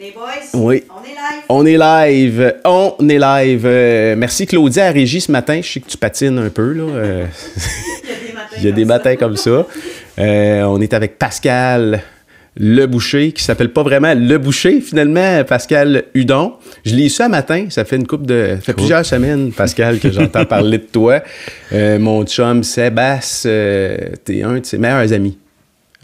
Les boys, Oui. on est live. On est live. On est live. Euh, merci Claudia à Régie ce matin. Je sais que tu patines un peu. Là. Euh, Il y a des matins. Comme ça. matins comme ça. Euh, on est avec Pascal Le Boucher, qui s'appelle pas vraiment Le Boucher, finalement, Pascal Hudon. Je su un matin, ça fait une couple de. Ça fait plusieurs semaines, Pascal, que j'entends parler de toi. Euh, mon chum Sébastien, euh, t'es un de ses meilleurs amis.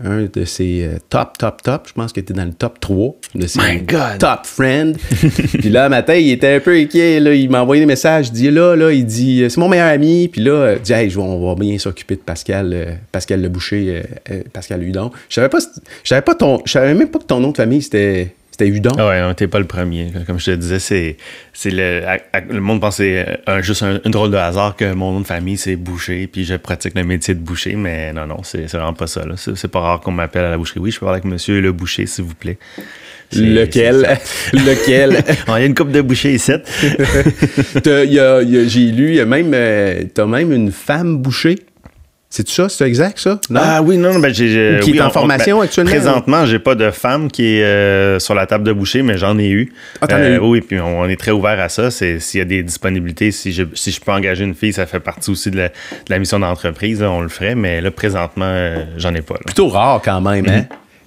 Un de ses euh, top, top, top. Je pense que t'es dans le top 3 de ses My God. top friends. puis là, matin, il était un peu inquiet. Là, il m'a envoyé des messages. Il dit là, là, il dit, euh, c'est mon meilleur ami. Puis là, il dit, hey, on va bien s'occuper de Pascal, euh, Pascal Le Boucher, euh, euh, Pascal Hudon. Je savais pas, je savais pas ton, je savais même pas que ton nom de famille c'était, c'était Hudon. Ah ouais, non, t'es pas le premier. Comme je te disais, c'est, c'est le, le monde pense c'est un- juste un, une drôle de hasard que mon nom de famille, c'est boucher, puis je pratique le métier de boucher, mais non, non, c'est, vraiment pas ça. Là. C'est, pas rare qu'on m'appelle à la boucherie. Oui, je peux parler avec monsieur le boucher, s'il vous plaît. Lequel, lequel? Ah, Il y a une coupe de boucher ici. T'as- il y a- il y a- j'ai lu, il y a même, euh, t'as même une femme boucher. C'est ça, c'est exact ça? Non? Ah oui, non, ben j'ai. qui oui, est en on- formation ben, actuellement, Présentement, j'ai pas de femme qui est euh, sur la table de boucher, mais j'en ai eu. Ah, t'en as Euh, eu? Oui, puis on, on est très ouvert à ça. C'est s'il y a des disponibilités, si je, si je peux engager une fille, ça fait partie aussi de la, de la mission d'entreprise, là, on le ferait. Mais là, présentement, euh, j'en ai pas. là. Plutôt rare quand même, Mhm. hein?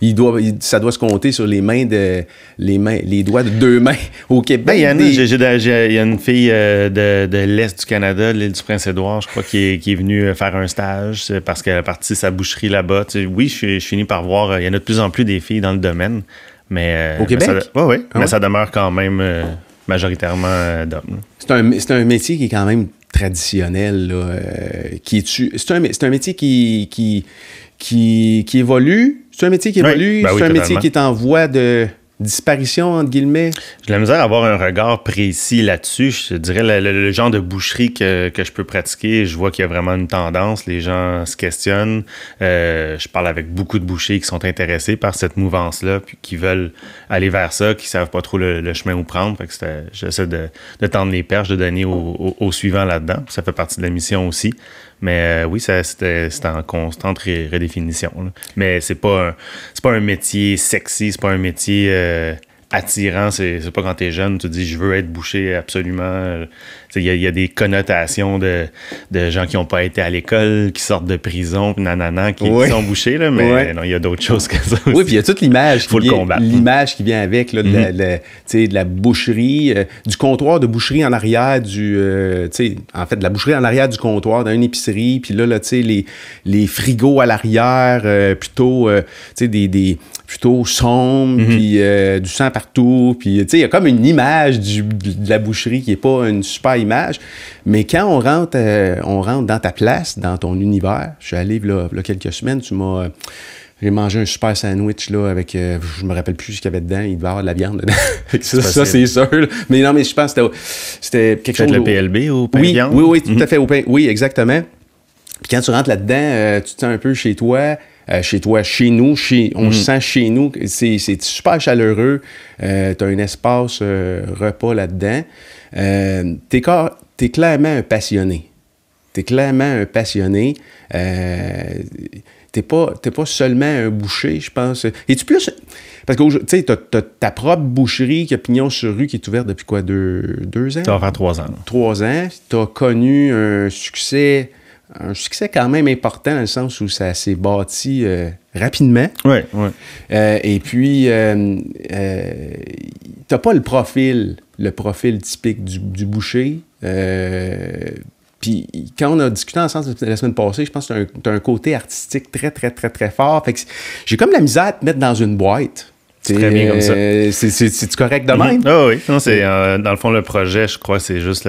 Il doit, il- ça doit se compter sur les mains de les mains, les doigts de deux mains au Québec. Ben, il y en a, des- y a une fille euh, de, de l'Est du Canada, l'île du Prince-Édouard, je crois, qui est, qui est venue euh, faire un stage c'est parce qu'elle a parti sa boucherie là-bas. Tu sais, oui, je, suis- je finis par voir, euh, il y en a de plus en plus des filles dans le domaine. Mais, euh, Au Québec? ouais, Ah mais ouais? ça demeure quand même euh, majoritairement euh, d'hommes. C'est un, c'est un métier qui est quand même traditionnel. là, euh, qui est c'est, un, c'est un métier qui, qui, qui, qui évolue. C'est un métier qui Oui, évolue. ben c'est oui, un métier qui est en voie de disparition, entre guillemets. J'ai la misère à avoir un regard précis là-dessus. Je dirais le, le- le genre de boucherie que, que je peux pratiquer, je vois qu'il y a vraiment une tendance. Les gens se questionnent. Euh, je parle avec beaucoup de bouchers qui sont intéressés par cette mouvance-là, puis qui veulent aller vers ça, qui savent pas trop le, le chemin où prendre. Fait que c'était- j'essaie de, de tendre les perches, de donner au, au- au suivant là-dedans. Ça fait partie de la mission aussi. Mais euh, oui, c'était, en constante redéfinition. Mais c'est pas pas un métier sexy, c'est pas un métier euh, attirant. C'est, pas quand t'es jeune, tu te dis je veux être bouché absolument. Il y, a- il y a des connotations de, de gens qui n'ont pas été à l'école, qui sortent de prison, nanana, qui, qui sont bouchés, là, mais non, il y a d'autres choses que ça aussi. Oui, puis il y a toute l'image qui l'image qui vient avec là, de, la, de la boucherie, euh, du comptoir de boucherie en arrière du, euh, en fait, de la boucherie en arrière du comptoir d'une épicerie, puis là, là, tu sais, les, les frigos à l'arrière, euh, plutôt, des, des plutôt sombres, Mm-hmm. puis euh, du sang partout, puis tu sais, il y a comme une image du- de la boucherie qui est pas une super image, mais quand on rentre, euh, on rentre dans ta place, dans ton univers, je suis allé là, là quelques semaines, tu m'as euh, j'ai mangé un super sandwich là avec euh, je me rappelle plus ce qu'il y avait dedans, il devait y avoir de la viande dedans. Ça, ça, c'est sûr. là. Mais non mais je pense que c'était quelque chose le PLB au pain oui, viande? oui, oui, tout à fait au pain. Oui, exactement. Puis quand tu rentres là-dedans, euh, tu te sens un peu chez toi, euh, chez toi, chez nous, chez, on se sent chez nous. C'est, super chaleureux. Euh, tu as un espace euh, repas là-dedans. Euh, t'es, t'es clairement un passionné. T'es clairement un passionné. T'es pas, pas seulement un boucher, je pense. Es-tu plus. Parce que tu sais, t'as, t'as ta propre boucherie qui a pignon sur rue qui est ouverte depuis quoi, deux, deux ans? Ça va faire trois ans. là. trois ans, tu as connu un succès, un succès quand même important dans le sens où ça s'est bâti euh, rapidement. Oui, oui. Euh, et puis, euh, euh, t'as pas le profil, le profil typique du, du boucher. Puis quand on a discuté ensemble la semaine passée, je pense que t'as un, t'as un côté artistique très, très, très, très fort. Fait que j'ai comme la misère à te mettre dans une boîte. C'est très bien comme ça. Euh, c'est- correct de même? Ah oui, non, euh, dans le fond, le projet, je crois, c'est juste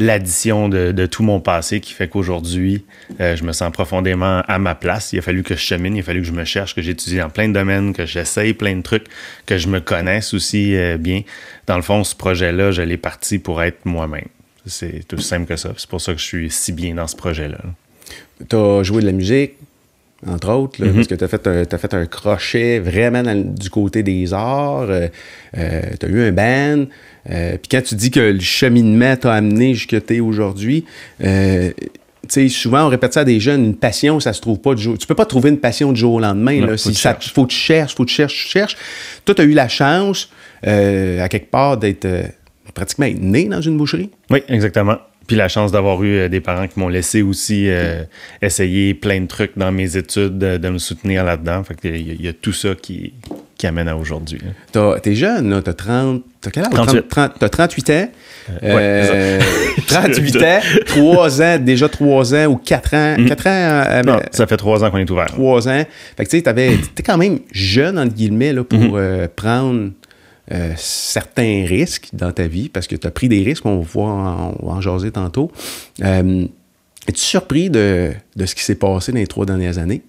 l'addition de, de tout mon passé qui fait qu'aujourd'hui, euh, je me sens profondément à ma place. Il a fallu que je chemine, il a fallu que je me cherche, que j'étudie dans plein de domaines, que j'essaye plein de trucs, que je me connaisse aussi euh, bien. Dans le fond, ce projet-là, je l'ai parti pour être moi-même. C'est tout simple que ça. C'est pour ça que je suis si bien dans ce projet-là. tu as joué de la musique, entre autres, Mhm. parce que tu as fait, un- t'as fait un crochet vraiment dans du côté des arts. tu as eu un band. euh, Puis quand tu dis que le cheminement t'a amené jusqu'à t'es aujourd'hui, euh, sais, souvent, on répète ça à des jeunes, une passion, ça se trouve pas du jour. Tu peux pas trouver une passion du jour au lendemain. Non, là. faut Si que tu ça, cherches. faut que tu cherches, faut que tu cherches, tu cherches. Toi, tu as eu la chance, euh, à quelque part, d'être euh, pratiquement né dans une boucherie? Oui, exactement. Puis la chance d'avoir eu euh, des parents qui m'ont laissé aussi euh, essayer plein de trucs dans mes études, de, me soutenir là-dedans. Fait y, il y a tout ça qui, qui amène à aujourd'hui. hein. T'es jeune, là, t'as 30... T'as quel âge? 38. 30 t'as 38 ans? ouais, Euh, 38 ans, 3 ans, déjà 3 ans ou 4 ans? 4 ans, euh, Non, euh, ça fait trois ans qu'on est ouvert. 3 ans. Fait que tu sais, t'étais quand même jeune, entre guillemets, là, pour Mhm. euh, prendre euh, certains risques dans ta vie, parce que tu as pris des risques, on va, en, en jaser tantôt. Euh, Es-tu surpris de, de ce qui s'est passé dans les trois dernières années?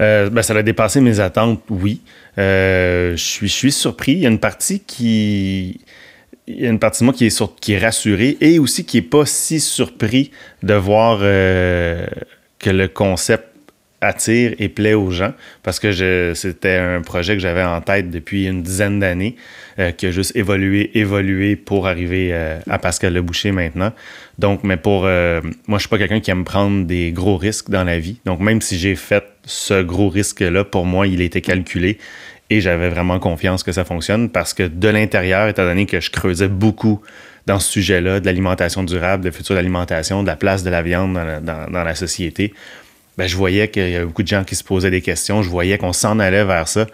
Euh, ben, ça a dépassé mes attentes, oui. Je suis, je suis surpris. Il y a une partie qui. Il y a une partie de moi qui est, qui est rassurée et aussi qui n'est pas si surpris de voir que le concept attire et plaît aux gens parce que c'était un projet que j'avais en tête depuis une dizaine d'années euh, qui a juste évolué, évolué pour arriver euh, à Pascal Le Boucher maintenant. Donc, mais pour euh, moi, je suis pas quelqu'un qui aime prendre des gros risques dans la vie. Donc, même si j'ai fait ce gros risque-là, pour moi, il était calculé et j'avais vraiment confiance que ça fonctionne parce que de l'intérieur, étant donné que je creusais beaucoup dans ce sujet-là, de l'alimentation durable, de futur d'alimentation, de la place de la viande dans la, dans- dans la société, ben, je voyais qu'il y avait beaucoup de gens qui se posaient des questions. Je voyais qu'on s'en allait vers ça.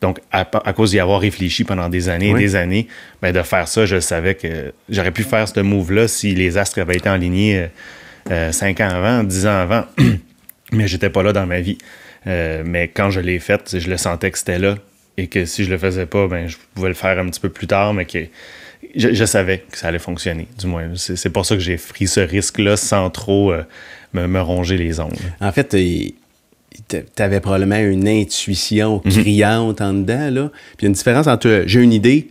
Donc, à, à cause d'y avoir réfléchi pendant des années et Oui. des années, ben, de faire ça, je savais que j'aurais pu faire ce move-là si les astres avaient été alignés euh, 5 ans avant, 10 ans avant. mais j'étais pas là dans ma vie. Euh, mais quand je l'ai fait, je le sentais que c'était là. Et que si je le faisais pas, ben, je pouvais le faire un petit peu plus tard, mais que je, je savais que ça allait fonctionner, du moins. C'est c'est pour ça que j'ai pris ce risque-là sans trop euh, me, me ronger les ongles. En fait, tu avais probablement une intuition Mhm. criante en dedans, là. Puis il y a une différence entre euh, j'ai une idée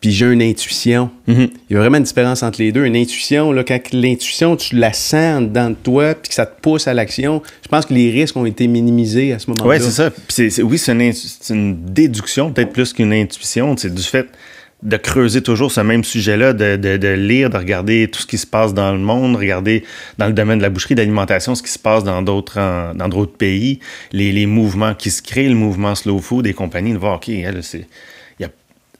puis j'ai une intuition. Mhm. Il y a vraiment une différence entre les deux. Une intuition, là, quand l'intuition, tu la sens en dedans de toi puis que ça te pousse à l'action, je pense que les risques ont été minimisés à ce moment-là. Oui, c'est ça. Puis oui, c'est une, une déduction, peut-être plus qu'une intuition. C'est du fait de creuser toujours ce même sujet-là, de, de- de lire, de regarder tout ce qui se passe dans le monde, regarder dans le domaine de la boucherie, de l'alimentation, ce qui se passe dans d'autres dans d'autres pays, les, les mouvements qui se créent, le mouvement slow food et compagnie, de voir, OK, elle, c'est,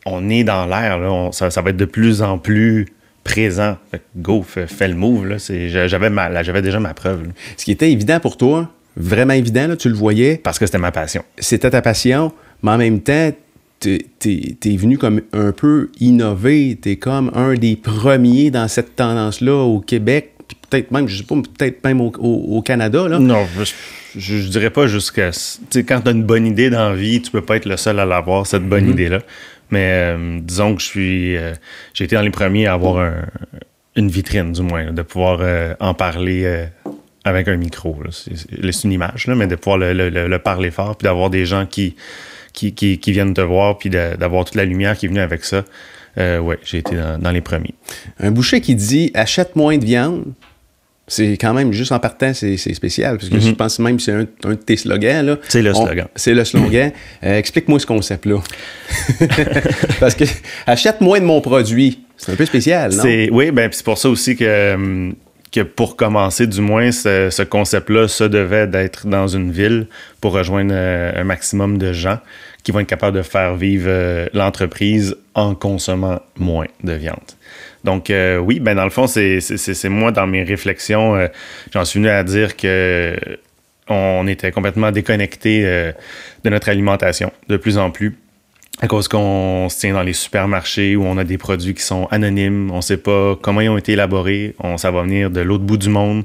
on est dans l'air, ça, ça va être de plus en plus présent. Fait go, fais, fais le move. J'avais, j'avais déjà ma preuve, là, Ce qui était évident pour toi, vraiment évident, là, tu le voyais, parce que c'était ma passion. c'était ta passion, mais en même temps, t'es es, venu comme un peu innover. T'es comme un des premiers dans cette tendance-là au Québec, puis peut-être même, je sais pas, peut-être même au, au- au Canada. Là. Non, je, dirais pas jusqu'à. Tu sais, quand tu as une bonne idée dans la vie, tu peux pas être le seul à l'avoir, cette bonne idée-là. Mais euh, disons que je suis. euh, J'ai été dans les premiers à avoir un- une vitrine, du moins, là, de pouvoir euh, en parler avec un micro. C'est une image, là, mais de pouvoir le, le- le- le parler fort, puis d'avoir des gens qui, qui, qui, qui viennent te voir, puis d'avoir toute la lumière qui est venue avec ça. Euh, ouais, j'ai été dans, dans les premiers. Un boucher qui dit achète moins de viande, c'est quand même juste en partant, c'est spécial. Parce que je pense même que c'est un, un de tes slogans. là. C'est le slogan. C'est le slogan. Euh, Explique-moi ce concept-là. parce que achète moins de mon produit. C'est un peu spécial, non? Oui, ben, c'est pour ça aussi que, hum, que pour commencer, du moins, ce, ce concept-là, ça devait d'être dans une ville pour rejoindre euh, un maximum de gens qui vont être capables de faire vivre euh, l'entreprise en consommant moins de viande. Donc, euh, oui, ben, dans le fond, c'est, moi, dans mes réflexions, j'en suis venu à dire que on était complètement déconnecté de notre alimentation de plus en plus à cause qu'on se tient dans les supermarchés où on a des produits qui sont anonymes, on ne sait pas comment ils ont été élaborés, on, ça va venir de l'autre bout du monde,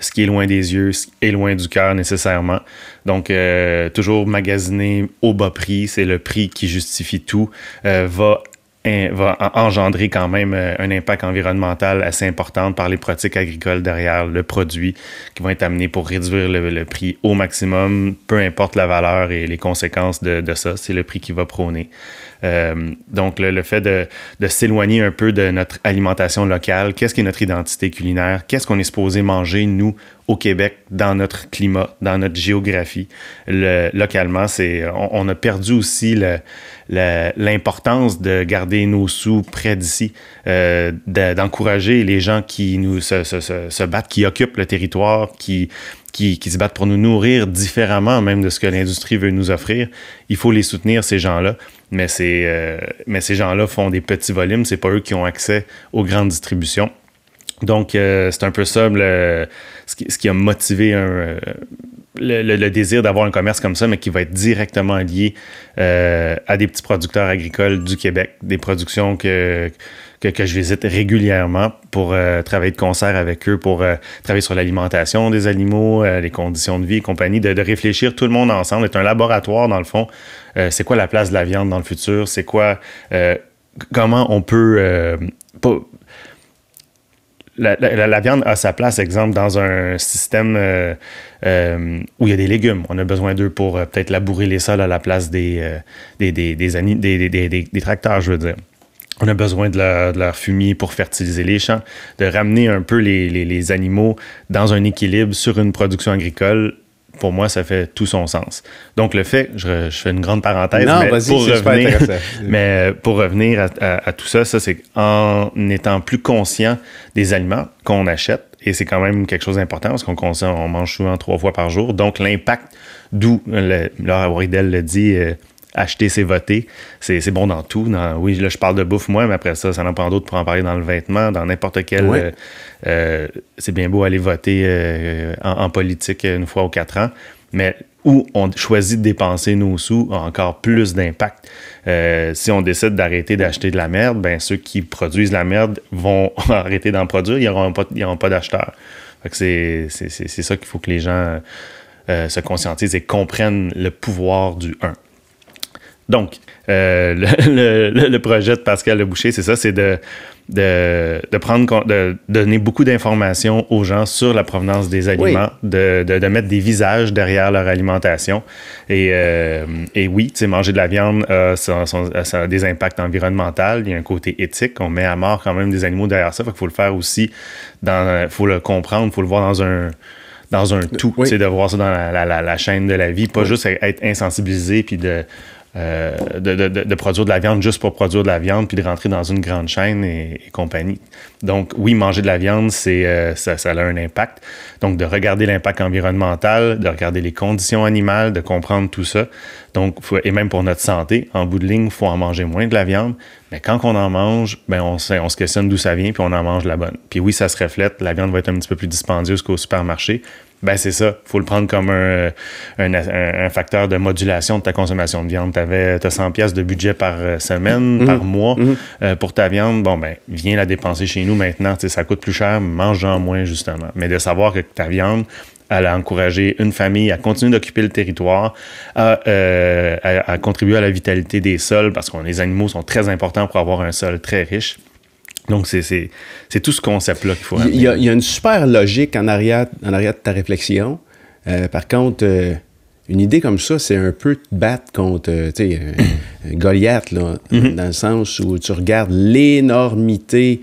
ce qui est loin des yeux, ce qui est loin du cœur nécessairement. Donc, euh, toujours magasiner au bas prix, c'est le prix qui justifie tout, euh, va va en- engendrer quand même euh, un impact environnemental assez important par les pratiques agricoles derrière le produit qui vont être amenés pour réduire le, le prix au maximum, peu importe la valeur et les conséquences de, de ça, c'est le prix qui va prôner. Euh, donc, le, le fait de, de s'éloigner un peu de notre alimentation locale, qu'est-ce qui est notre identité culinaire, qu'est-ce qu'on est supposé manger, nous, au Québec, dans notre climat, dans notre géographie. localement, c'est, on, a perdu aussi l'importance de garder nos sous près d'ici, euh, d'encourager les gens qui nous se, se, se, battent, qui occupent le territoire, qui, qui, qui, se battent pour nous nourrir différemment même de ce que l'industrie veut nous offrir. Il faut les soutenir, ces gens-là. Mais, euh, mais ces gens-là font des petits volumes. C'est pas eux qui ont accès aux grandes distributions. Donc, euh, c'est un peu ça le, ce, qui, a motivé euh, le, désir d'avoir un commerce comme ça, mais qui va être directement lié à des petits producteurs agricoles du Québec, des productions que, que, je visite régulièrement pour travailler de concert avec eux, pour travailler sur l'alimentation des animaux, les conditions de vie et compagnie, de, réfléchir tout le monde ensemble, être un laboratoire dans le fond. C'est quoi la place de la viande dans le futur? C'est quoi... comment on peut... Pas, la, viande a sa place, exemple, dans un système euh, euh, où il y a des légumes. On a besoin d'eux pour euh, peut-être labourer les sols à la place des, des, des, des, tracteurs, je veux dire. On a besoin de leur, fumier pour fertiliser les champs, de ramener un peu les, les, animaux dans un équilibre sur une production agricole pour moi, ça fait tout son sens. Donc, le fait, je, fais une grande parenthèse, mais, pour revenir, mais pour revenir à, tout ça, ça, c'est en étant plus conscient des aliments qu'on achète, et c'est quand même quelque chose d'important parce qu'on on mange souvent trois fois par jour. Donc, l'impact, d'où Laura Waridel le dit, euh, acheter, c'est voter. C'est bon dans tout. oui, là, je parle de bouffe, moi, mais après ça, ça en prend d'autres pour en parler dans le vêtement, dans n'importe quel. Euh, euh, c'est bien beau aller voter euh, en, politique une fois ou quatre ans, mais où on choisit de dépenser nos sous a encore plus d'impact. si on décide d'arrêter d'acheter de la merde, ben ceux qui produisent la merde vont arrêter d'en produire, ils n'auront pas, pas d'acheteurs. C'est ça qu'il faut que les gens se conscientisent et comprennent le pouvoir du 1. Donc, euh, le, projet de Pascal Le Boucher, c'est ça, c'est de, de, prendre, de donner beaucoup d'informations aux gens sur la provenance des aliments, de, de, mettre des visages derrière leur alimentation. Et, euh, et oui, manger de la viande, ça, a des impacts environnementaux. Il y a un côté éthique. On met à mort quand même des animaux derrière ça. Il faut le faire aussi, il faut le comprendre, il faut le voir dans un dans un tout, c'est de voir ça dans la, chaîne de la vie, pas juste être insensibilisé puis de euh, de, produire de la viande juste pour produire de la viande, puis de rentrer dans une grande chaîne et, compagnie. Donc, oui, manger de la viande, c'est euh, ça, a un impact. Donc, de regarder l'impact environnemental, de regarder les conditions animales, de comprendre tout ça. Donc, et même pour notre santé, en bout de ligne, faut en manger moins de la viande. Mais quand on en mange, ben on, on se questionne d'où ça vient, puis on en mange la bonne. Puis oui, ça se reflète. La viande va être un petit peu plus dispendieuse qu'au supermarché, ben c'est ça. faut le prendre comme un, un, facteur de modulation de ta consommation de viande. Tu as 100 pièces de budget par euh, semaine, mhm. par mois mhm. euh, pour ta viande. Bon, ben viens la dépenser chez nous maintenant. ça coûte plus cher, mange-en moins justement. Mais de savoir que ta viande, elle a encouragé une famille à continuer d'occuper le territoire, à, euh, à, contribuer à la vitalité des sols, parce que les animaux sont très importants pour avoir un sol très riche. Donc, c'est tout ce concept-là qu'il faut il y, a, il y, a, une super logique en arrière, en arrière de ta réflexion. Euh, par contre, euh, une idée comme ça, c'est un peu te battre contre euh, Goliath, là, mm-hmm. dans le sens où tu regardes l'énormité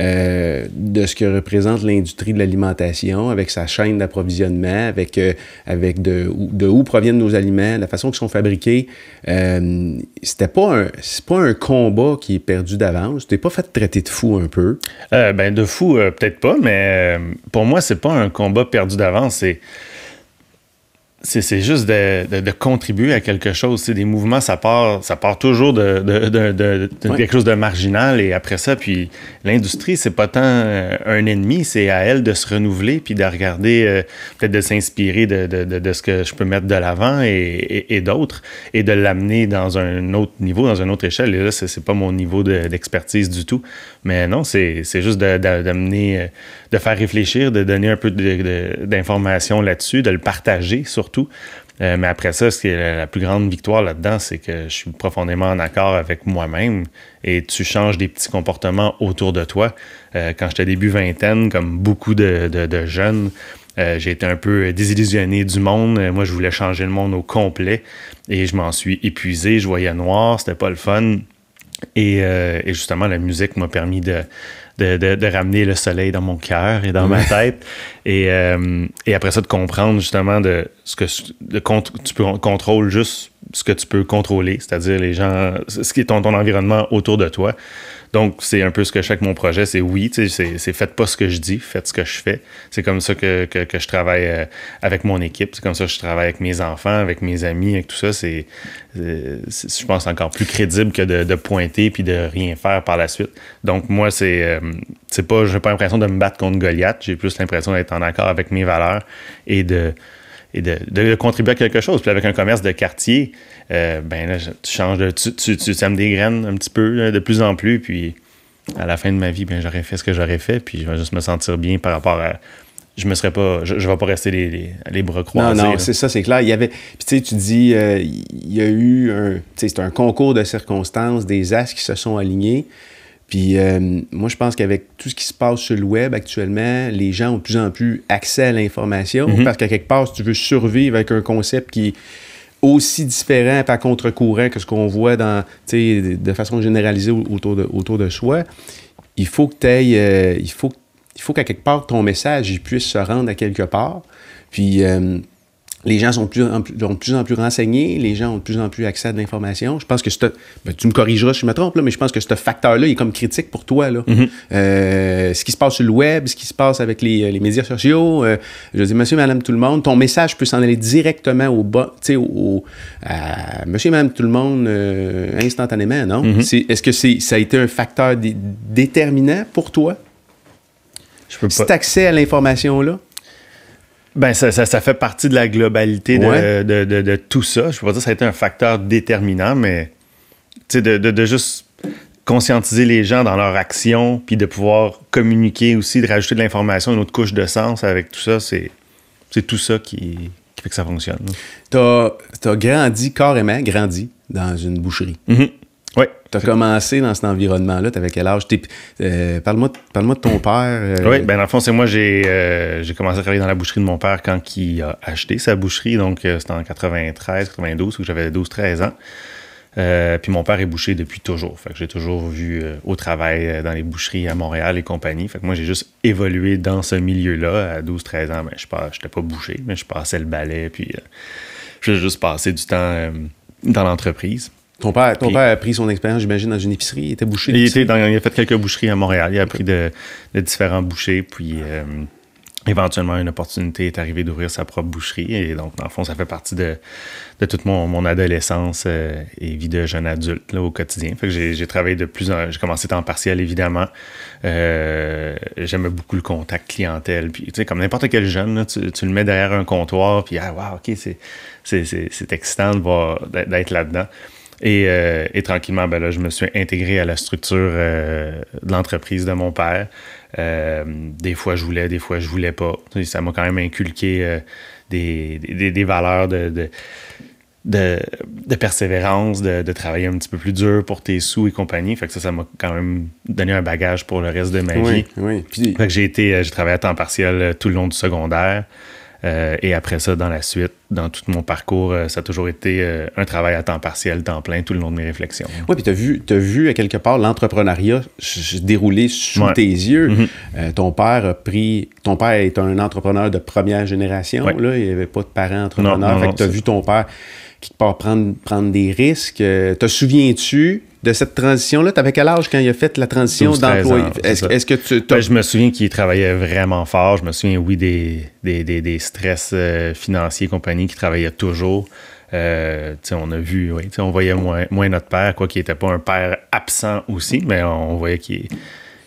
euh, de ce que représente l'industrie de l'alimentation avec sa chaîne d'approvisionnement, avec, euh, avec de, de, où proviennent nos aliments, la façon qu'ils sont fabriqués. Euh, c'était pas un, c'est pas un combat qui est perdu d'avance. Tu pas fait traiter de fou un peu? ben, de fou, peut-être pas, mais pour moi, c'est pas un combat perdu d'avance. C'est c'est juste de, contribuer à quelque chose. C'est des mouvements, ça part, ça part toujours de, quelque chose de marginal et après ça, puis l'industrie, c'est pas tant euh, un ennemi, c'est à elle de se renouveler puis de regarder, euh, peut-être de s'inspirer de, ce que je peux mettre de l'avant et, d'autres et de l'amener dans un autre niveau, dans une autre échelle. Et là, c'est pas mon niveau d'expertise du tout. Mais non, c'est juste d'amener, euh, de faire réfléchir, de donner un peu d'informations là-dessus, de le partager surtout. Euh, mais après ça, ce qui est la, plus grande victoire là-dedans, c'est que je suis profondément en accord avec moi-même et tu changes des petits comportements autour de toi. Euh, quand j'étais début vingtaine, comme beaucoup de, jeunes, j'ai été un peu désillusionné du monde. Moi, je voulais changer le monde au complet et je m'en suis épuisé. Je voyais noir, c'était pas le fun. Et, et justement, la musique m'a permis de, de, ramener le soleil dans mon cœur et dans ma tête. Et, et, après ça, de comprendre justement de ce que de, tu peux contrôler juste ce que tu peux contrôler, c'est-à-dire les gens, ce qui est ton, ton environnement autour de toi. Donc, c'est un peu ce que je fais avec mon projet. C'est oui, c'est faites pas ce que je dis, faites ce que je fais. C'est comme ça que, je travaille euh, avec mon équipe. C'est comme ça que je travaille avec mes enfants, avec mes amis, avec tout ça. C'est, je pense, encore plus crédible que de, pointer puis de rien faire par la suite. Donc, moi, c'est, euh, c'est pas, j'ai pas l'impression de me battre contre Goliath. J'ai plus l'impression d'être en accord avec mes valeurs et de, et de, contribuer à quelque chose. Puis avec un commerce de quartier, euh, ben là, tu changes de. Tu, tu, tu sèmes des graines un petit peu, de plus en plus. Puis à la fin de ma vie, ben j'aurais fait ce que j'aurais fait. Puis je vais juste me sentir bien par rapport à. Je me serais pas. Je, vais pas rester les, les, bras croisés. Non, non, c'est ça, c'est clair. Il y avait. Puis tu sais, tu dis, euh, il y a eu un. Tu sais, c'est un concours de circonstances, des as qui se sont alignés. Puis euh, moi, je pense qu'avec tout ce qui se passe sur le web actuellement, les gens ont de plus en plus accès à l'information mhm. parce qu'à quelque part, si tu veux survivre avec un concept qui est aussi différent, pas contre-courant que ce qu'on voit dans, de façon généralisée autour de, autour de soi, il faut que tu euh, il faut, il faut qu'à quelque part, ton message il puisse se rendre à quelque part. Puis... Euh, les gens sont de plus, en plus, de plus en plus renseignés, les gens ont de plus en plus accès à de l'information. Je pense que ben, tu me corrigeras si je me trompe, là, mais je pense que ce facteur-là est comme critique pour toi. Là. Mm-hmm. Euh, ce qui se passe sur le web, ce qui se passe avec les, les médias sociaux, euh, je dis monsieur, madame, tout le monde, ton message peut s'en aller directement au bas, tu sais, au, à monsieur, madame, tout le monde euh, instantanément, non? Mm-hmm. Est-ce que ça a été un facteur déterminant pour toi? Je peux pas. Cet accès à l'information-là? Ben, ça, ça, fait partie de la globalité de, de, de, tout ça. Je peux pas dire que ça a été un facteur déterminant, mais de, de, juste conscientiser les gens dans leur action, puis de pouvoir communiquer aussi, de rajouter de l'information, une autre couche de sens avec tout ça, c'est tout ça qui, fait que ça fonctionne. Tu as, as, grandi carrément, grandi dans une boucherie. Mm-hmm. Oui. Tu as commencé dans cet environnement-là? Tu avais quel âge? Euh, parle-moi, de ton père. Euh. Oui, ben dans le fond, c'est moi, euh, j'ai, commencé à travailler dans la boucherie de mon père quand il a acheté sa boucherie. Donc, c'était en 93, 92, où j'avais 12-13 ans. puis mon père est boucher depuis toujours. Fait que j'ai toujours vu au travail dans les boucheries à Montréal et compagnie. Fait que moi, j'ai juste évolué dans ce milieu-là. À 12-13 ans, ben, je n'étais pas boucher, mais je passais le balai. Puis j'ai juste passé du temps dans l'entreprise. Ton père, ton père a pris son expérience, j'imagine, dans une épicerie. Il était boucher. Il, était dans, il a fait quelques boucheries à Montréal. Il a appris de, différents bouchers. Puis euh, éventuellement, une opportunité est arrivée d'ouvrir sa propre boucherie. Et donc, dans le fond, ça fait partie de, de toute mon, adolescence euh, et vie de jeune adulte là, au quotidien. Fait que j'ai travaillé de plus en... J'ai commencé temps partiel, évidemment. Euh, J'aimais beaucoup le contact clientèle. Puis, tu sais, comme n'importe quel jeune, tu, le mets derrière un comptoir. Puis, ah, wow, OK, c'est excitant d'être là-dedans. Euh, et, tranquillement, ben là, je me suis intégré à la structure euh, de l'entreprise de mon père. Euh, des fois, je voulais, des fois, je voulais pas. Ça m'a quand même inculqué des, des, valeurs de, de, de, persévérance, de, travailler un petit peu plus dur pour tes sous et compagnie. Fait que ça, ça m'a quand même donné un bagage pour le reste de ma vie. Oui. Fait que j'ai été, j'ai travaillé à temps partiel tout le long du secondaire. Euh, et après ça, dans la suite, dans tout mon parcours, euh, ça a toujours été euh, un travail à temps partiel, temps plein, tout le long de mes réflexions. Oui, puis tu as vu, as vu à quelque part l'entrepreneuriat se dérouler sous tes yeux. Mm-hmm. ton père a pris. Ton père est un entrepreneur de première génération. Là, il n'y avait pas de parents entrepreneurs. fait que tu as vu ton père qui part prendre, prendre des risques. te souviens-tu de cette transition-là? Tu avais quel âge quand il a fait la transition d'employé? Est-ce que tu. Ben, je me souviens qu'il travaillait vraiment fort. Je me souviens, oui, des, des, des, stress euh, financiers et compagnie qui travaillait toujours. Euh, on a vu, oui, on voyait moins, moins notre père, quoi qu'il n'était pas un père absent aussi, mais on voyait qu'il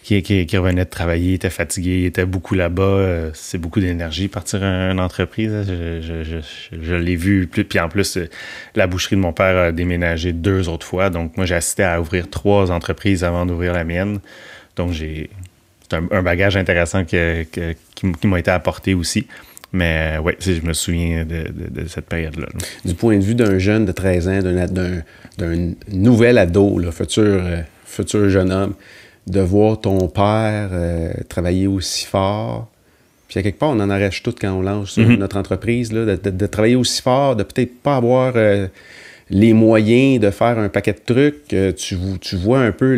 qui, revenait de travailler, était fatigué, était beaucoup là-bas. Euh, c'est beaucoup d'énergie partir une entreprise. Hein. Je, l'ai vu. Puis en plus, euh, la boucherie de mon père a déménagé deux autres fois. Donc moi, j'ai assisté à ouvrir trois entreprises avant d'ouvrir la mienne. Donc j'ai c'est un, bagage intéressant qui, m'a été apporté aussi. Mais euh, oui, je me souviens de, cette période-là. Du point de vue d'un jeune de 13 ans, d'un nouvel ado, futur jeune homme, de voir ton père euh, travailler aussi fort. Puis à quelque part, on en arrache tout quand on lance mhm. notre entreprise, là, de, travailler aussi fort, de peut-être pas avoir euh, les moyens de faire un paquet de trucs, euh, tu, tu vois un peu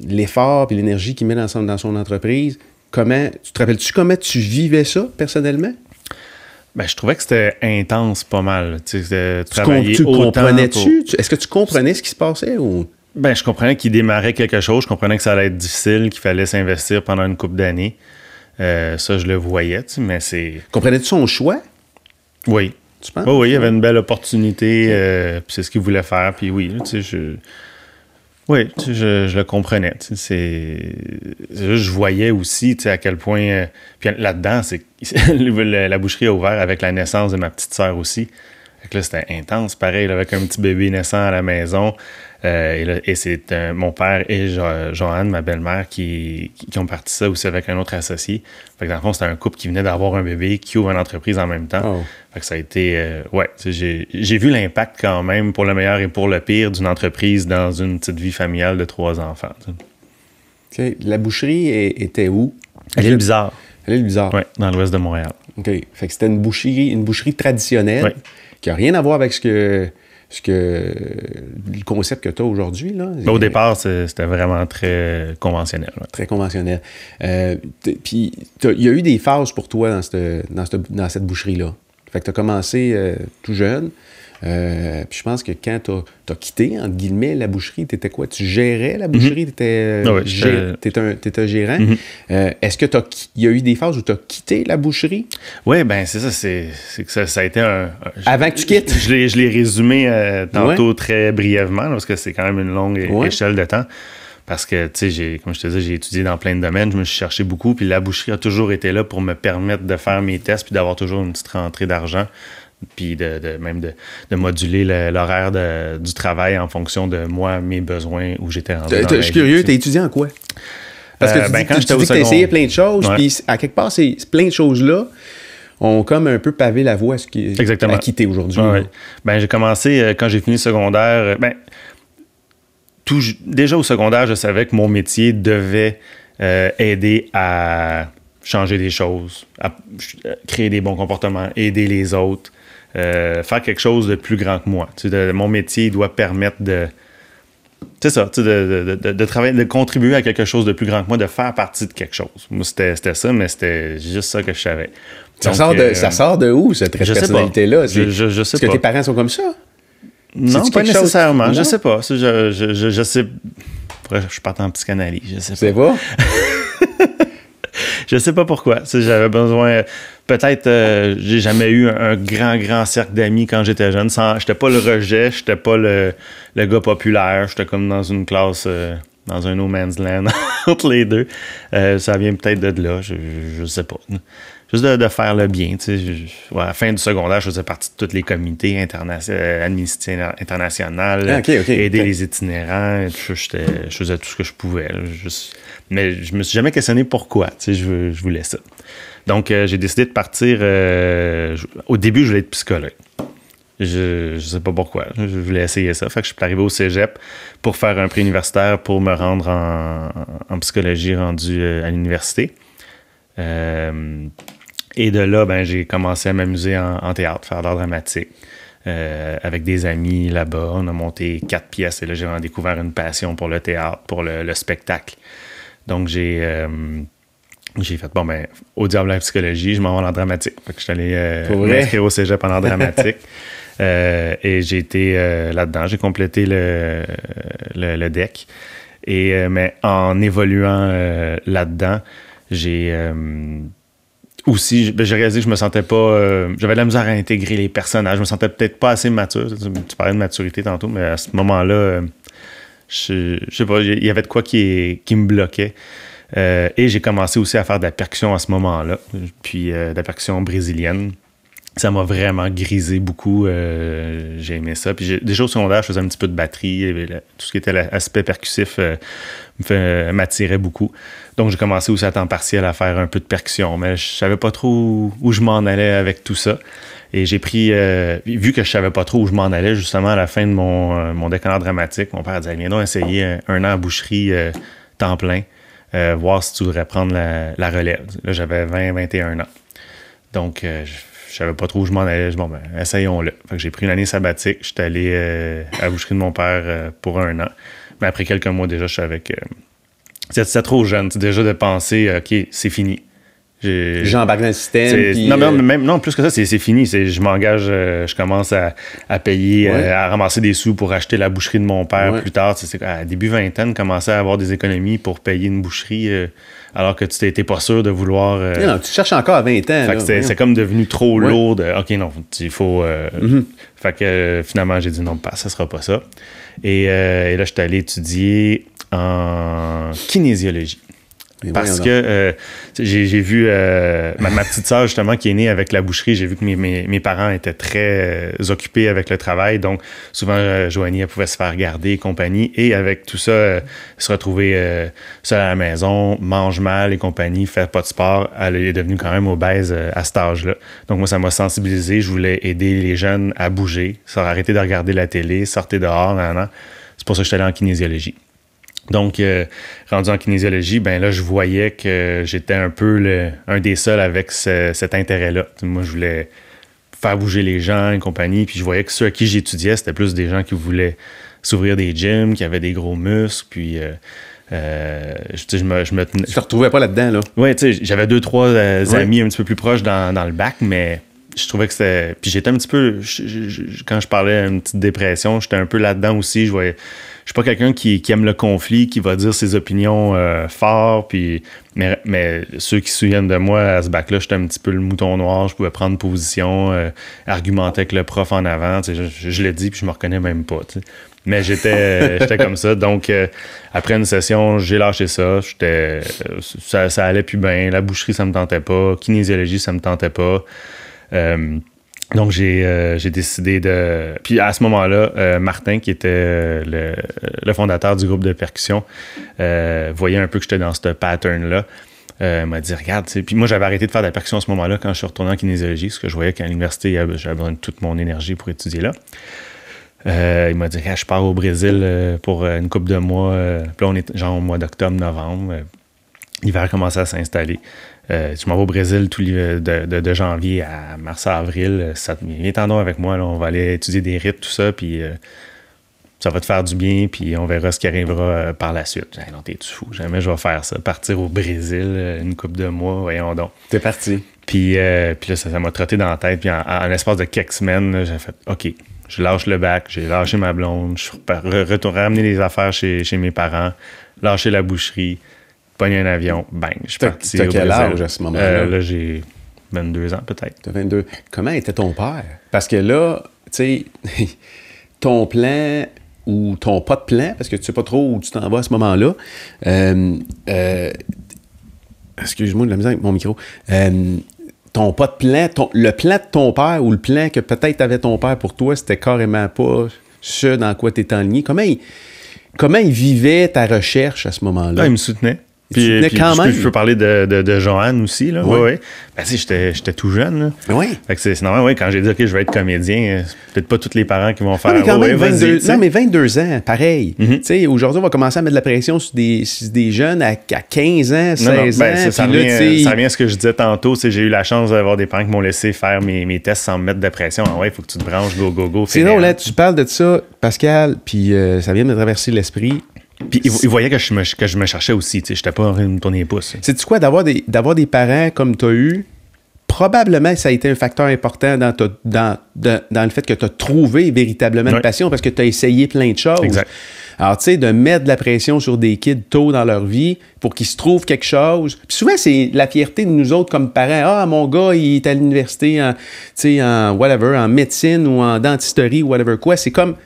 l'effort et l'énergie qu'il met dans son, dans son entreprise. Comment, tu te rappelles-tu comment tu vivais ça personnellement? Ben, je trouvais que c'était intense pas mal. Tu, tu comprenais-tu? Est-ce que tu comprenais ce qui se passait ou... Ben, je comprenais qu'il démarrait quelque chose. Je comprenais que ça allait être difficile, qu'il fallait s'investir pendant une couple d'années. Euh, ça, je le voyais, mais c'est. Comprenais-tu son choix? Oui. Tu penses? oui, il y avait une belle opportunité, euh, puis c'est ce qu'il voulait faire, puis oui, tu sais, je. Oui, je, le comprenais. C'est, je voyais aussi à quel point. Euh, puis là-dedans, c'est la boucherie a ouvert avec la naissance de ma petite sœur aussi. Fait là, c'était intense, pareil, avec un petit bébé naissant à la maison. Euh, et, c'est mon père et Joanne, ma belle-mère, qui, ont parti ça aussi avec un autre associé. Fait que dans le fond, c'était un couple qui venait d'avoir un bébé, qui ouvre une entreprise en même temps. Oh. Fait que ça a été... Euh, ouais, j'ai vu l'impact quand même, pour le meilleur et pour le pire, d'une entreprise dans une petite vie familiale de trois enfants. La boucherie était où? À l'île Bizarre. À l'île Bizarre? Oui, dans l'ouest de Montréal. OK. Fait que c'était une boucherie, une boucherie traditionnelle qui n'a rien à voir avec ce que ce que le concept que tu as aujourd'hui. Là, au départ, c'était vraiment très conventionnel. Très conventionnel. Euh, puis, il y a eu des phases pour toi dans cette, dans cette, boucherie-là. Fait que tu as commencé euh, tout jeune. Euh, puis je pense que quand tu as, quitté, entre guillemets, la boucherie, tu étais quoi? Tu gérais la boucherie? Tu étais, un, gérant. Mhm. Euh, est-ce que il y a eu des phases où tu as quitté la boucherie? Oui, ben c'est ça. C'est, que ça, a été un... Avant que tu quittes? Je, l'ai, résumé euh, tantôt très brièvement, parce que c'est quand même une longue échelle de temps. Parce que, tu sais, comme je te disais, j'ai étudié dans plein de domaines, je me suis cherché beaucoup, puis la boucherie a toujours été là pour me permettre de faire mes tests, puis d'avoir toujours une petite rentrée d'argent puis de, même de, moduler l'horaire du travail en fonction de moi, mes besoins, où j'étais rendu. Je suis curieux, t'es étudié en quoi? Parce que euh, tu, ben, dis, que tu essayé plein de choses, puis à quelque part, c'est plein de choses-là ont comme un peu pavé la voie à, ce qui, Exactement. à quitter aujourd'hui. Ben, j'ai commencé, euh, quand j'ai fini le secondaire, euh, ben, tout, déjà au secondaire, je savais que mon métier devait aider à changer des choses, à créer des bons comportements, aider les autres, euh, faire quelque chose de plus grand que moi. mon métier doit permettre de. C'est ça, de, travailler, de contribuer à quelque chose de plus grand que moi, de faire partie de quelque chose. Moi, c'était ça, mais c'était juste ça que je savais. Ça, sort, de, ça euh, sort de où, cette personnalité-là? Je, je, sais Est-ce que tes parents sont comme ça? Non, pas nécessairement. Je sais pas. Je, je, je, sais. Je en psychanalyse. Je sais pas. C'est pas? je sais pas pourquoi. J'avais besoin. Peut-être, euh, j'ai jamais eu un, grand, grand cercle d'amis quand j'étais jeune. J'étais pas le rejet, j'étais pas le, le, gars populaire. J'étais comme dans une classe, euh, dans un no man's land entre les deux. Euh, ça vient peut-être de là. Je, je sais pas juste de, faire le bien. À la fin du secondaire, je faisais partie de tous les comités administratifs internationaux, ah, aider les itinérants. Je, je, faisais tout ce que je pouvais. mais je me suis jamais questionné pourquoi. Je, je voulais ça. Donc, euh, j'ai décidé de partir. Euh, au début, je voulais être psychologue. Je ne sais pas pourquoi. Je voulais essayer ça. Fait que je suis arrivé au cégep pour faire un prix universitaire pour me rendre en, psychologie rendu euh, à l'université. Et de là, ben, j'ai commencé à m'amuser en, théâtre, faire de l'art dramatique. Euh, avec des amis là-bas. On a monté quatre pièces et là, j'ai découvert une passion pour le théâtre, pour le, spectacle. Donc, j'ai euh, j'ai fait, bon, ben, au diable la psychologie, je m'en vais en dramatique. Fait que je suis allé euh, m'inscrire au cégep en dramatique. et j'ai été là-dedans. J'ai complété le, le, le, deck. Et, mais en évoluant là-dedans, j'ai aussi, ben, j'ai réalisé que je me sentais pas. Euh, j'avais de la misère à intégrer les personnages. Je me sentais peut-être pas assez mature. Tu parlais de maturité tantôt, mais à ce moment-là, euh, je, je, sais pas, il y avait de quoi qui, qui me bloquait. Euh, et j'ai commencé aussi à faire de la percussion à ce moment-là, puis de la percussion brésilienne ça m'a vraiment grisé beaucoup. Euh, j'ai aimé ça. Puis déjà au secondaire, je faisais un petit peu de batterie. tout ce qui était l'aspect percussif euh, m'attirait beaucoup. Donc j'ai commencé aussi à temps partiel à faire un peu de percussion. Mais je savais pas trop où, je m'en allais avec tout ça. Et j'ai pris, euh, vu que je savais pas trop où je m'en allais, justement à la fin de mon, mon dramatique, mon père disait Viens donc essayer un, an à boucherie temps plein, voir si tu voudrais prendre la, relève. Là, j'avais 20, 21 ans. Donc, je savais pas trop où je m'en allais. Je bon, ben, essayons-le. Fait que j'ai pris une année sabbatique. J'étais allé euh, à la boucherie de mon père euh, pour un an. Mais après quelques mois, déjà, je savais que c'était trop jeune. Déjà de penser, OK, c'est fini. J'embarque dans le système. non, euh, même, non, plus que ça, c'est fini. Je m'engage, euh, je commence à, payer, euh, à ramasser des sous pour acheter la boucherie de mon père plus tard. C'est à début vingtaine, commencer à avoir des économies pour payer une boucherie alors que tu t'étais pas sûr de vouloir. non, tu cherches encore à 20 ans. C'est comme devenu trop lourd. OK, non, il faut. Mm-hmm. Fait que finalement, j'ai dit non, pas, ça sera pas ça. Et, et là, je suis allé étudier en kinésiologie. Parce que euh, j'ai vu euh, ma, petite sœur, justement, qui est née avec la boucherie, j'ai vu que mes, parents étaient très euh, occupés avec le travail. Donc, souvent, Joanie, elle pouvait se faire garder et compagnie. Et avec tout ça, se retrouver seule à la maison, mange mal et compagnie, faire pas de sport, elle est devenue quand même obèse à cet âge-là. Donc, moi, ça m'a sensibilisé. Je voulais aider les jeunes à bouger, arrêter de regarder la télé, sortir dehors, C'est pour ça que je suis allé en kinésiologie. Donc, euh, rendu en kinésiologie, ben là, je voyais que j'étais un peu le, un des seuls avec cet intérêt-là. Moi, je voulais faire bouger les gens et compagnie, puis je voyais que ceux à qui j'étudiais, c'était plus des gens qui voulaient s'ouvrir des gyms, qui avaient des gros muscles, puis... Euh, euh, je, je, me, je me te retrouvais pas là-dedans, là? Oui, tu sais, j'avais deux, trois amis un petit peu plus proches dans, dans le bac, mais je trouvais que c'était. Puis j'étais un petit peu. quand je parlais d'une petite dépression, j'étais un peu là-dedans aussi. Je voyais. Je suis pas quelqu'un qui, aime le conflit, qui va dire ses opinions euh, fort. Puis, mais, mais ceux qui se souviennent de moi à ce bac-là, j'étais un petit peu le mouton noir. Je pouvais prendre position, euh, argumenter avec le prof en avant. Je, je, l'ai dit, puis je me reconnais même pas. Mais j'étais j'étais comme ça. Donc, euh, après une session, j'ai lâché ça. J'étais, ça. Ça allait plus bien. La boucherie, ça me tentait pas. Kinésiologie, ça me tentait pas. Euh, donc, euh, j'ai décidé de. Puis à ce moment-là, euh, Martin, qui était le, fondateur du groupe de percussion, voyait un peu que j'étais dans ce pattern-là. m'a dit Regarde, puis moi j'avais arrêté de faire de la percussion à ce moment-là quand je suis retourné en kinésiologie, parce que je voyais qu'à l'université, j'avais besoin de toute mon énergie pour étudier là. il m'a dit Je pars au Brésil pour une couple de mois. puis là, on est genre au mois d'octobre, novembre. L'hiver commençait à s'installer. Euh, tu m'en vas au Brésil tout de, de, janvier à mars-avril. Ça, viens t'en avec moi, on va aller étudier des rites, tout ça, puis euh, ça va te faire du bien, puis on verra ce qui arrivera euh, par la suite. non, t'es fou, jamais je vais faire ça. Partir au Brésil une couple de mois, voyons donc. T'es parti. Puis, puis là, ça m'a trotté dans la tête, puis en, l'espace de quelques semaines, j'ai fait OK, je lâche le bac, j'ai lâché ma blonde, je suis retourné ramener les affaires chez, chez mes parents, lâcher la boucherie pogné un avion, bang, je suis parti. T'as quel âge à ce moment-là? Euh, là, j'ai 22 ans peut-être. T'as 22. Comment était ton père? Parce que là, tu sais, ton plan ou ton pas de plan, parce que tu sais pas trop où tu t'en vas à ce moment-là. Euh, euh, excuse-moi de la misère avec mon micro. ton pas de plan, le plan de ton père ou le plan que peut-être avait ton père pour toi, c'était carrément pas ce dans quoi tu étais enligné. Comment il, comment il vivait ta recherche à ce moment-là? Ah, il me soutenait. Puis, puis quand même. Je peux parler de, de, de Joanne aussi. Là. Oui. Ouais, Ben, si, j'étais tout jeune. Là. Oui. Fait que c'est normal, oui, quand j'ai dit, OK, je vais être comédien, peut-être pas tous les parents qui vont faire. Non, mais quand même, 22, non, mais 22 ans, pareil. Tu sais, aujourd'hui, on va commencer à mettre de la pression sur des, des jeunes à, à, 15 ans, 16 non, non, ben, ans. Ça, ça, revient, ça revient à ce que je disais tantôt. J'ai eu la chance d'avoir des parents qui m'ont laissé faire mes, mes, tests sans me mettre de pression. Ah ouais, il faut que tu te branches, go, go, go. C'est non, là, tu parles de ça, Pascal, puis euh, ça vient de me traverser l'esprit. Puis il, voyait que je, me, que je me cherchais aussi, tu sais, j'étais pas en train de me tourner les pouces. C'est-tu quoi, d'avoir des, d'avoir des parents comme tu as eu, probablement ça a été un facteur important dans, dans, dans, le fait que tu as trouvé véritablement une passion parce que tu as essayé plein de choses. Exact. Alors, tu sais, de mettre de la pression sur des kids tôt dans leur vie pour qu'ils se trouvent quelque chose. Puis souvent, c'est la fierté de nous autres comme parents. Ah, mon gars, il est à l'université en, en whatever, en médecine ou en dentisterie ou whatever quoi. C'est comme,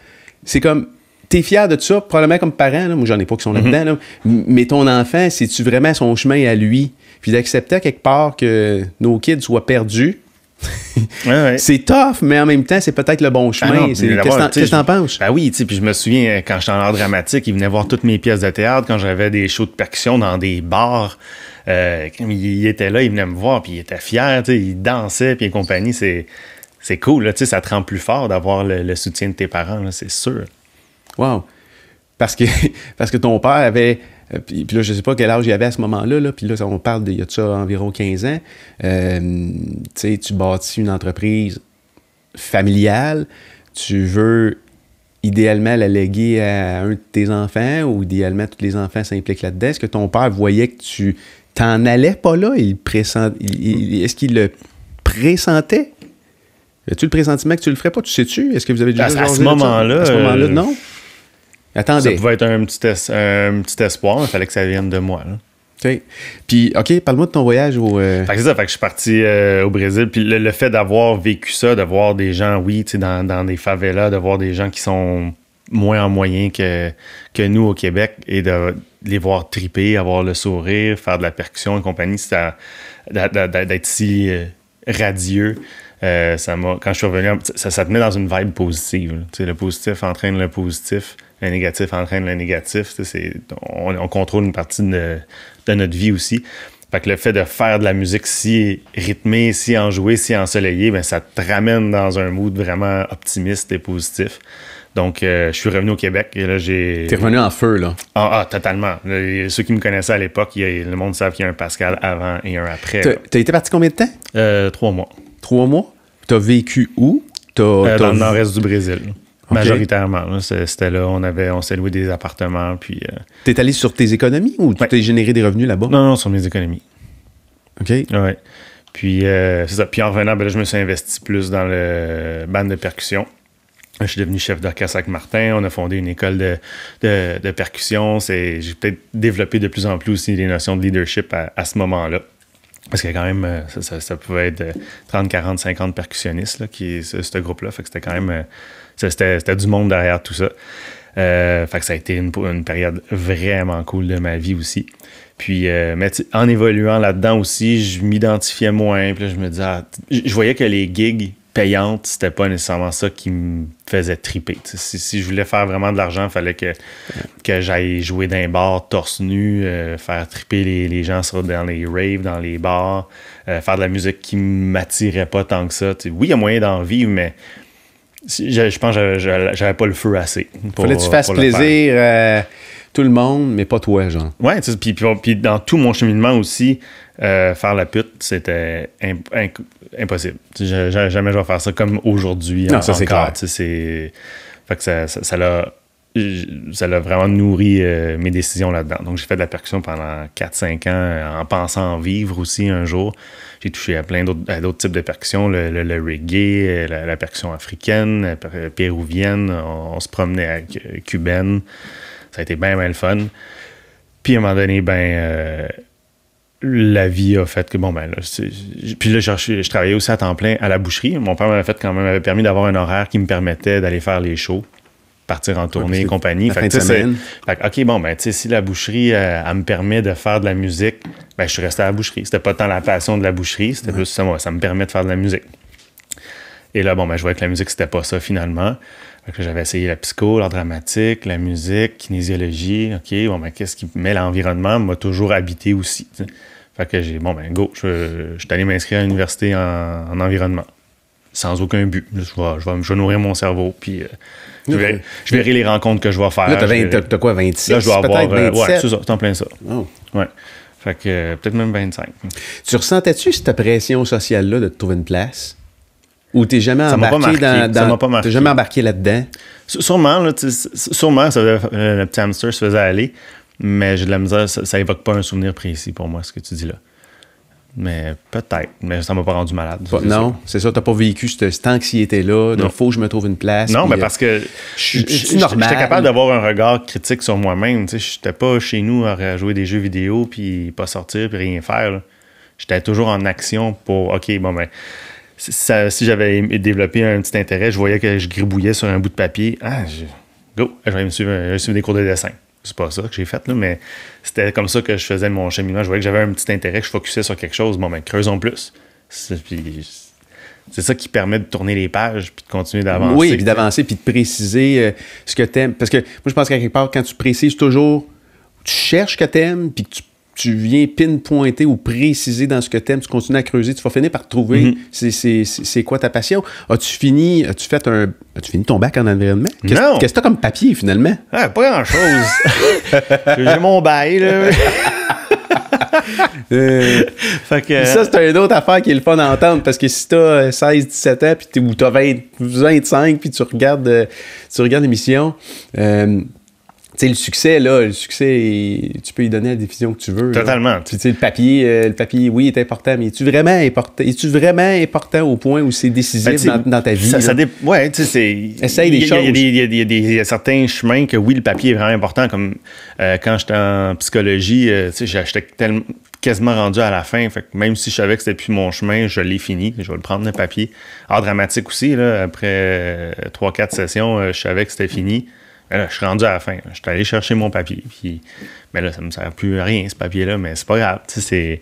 c'est comme, T'es fier de ça, probablement comme parent, là, moi j'en ai pas qui sont mhm. là-dedans, mais ton enfant, c'est-tu vraiment son chemin à lui? Puis d'accepter quelque part que nos kids soient perdus, c'est tough, mais en même temps, c'est peut-être le bon ah chemin. Qu'est-ce que t'en penses? Ben oui, puis je me souviens, quand j'étais en art dramatique, il venait voir toutes mes pièces de théâtre, quand j'avais des shows de percussion dans des bars. Euh, il était là, il venait me voir, puis il était fier, il dansait, puis compagnie. C'est, c'est cool, là, ça te rend plus fort d'avoir le, soutien de tes parents, c'est sûr. Wow. Parce que, parce que ton père avait, euh, puis, puis là, je sais pas quel âge il avait à ce moment-là, là, puis là, on parle d'il y a de ça environ 15 ans. Euh, tu sais, tu bâtis une entreprise familiale, tu veux idéalement la léguer à un de tes enfants ou idéalement tous les enfants s'impliquent là-dedans. Est-ce que ton père voyait que tu t'en allais pas là? Il pressent... Est-ce qu'il le pressentait? As-tu le pressentiment que tu le ferais pas? Tu sais-tu? Est-ce que vous avez déjà À- à ce moment-là, À ce moment-là, euh, non? Ça pouvait être un petit, es- un petit espoir, mais il fallait que ça vienne de moi. là. OK. Puis, OK, parle-moi de ton voyage au... euh, Fait que c'est ça, fait que je suis parti euh, au Brésil. Puis le, le fait d'avoir vécu ça, de voir des gens, oui, tu sais, dans, dans des favelas, de voir des gens qui sont moins en moyen que, que nous au Québec et de les voir triper, avoir le sourire, faire de la percussion et compagnie, d'être si euh, radieux. Euh, ça m'a, quand je suis revenu, ça, ça te met dans une vibe positive. le positif entraîne le positif, le négatif entraîne le négatif. C'est- on, on contrôle une partie de, de notre vie aussi. Fait que le fait de faire de la musique si rythmée, si enjouée, si ensoleillée, ben, ça te ramène dans un mood vraiment optimiste et positif. Donc, euh, je suis revenu au Québec et là, j'ai. T'es revenu en feu, là. Ah, ah, totalement. Ceux qui me connaissaient à l'époque, le monde savent qu'il y a un Pascal avant et un après. T'as été parti combien de temps? Euh, trois mois. Trois mois? T'as vécu où? T'as, Euh, dans le nord-est du Brésil. Majoritairement. C'était là, on avait, on s'est loué des appartements, puis. euh, T'es allé sur tes économies ou tu Ouais. t'es généré des revenus là-bas? Non, non, sur mes économies. OK. Ouais. Puis, euh, c'est ça. Puis en revenant, ben là, je me suis investi plus dans le band de percussion. Je suis devenu chef d'orchestre avec Martin. On a fondé une école de, de, de percussion. C'est- J'ai peut-être développé de plus en plus aussi des notions de leadership à, à ce moment-là. Parce qu'il y a quand même, euh, ça, pouvait être euh, 30, 40, 50 percussionnistes, là, qui, ce, ce groupe-là. Fait c'était quand même, euh, c'était, du monde derrière tout ça. Euh, fait que ça a été une, période vraiment cool de ma vie aussi. Puis, euh, mais en évoluant là-dedans aussi, je m'identifiais moins. Puis je me disais, ah, je voyais que les gigs payantes, c'était pas nécessairement ça qui me faisait triper. Si, si je voulais faire vraiment de l'argent, il fallait que, que j'aille jouer dans les bars torse nu, euh, faire triper les, les gens sur, dans les raves, dans les bars, euh, faire de la musique qui m'attirait pas tant que ça. Oui, il y a moyen d'en vivre, mais je, je pense que j'avais- pas le feu assez. pour- Fallait que tu fasses le faire. plaisir tout le monde, mais pas toi, genre. Ouais, tu sais, puis, puis, dans tout mon cheminement aussi, euh, faire la pute, c'était imp- impossible. Je- je- jamais je vais faire ça comme aujourd'hui. Non, en- ça, c'est clair. Fait que ça, ça, ça l'a ça l'a vraiment nourri euh, mes décisions là-dedans. Donc, j'ai fait de la percussion pendant 4-5 ans euh, en pensant en vivre aussi un jour. J'ai touché à plein d'autres à types de percussions, le, le- le reggae, la, la percussion africaine, péruvienne, on, on se promenait euh, cubaine. Ça a été bien, bien le fun. Puis à un moment donné, ben, euh, la vie a fait que, bon, ben, là, puis là, je, je travaillais aussi à temps plein à la boucherie. Mon père m'avait fait quand même, m'avait permis d'avoir un horaire qui me permettait d'aller faire les shows, partir en tournée et compagnie. Fait que, fait que, OK, bon, ben, tu sais, si la boucherie, euh, elle me permet de faire de la musique, ben, je suis resté à la boucherie. C'était pas tant la passion de la boucherie, c'était plus ça, moi, ça me permet de faire de la musique. Et là, bon, ben, je voyais que la musique, c'était pas ça finalement. J'avais essayé la psycho, l'art dramatique, la musique, kinésiologie. OK, bon, ben, qu'est-ce qui met l'environnement m'a toujours habité aussi. Fait que j'ai, bon, ben, go, je, je suis allé m'inscrire à l'université en, en environnement. Sans aucun but. Je vais, je vais, je vais nourrir mon cerveau, puis euh, je, verrai les rencontres que je vais faire. Là, t'as Je 20 verrai- t'as- t'as quoi, 26? Là, je dois avoir. euh, 27? ouais, c'est ça, en plein ça. Oh. Ouais. Fait que euh, peut-être même 25. Tu ressentais-tu cette pression sociale-là de te trouver une place? Ou t'es jamais embarqué dans... T'es jamais embarqué là-dedans? Sûrement, là, sûrement, ça, euh, le petit hamster se faisait aller, mais j'ai de la misère, ça, ça évoque pas un souvenir précis pour moi, ce que tu dis là. Mais peut-être, mais ça m'a pas rendu malade. Pas- non, c'est ça, t'as pas vécu cette, cette anxiété-là Non. faut que je me trouve une place. Non, mais euh, parce que j'étais capable d'avoir un regard critique sur moi-même. Tu sais, j'étais pas chez nous à jouer des jeux vidéo, puis pas sortir, puis rien faire. J'étais toujours en action pour, OK, bon, ben, si j'avais développé un petit intérêt, je voyais que je gribouillais sur un bout de papier. Ah, je, go, je vais me suivre, des cours de dessin. C'est pas ça que j'ai fait, mais c'était comme ça que je faisais mon cheminement. Je voyais que j'avais un petit intérêt, que je focusais sur quelque chose. Bon, ben, creusons plus. C'est ça qui permet de tourner les pages puis de continuer d'avancer. Oui, puis d'avancer, puis de préciser euh, ce que t'aimes. Parce que moi, je pense qu'à quelque part, quand tu précises toujours, tu cherches ce que t'aimes, puis que tu tu viens pinpointer ou préciser dans ce que tu aimes, tu continues à creuser, tu vas finir par trouver Mhm. c'est quoi ta passion. As-tu fini, as-tu fait un. As-tu fini ton bac en environnement? Qu'est-ce Non. qu'est-ce que t'as comme papier finalement? Ah, pas grand-chose. J'ai mon bail, là. Euh, fait que, ça, c'est une autre affaire qui est le fun d'entendre parce que si t'as 16, 17 ans, puis ou t'as 20, 25, puis tu regardes, euh, tu regardes l'émission, euh, tu sais, le succès, là, le succès, tu peux y donner la définition que tu veux. Totalement. Puis, tu sais, le papier, euh, le papier, oui, est important, mais es-tu vraiment important, es-tu vraiment important au point où c'est décisif Ben, dans, dans ta vie? Ça, là? ça dé- ouais, tu sais, c'est. Essaye des il y choses. Il y, y y a certains chemins que oui, le papier est vraiment important. Comme euh, quand j'étais en psychologie, euh, tu sais, j'étais tellement quasiment rendu à la fin. Fait que même si je savais que c'était plus mon chemin, je l'ai fini. Je vais le prendre le papier. Art dramatique aussi, là, après 3-4 sessions, euh, je savais que c'était fini. Là, je suis rendu à la fin. Je suis allé chercher mon papier. Puis, mais là, ça me sert plus à rien, ce papier-là. Mais c'est pas grave. Tu c'est...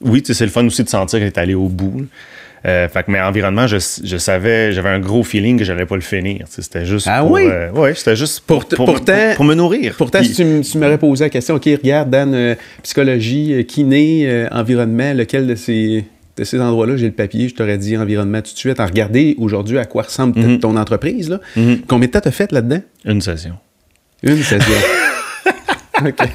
Oui, tu sais, c'est le fun aussi de sentir que t'es allé au bout. Euh, fait que, mais environnement, je, je savais, j'avais un gros feeling que j'allais pas le finir. Tu sais, C'était juste Ah pour, oui? euh, ouais, c'était juste pour, Pour- pour, pourtant- pour me nourrir. Pourtant, si tu, tu m'aurais posé la question, OK, regarde, Dan, euh, psychologie, kiné, environnement, lequel de ces, de ces endroits-là, j'ai le papier, je t'aurais dit environnement tout de suite, en regarder aujourd'hui à quoi ressemble Mhm. ton entreprise. Là. Mhm. Combien de temps t'as fait là-dedans? Une session. Une session. OK.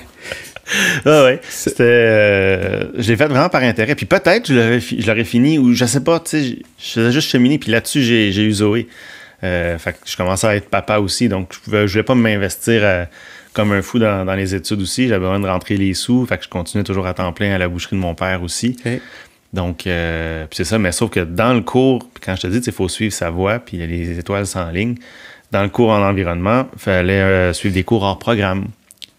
Ah ouais. C'était. euh, je l'ai fait vraiment par intérêt. Puis peut-être je l'aurais fini ou je sais pas, tu sais, je- faisais juste cheminer. Puis là-dessus, j'ai eu Zoé. Euh, fait que je commençais à être papa aussi. Donc je, je voulais pas m'investir euh, comme un fou dans, dans les études aussi. J'avais besoin de rentrer les sous. Fait que je continuais toujours à temps plein à la boucherie de mon père aussi. Donc, euh, c'est ça, mais sauf que dans le cours, quand je te dis, il faut suivre sa voie, puis les étoiles sont en ligne, dans le cours en environnement, il fallait euh, suivre des cours hors programme.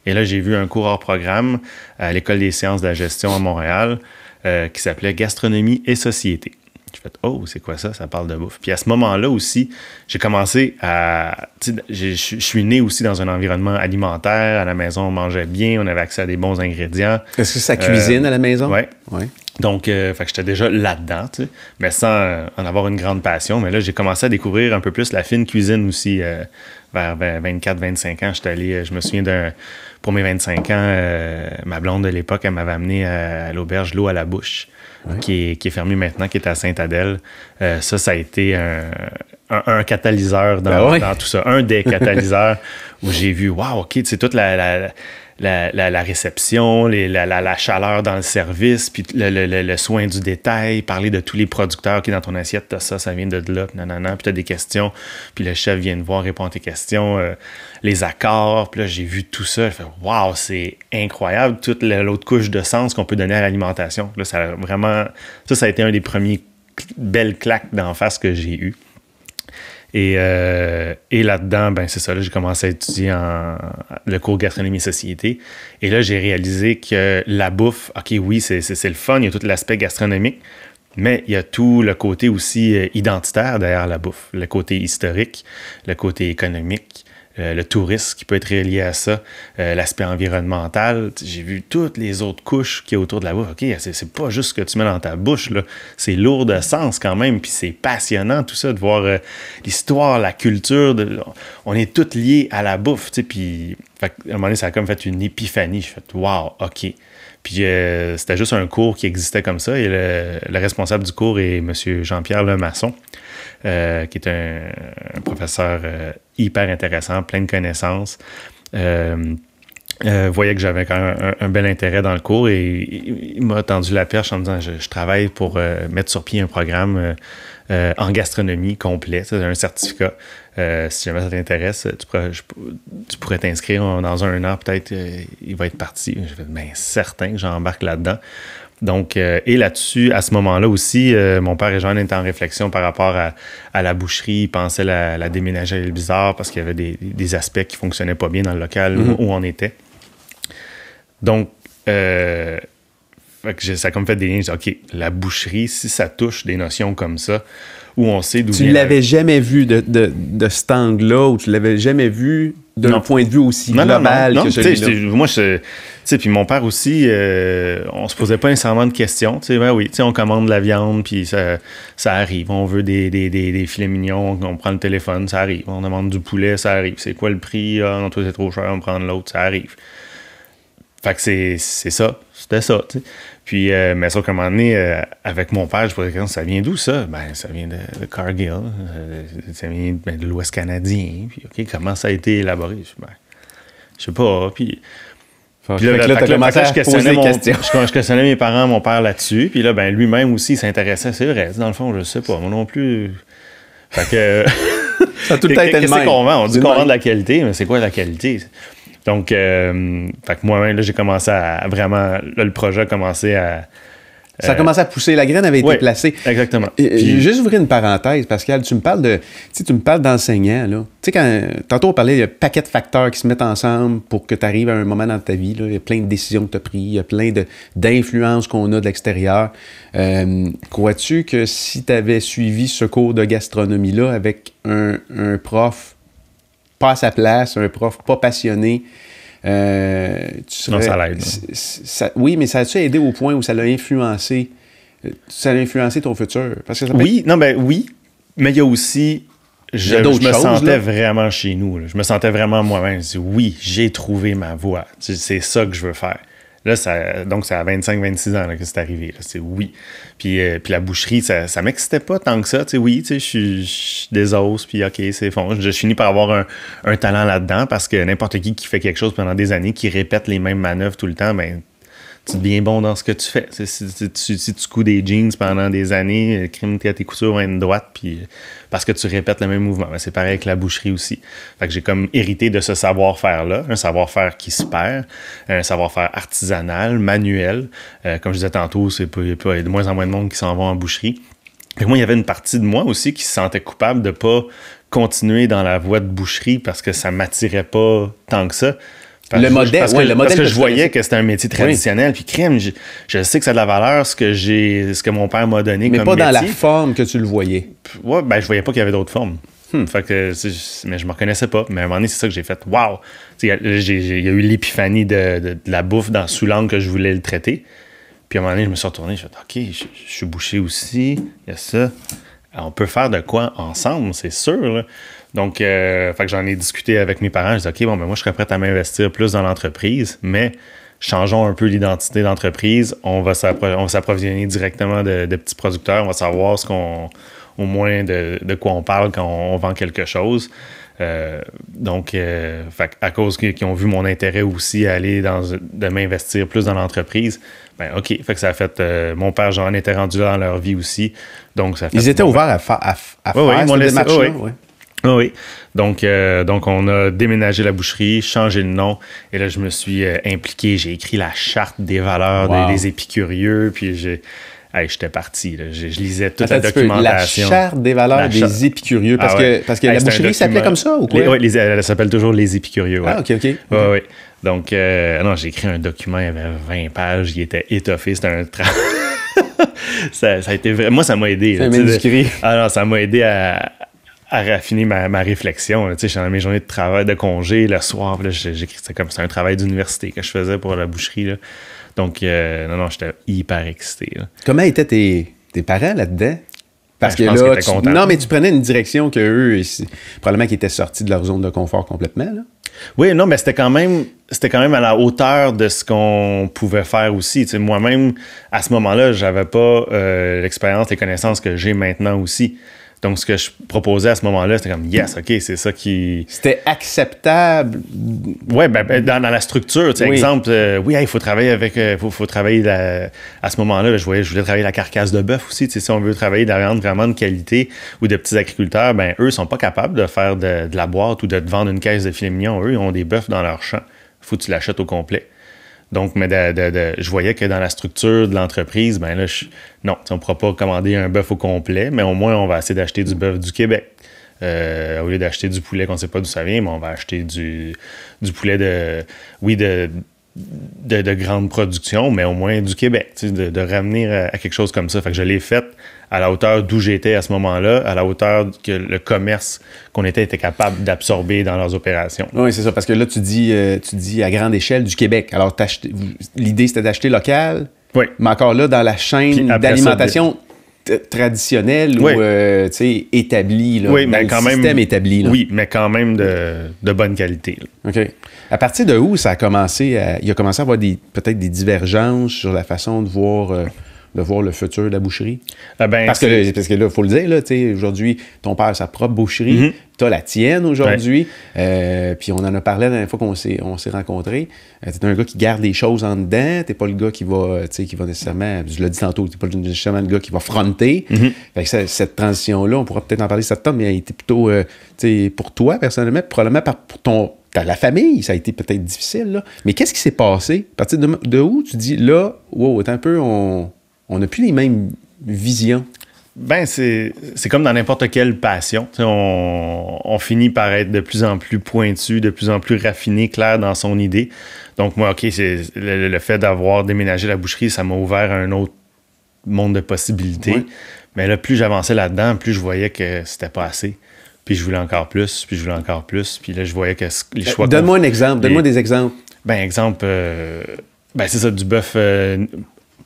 Et là, j'ai vu un cours hors programme à l'École des sciences de la gestion à Montréal euh, qui s'appelait Gastronomie et société. J'ai fait Oh, c'est quoi ça? Ça parle de bouffe. Puis à ce moment-là aussi, j'ai commencé à. Je je suis né aussi dans un environnement alimentaire. À la maison, on mangeait bien, on avait accès à des bons ingrédients. Est-ce que ça cuisine à la maison? ouais. Ouais. Donc, euh, fait que j'étais déjà là-dedans, tu sais, mais sans euh, en avoir une grande passion. Mais là, j'ai commencé à découvrir un peu plus la fine cuisine aussi euh, vers 24-25 ans. J'étais allé, euh, je me souviens d'un, pour mes 25 ans, euh, ma blonde de l'époque, elle m'avait amené à, à l'auberge L'eau à la bouche, qui, est, qui est fermée maintenant, qui est à Sainte-Adèle. Euh, ça, ça a été un, un, un catalyseur dans, Ben ouais? dans tout ça. Un des catalyseurs où j'ai vu, waouh, OK, c'est toute la, la, la, la- la réception, les- la, la- la chaleur dans le service, puis le, le- le- soin du détail, parler de tous les producteurs qui dans ton assiette, t'as ça, ça vient de là, puis nanana, puis t'as des questions, puis le chef vient te voir, répond à tes questions, euh, les accords, puis là, j'ai vu tout ça, j'ai fait « Wow, c'est incroyable, toute la- l'autre couche de sens qu'on peut donner à l'alimentation. » Là, ça a vraiment... Ça, ça a été un des premiers belles claques d'en face que j'ai eu. Et, euh, et là-dedans, ben c'est ça, là, j'ai commencé à étudier en, le cours gastronomie et société. Et là, j'ai réalisé que la bouffe, OK, oui, c'est le fun, il y a tout l'aspect gastronomique, mais il y a tout le côté aussi euh, identitaire derrière la bouffe, le côté historique, le côté économique, euh, le tourisme qui peut être relié à ça, euh, l'aspect environnemental. J'ai vu toutes les autres couches qui a autour de la bouffe. OK, c'est, pas juste ce que tu mets dans ta bouche, là. C'est lourd de sens quand même, puis c'est passionnant tout ça, de voir euh, l'histoire, la culture. On est tous liés à la bouffe, tu sais, puis qu'à un moment donné, ça a comme fait une épiphanie. Je fait wow, OK. Puis c'était juste un cours qui existait comme ça, et le, le responsable du cours est M. Jean-Pierre Lemasson. Euh, qui est un, professeur euh, hyper intéressant, plein de connaissances. Euh, voyait que j'avais quand même un, bel intérêt dans le cours et il, m'a tendu la perche en me disant je, je travaille pour mettre sur pied un programme en gastronomie complet, c'est un certificat. Si jamais ça t'intéresse, tu pourrais, je- t'inscrire dans un an, peut-être il va être parti. J'ai fait ben certain que j'embarque là-dedans. Donc, euh, et là-dessus, à ce moment-là aussi, euh, mon père et Jeanne étaient en réflexion par rapport à, à la boucherie. Ils pensaient la, la déménager à l'île Bizarre parce qu'il y avait des, des aspects qui fonctionnaient pas bien dans le local où, où on était. Donc, euh, fait que j'ai- ça a comme fait des liens. J'ai dit, OK, la boucherie, si ça touche des notions comme ça, où on sait d'où Tu la- l'avais jamais vu de, de, de cet angle-là ou tu l'avais jamais vu d'un point de vue aussi Non, global non, non, que celui-là. moi, je, tu sais, puis mon père aussi, euh, on se posait pas nécessairement de questions. Tu sais, ben oui, tu sais, on commande de la viande, puis ça, ça arrive. On veut des, des, des, des filets mignons, on prend le téléphone, ça arrive. On demande du poulet, ça arrive. C'est quoi le prix? Ah, non, toi, c'est trop cher, on prend l'autre, ça arrive. Fait que c'est, c'est ça. C'était ça. Puis, euh, mais ça, qu'à un moment donné, euh, avec mon père, je posais la question, ça vient d'où ça? Ben, ça vient de, de Cargill. euh, ça vient ben, de l'Ouest canadien. Puis, OK, comment ça a été élaboré? Je, ben, je sais pas. Puis, puis là, que je questionnais, mon- je, je questionnais mes parents, mon père là-dessus. Puis là, ben, lui-même aussi, il s'intéressait. C'est vrai, dans le fond, je sais pas. Moi non plus. Fait que. Ça a tout le temps été le même. qu'on vend? On dit qu'on vend de la qualité, mais c'est quoi la qualité? Donc, euh, fait que moi-même, là, j'ai commencé à vraiment. Là, le projet a commencé à. Ça a commencé à pousser. La graine avait été placée. Exactement. Puis- juste ouvrir une parenthèse, Pascal. Tu me parles de, tu me parles d'enseignants, là. Tu sais, quand, tantôt, on parlait de paquet de facteurs qui se mettent ensemble pour que tu arrives à un moment dans ta vie, là. Il y a plein de décisions que tu as prises, il y a plein d'influences qu'on a de l'extérieur. Euh, crois-tu que si tu avais suivi ce cours de gastronomie-là avec un, un prof pas à sa place, un prof pas passionné, euh, tu serais... Non, ça l'aide, ça- oui, mais ça a-tu aidé au point où ça l'a influencé euh, ça a influencé ton futur? Parce que ça Oui, non, ben oui, mais il y a aussi. Je, a je me choses, sentais là. vraiment chez nous. là. Je me sentais vraiment moi-même. Je dis, oui, j'ai trouvé ma voie. C'est ça que je veux faire. Là, donc, c'est à 25-26 ans que c'est arrivé. C'est oui. Puis, euh, puis la boucherie, ça, ça m'excitait pas tant que ça. Oui, je suis- des os, puis OK, c'est fond. Je, finis par avoir un, un talent là-dedans parce que n'importe qui qui fait quelque chose pendant des années, qui répète les mêmes manœuvres tout le temps, ben tu deviens bon dans ce que tu fais. Si, tu, couds des jeans pendant des années, le crime tes tes coutures vont être droites, puis parce que tu répètes le même mouvement. C'est pareil avec la boucherie aussi. Fait que j'ai comme hérité de ce savoir-faire-là, un savoir-faire qui se perd, un savoir-faire artisanal, manuel. Euh, comme je disais tantôt, c'est pas, il y a de moins en moins de monde qui s'en va en boucherie. Que moi, il y avait une partie de moi aussi qui se sentait coupable de pas continuer dans la voie de boucherie parce que ça m'attirait pas tant que ça. Parce Le modèle, parce que, ouais, le modèle que je voyais que c'était un métier traditionnel. Puis crème, je, je sais que ça a de la valeur, ce que j'ai, ce que mon père m'a donné mais comme pas dans la forme que tu le voyais. Ouais, ben, je voyais pas qu'il y avait d'autres formes. Fait que, mais je me reconnaissais pas. Mais à un moment donné, c'est ça que j'ai fait. Waouh! Il y a- eu l'épiphanie de, de- de la bouffe dans sous l'angle que je voulais le traiter. Puis à un moment donné, je me suis retourné. Je me suis dit, OK, je, je suis bouché aussi. Il y a ça. On peut faire de quoi ensemble, c'est sûr. là. Donc, euh, fait que j'en ai discuté avec mes parents. Je dis, OK, bon, ben moi, je serais prêt à m'investir plus dans l'entreprise, mais changeons un peu l'identité d'entreprise. On va s'appro- on va s'approvisionner directement de, de petits producteurs. On va savoir ce qu'on, au moins de, de quoi on parle quand on, on vend quelque chose. Euh, donc, euh, fait à cause qu'ils ont vu mon intérêt aussi à aller dans, de m'investir plus dans l'entreprise, ben OK. Fait que ça a fait. euh, mon père, Jean, était rendu là dans leur vie aussi. Donc, ça fait. Ils étaient ouverts à, fa- à, faire ils m'ont cette laissé- ouais. Ah oui. Donc, euh, donc, on a déménagé la boucherie, changé le nom. Et là, je me suis euh, impliqué. J'ai écrit la charte des valeurs Wow. des, des épicurieux. Puis, j'ai, hey, j'étais parti. là. Je, je lisais toute Attends la peu, La documentation. charte des valeurs des épicurieux. Parce Ah ouais. que, parce que Hey, la boucherie s'appelait comme ça ou quoi? Les- elle s'appelle toujours Les Épicurieux. ouais. Ah, OK, OK. Ouais, ouais. Donc, euh, non, j'ai écrit un document, il y avait 20 pages, il était étoffé, c'était un travail. ça, ça a été vrai. Moi, ça m'a aidé. Là, de- manuscrit. Ah non, ça m'a aidé à, à raffiner ma, ma réflexion. Tu sais, j'étais dans mes journées de travail, de congé, le soir, j'écris, c'était comme c'était un travail d'université que je faisais pour la boucherie. là. Donc, euh, non, non, j'étais hyper excité. là. Comment étaient tes, tes parents là-dedans? Parce Ben, que là, tu- non, mais tu prenais une direction que eux, probablement qu'ils étaient sortis de leur zone de confort complètement. Là. Oui, non, mais c'était quand même c'était quand même à la hauteur de ce qu'on pouvait faire aussi. Tu sais, moi-même, à ce moment-là, j'avais pas euh, l'expérience, les connaissances que j'ai maintenant aussi. Donc, ce que je proposais à ce moment-là, c'était comme yes, ok, c'est ça qui. C'était acceptable. Ouais, ben, ben, dans, dans la structure, tu sais, Oui. exemple, euh, oui, il faut travailler avec, euh, faut, faut travailler la- à ce moment-là, là, je voulais travailler la carcasse de bœuf aussi, tu sais, si on veut travailler de la viande vraiment de qualité ou de petits agriculteurs, ben, eux sont pas capables de faire de, de la boîte ou de te vendre une caisse de filet mignon. Eux, ils ont des bœufs dans leur champ. Faut que tu l'achètes au complet. Donc, mais de- de- de- je voyais que dans la structure de l'entreprise, ben là, je- non, on ne pourra pas commander un bœuf au complet, mais au moins, on va essayer d'acheter du bœuf du Québec. Euh, au lieu d'acheter du poulet qu'on ne sait pas d'où ça vient, mais on va acheter du, du poulet de, oui, de, de, de grande production, mais au moins du Québec, de ramener à, à quelque chose comme ça. Fait que je l'ai fait à la hauteur d'où j'étais à ce moment-là, à la hauteur que le commerce qu'on était était capable d'absorber dans leurs opérations. Oui, c'est ça. Parce que là, tu dis, euh, tu dis à grande échelle du Québec. Alors, l'idée, c'était d'acheter local. Oui. Mais encore là, dans la chaîne d'alimentation, traditionnel Oui. ou euh, tu sais, établi. Là, Oui, le même. système établi. Là. Oui, mais quand même de, de bonne qualité. là. OK. À partir de où ça a commencé à, il a commencé à avoir peut-être des divergences sur la façon de voir, euh, de voir le futur de la boucherie? Ah ben, Parce que, là, parce que là, il faut le dire, tu aujourd'hui, ton père a sa propre boucherie, tu as la tienne aujourd'hui, euh, puis on en a parlé la dernière fois qu'on s'est, on s'est rencontrés. tu es un gars qui garde les choses en dedans, t'es pas le gars qui va, euh, tu qui va nécessairement, je l'ai dit tantôt, t'es pas nécessairement le gars qui va fronter. Mhm. Fait que ça- cette transition-là, on pourra peut-être en parler temps, mais elle a été plutôt, euh, tu pour toi, personnellement, probablement par, pour ton, la famille, ça a été peut-être difficile, là. Mais qu'est-ce qui s'est passé? À partir de, de où tu dis, là, wow, un peu, on on n'a plus les mêmes visions. Ben, c'est comme dans n'importe quelle passion. On, on finit par être de plus en plus pointu, de plus en plus raffiné, clair dans son idée. Donc, moi, OK, c'est le, le fait d'avoir déménagé la boucherie, ça m'a ouvert un autre monde de possibilités. Mais là, plus j'avançais là-dedans, plus je voyais que c'était pas assez. Puis je voulais encore plus, puis je voulais encore plus. Puis là, je voyais que les choix. Donne-moi un exemple, donne-moi des exemples. Ben, exemple, euh, ben, c'est ça, du bœuf. euh,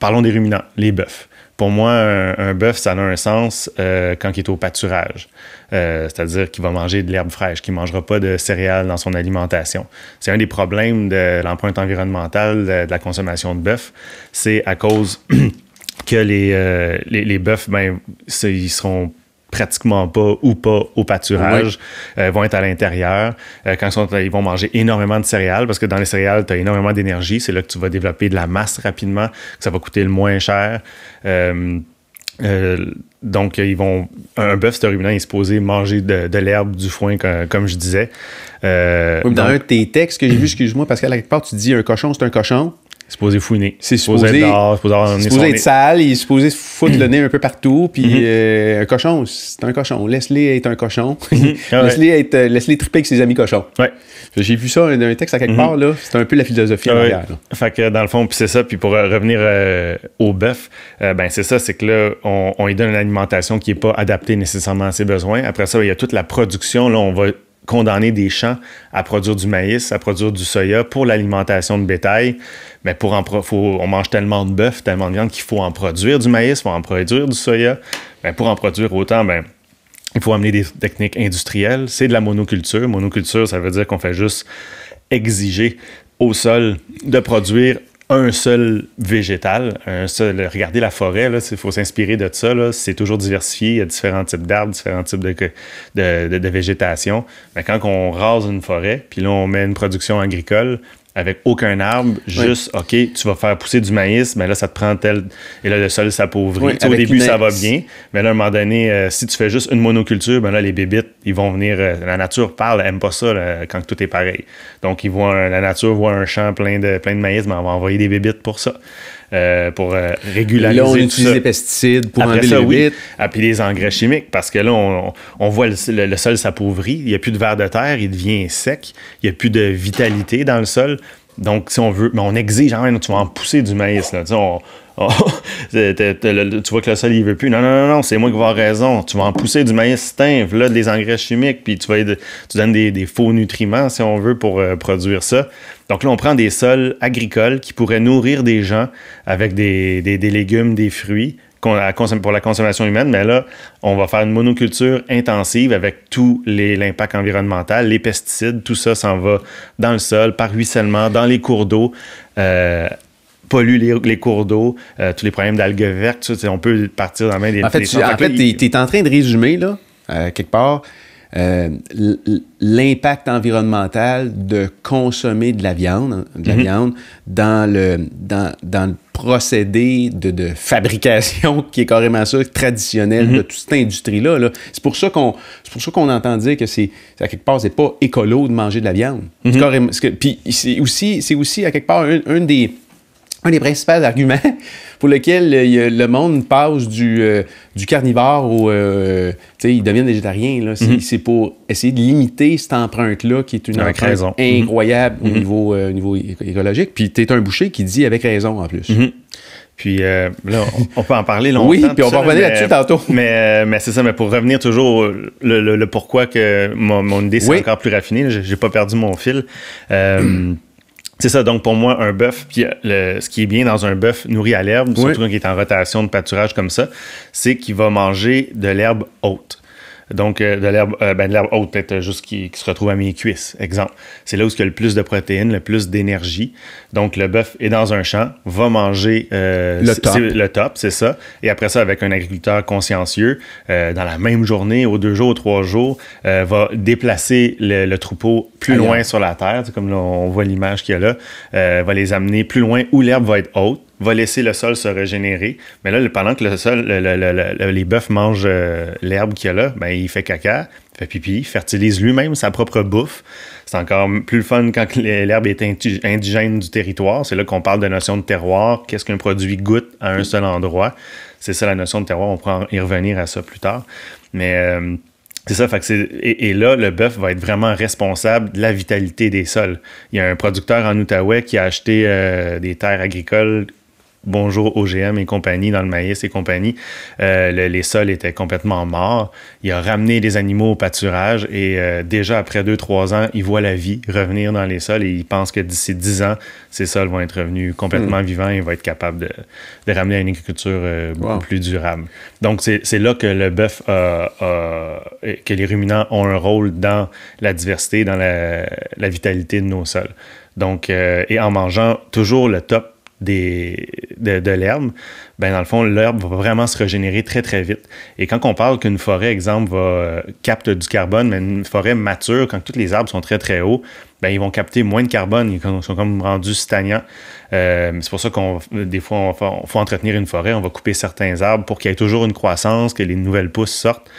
parlons des ruminants, les bœufs. Pour moi, un, bœuf, ça a un sens euh, quand il est au pâturage. Euh, C'est-à-dire qu'il va manger de l'herbe fraîche, qu'il ne mangera pas de céréales dans son alimentation. C'est un des problèmes de l'empreinte environnementale de, la consommation de bœuf. C'est à cause que les, euh, les, les bœufs, ben, ils seront pratiquement pas ou pas au pâturage, euh, vont être à l'intérieur. Euh, quand ils, sont, ils vont manger énormément de céréales, parce que dans les céréales, tu as énormément d'énergie. C'est là que tu vas développer de la masse rapidement, que ça va coûter le moins cher. Euh, donc, ils vont. Un bœuf, c'est un ruminant, il est supposé manger de, de l'herbe, du foin, comme, comme je disais. Oui, mais dans donc, un de tes textes que j'ai vu, excuse-moi, Pascal, à quelque part, tu dis un cochon, c'est un cochon. Supposé fouiner. C'est supposé supposé- supposé avoir supposé nez- être sale, il est supposé se foutre le nez un peu partout, puis euh, un cochon, c'est un cochon. Laisse-les être un cochon. Ah ouais. laisse-les être, euh, laisse-les triper avec ses amis cochons. Ouais. J'ai vu ça dans un texte à quelque part, là. C'est un peu la philosophie Ah ouais. là. Fait que dans le fond, puis c'est ça. Puis pour euh, revenir euh, au bœuf, euh, ben c'est ça, c'est que là, on, on lui donne une alimentation qui n'est pas adaptée nécessairement à ses besoins. Après ça, il y a toute la production. Là, on va condamner des champs à produire du maïs, à produire du soya pour l'alimentation de bétail. Mais pour en faut, on mange tellement de bœuf, tellement de viande qu'il faut en produire du maïs, il faut en produire du soya. Ben, pour en produire autant, ben, il faut amener des techniques industrielles. C'est de la monoculture. Monoculture, ça veut dire qu'on fait juste exiger au sol de produire un seul végétal, un seul. Regardez la forêt, il faut s'inspirer de ça. C'est toujours diversifié. Il y a différents types d'arbres, différents types de végétation. Mais quand on rase une forêt, puis là, on met une production agricole avec aucun arbre, juste, OK, tu vas faire pousser du maïs, mais là, ça te prend tel. Et là, le sol s'appauvrit. Oui, Tu sais, au début, ça va bien. Mais là, à un moment donné, euh, si tu fais juste une monoculture, ben là, les bébites, ils vont venir. euh, la nature parle, elle aime pas ça là, quand tout est pareil. Donc, ils voient un- la nature voit un champ plein de, plein de maïs, mais on va envoyer des bébites pour ça. Euh, pour euh, régulariser Là, on utilise des pesticides pour Après ça, les oui. Ah, puis les engrais chimiques, parce que là, on, on voit le, le- le sol s'appauvrit, il n'y a plus de vers de terre, il devient sec, il n'y a plus de vitalité dans le sol. Donc, si on veut, mais on exige, non, tu vas en pousser du maïs. Là. Le- tu vois que le sol, il veut plus. Non, non, non, non, c'est moi qui vais avoir raison. Tu vas en pousser du maïs teint, là, des engrais chimiques, puis tu vas tu donnes des, faux nutriments, si on veut, pour euh, produire ça. Donc là, on prend des sols agricoles qui pourraient nourrir des gens avec des, des- légumes, des fruits pour la consommation humaine, mais là, on va faire une monoculture intensive avec tout l'impact environnemental, les pesticides, tout ça s'en va dans le sol, par ruissellement, dans les cours d'eau, euh, pollue les, les cours d'eau, euh, tous les problèmes d'algues vertes, on peut partir dans la main des En fait, tu en Fait es en train de résumer, là, euh, quelque part, euh, l'impact environnemental de consommer de la viande, de la Mhm. viande dans le, dans, dans le procédé de, de fabrication qui est carrément ça, traditionnel de toute cette industrie-là. là. C'est pour ça qu'on c'est pour ça qu'on entend dire que c'est à quelque part, c'est pas écolo de manger de la viande. Mhm. Que- Puis c'est aussi, aussi à quelque part un, un des un des principaux arguments pour lequel euh, il le monde passe du, euh, du carnivore au. euh, tu sais, ils deviennent végétariens. là. C'est pour essayer de limiter cette empreinte-là, qui est une Avec empreinte raison. Mhm. incroyable au niveau, au niveau écologique. Puis tu es un boucher qui dit avec raison en plus. Mhm. Puis euh, là, on, on peut en parler longtemps. Oui, puis on va revenir là-dessus tantôt. Mais, mais c'est ça, mais pour revenir toujours au- le, le- le pourquoi que mon, mon idée c'est Oui. encore plus raffiné, j'ai pas perdu mon fil. Euh, C'est ça. Donc, pour moi, un bœuf, puis ce qui est bien dans un bœuf nourri à l'herbe, surtout quand il est en rotation de pâturage comme ça, c'est qu'il va manger de l'herbe haute. Donc, euh, de l'herbe euh, ben, de l'herbe haute, peut-être juste qui, se retrouve à mes cuisses, exemple. C'est là où il y a le plus de protéines, le plus d'énergie. Donc, le bœuf est dans un champ, va manger euh, le top. Le top, c'est ça. Et après ça, avec un agriculteur consciencieux, dans la même journée, aux deux jours, aux trois jours, va déplacer le, troupeau plus loin sur la terre, comme on voit l'image qu'il y a là, va les amener plus loin où l'herbe va être haute va laisser le sol se régénérer. Mais là, pendant que le sol, les bœufs mangent euh, l'herbe qu'il y a là, ben, il fait caca, fait pipi, fertilise lui-même sa propre bouffe. C'est encore plus fun quand l'herbe est indigène du territoire. C'est là qu'on parle de notion de terroir. Qu'est-ce qu'un produit goûte à un seul endroit? C'est ça la notion de terroir. On pourra y revenir à ça plus tard. Mais euh, c'est ça, et, là, le bœuf va être vraiment responsable de la vitalité des sols. Il y a un producteur en Outaouais qui a acheté euh, des terres agricoles bonjour OGM et compagnie, dans le maïs et compagnie, euh, les sols étaient complètement morts. Il a ramené les animaux au pâturage et euh, déjà après deux, trois ans, il voit la vie revenir dans les sols et il pense que d'ici dix ans, ces sols vont être revenus complètement mm. vivants et va être capable de, de ramener à une agriculture euh, beaucoup plus durable. Donc, c'est là que le bœuf, que les ruminants ont un rôle dans la diversité, dans la, la vitalité de nos sols. Donc, et en mangeant toujours le top de, l'herbe, ben dans le fond, l'herbe va vraiment se régénérer très, très vite. Et quand on parle qu'une forêt, exemple, va euh, capte du carbone, mais une forêt mature, quand tous les arbres sont très, très hauts, ben, ils vont capter moins de carbone, ils sont comme rendus stagnants. Euh, c'est pour ça qu'on des fois, on faut entretenir une forêt, on va couper certains arbres pour qu'il y ait toujours une croissance, que les nouvelles pousses sortent.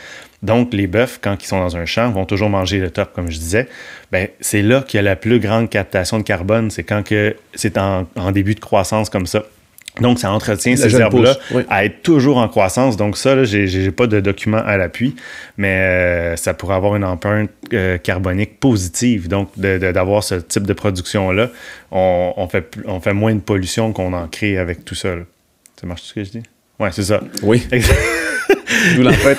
Donc, les bœufs, quand ils sont dans un champ, vont toujours manger le top, comme je disais. Ben, c'est là qu'il y a la plus grande captation de carbone. C'est quand que c'est en, début de croissance comme ça. Donc, ça entretient ces herbes-là à être toujours en croissance. Donc, ça, je n'ai pas de document à l'appui, mais euh, ça pourrait avoir une empreinte euh, carbonique positive. Donc, d'avoir ce type de production-là, on, fait, on fait moins de pollution qu'on en crée avec tout ça. Ça marche ce que je dis? Oui, c'est ça. Oui. D'où l'empreinte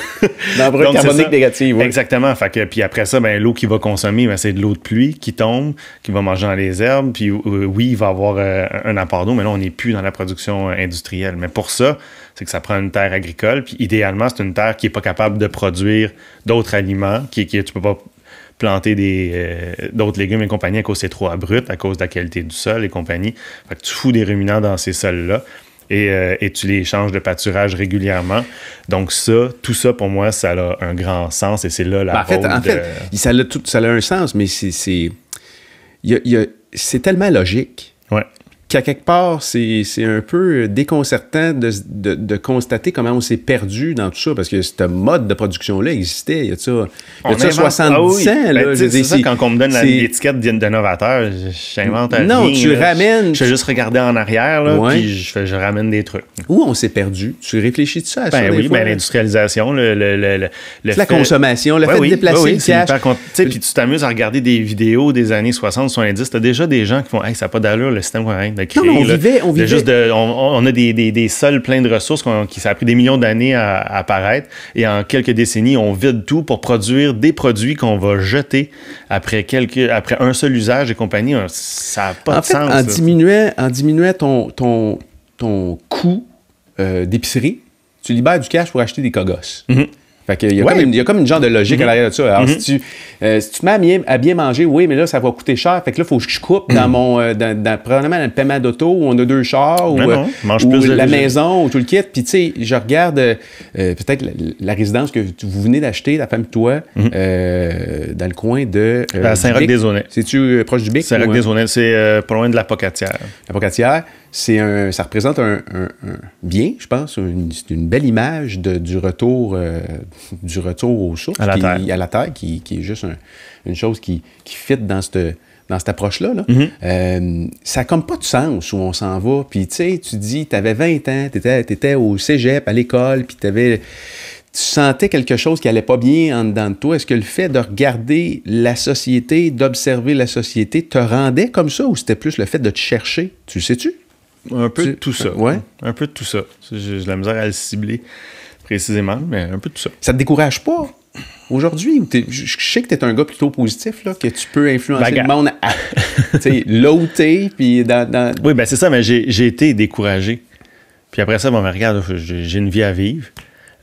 carbonique négative. Exactement. Fait que, puis après ça, ben, l'eau qu'il va consommer, ben, c'est de l'eau de pluie qui tombe, qui va manger dans les herbes. Puis euh, oui, il va avoir euh, un apport d'eau, mais là, on n'est plus dans la production euh, industrielle. Mais pour ça, c'est que ça prend une terre agricole. Puis idéalement, c'est une terre qui n'est pas capable de produire d'autres aliments, qui, qui tu peux pas planter d'autres légumes et compagnie à cause c'est trop abrupt, à cause de la qualité du sol et compagnie. Fait que tu fous des ruminants dans ces sols-là. Euh, et, tu les changes de pâturage régulièrement. Donc ça, tout ça pour moi, ça a un grand sens et c'est là la ben, en fait, ça, a tout, ça a un sens, mais c'est c'est tellement logique. Ouais qu'à quelque part, c'est un peu déconcertant de, de, de, constater comment on s'est perdu dans tout ça, parce que ce mode de production-là existait il y a ça, il y a 70 ans. Ben, c'est ça, quand on me donne l'étiquette d'innovateur, j'invente rien. Non, tu ramènes... Je fais juste regarder en arrière, là, puis je, je, ramène des trucs. Où on s'est perdu? Tu réfléchis de ça à ben ça? Oui, ben, l'industrialisation, le, le, le, la consommation, le fait de déplacer le cash. Puis tu t'amuses à regarder des vidéos des années 60, 70, t'as déjà des gens qui font Hey, ça n'a pas d'allure, le système non, on vivait, on vivait. on, a des, des, sols pleins de ressources qui ça a pris des millions d'années à, apparaître et en quelques décennies, on vide tout pour produire des produits qu'on va jeter après quelques, après un seul usage et compagnie. Ça n'a pas en de sens. En diminuant, en diminuant ton, ton, ton coût euh, d'épicerie, tu libères du cash pour acheter des cogosses. Mm-hmm. Fait qu'il y, y a comme une genre de logique à l'arrière de ça. Alors, si, tu, euh, si tu te mets à bien, manger, oui, mais là, ça va coûter cher. Fait que là, il faut que je coupe dans mon. Euh, dans, dans, probablement dans le paiement d'auto où on a deux chars ou, euh, ou la maison ou tout le kit. Puis, tu sais, je regarde peut-être la, résidence que vous venez d'acheter, la femme toi, dans le coin de. à Saint-Roch-des-Aunais. C'est-tu proche du Bic? Saint-Roch-des-Aunais, c'est pas loin de la Pocatière. La Pocatière c'est un, ça représente un, bien, je pense, une, une belle image de, du retour, euh, du retour aux sources, à la terre, à la terre qui, qui est juste une chose qui, qui fit dans cette dans cette approche-là, là, mm-hmm. euh, ça n'a comme pas de sens où on s'en va. Puis, tu sais, tu dis, tu avais 20 ans, tu étais, étais, au cégep, à l'école, puis tu sentais quelque chose qui allait pas bien en dedans de toi. Est-ce que le fait de regarder la société, d'observer la société, te rendait comme ça ou c'était plus le fait de te chercher? Tu sais-tu? Un peu de tout ça. Ouais. Un peu de tout ça. J'ai la misère à le cibler précisément, mais un peu de tout ça. Ça te décourage pas? aujourd'hui? Je sais que tu es un gars plutôt positif, là, que tu peux influencer Ben, le monde à, là où t'es, puis dans, dans- Oui, ben c'est ça, mais j'ai été découragé. Puis après ça, bon, ben, regarde, j'ai une vie à vivre.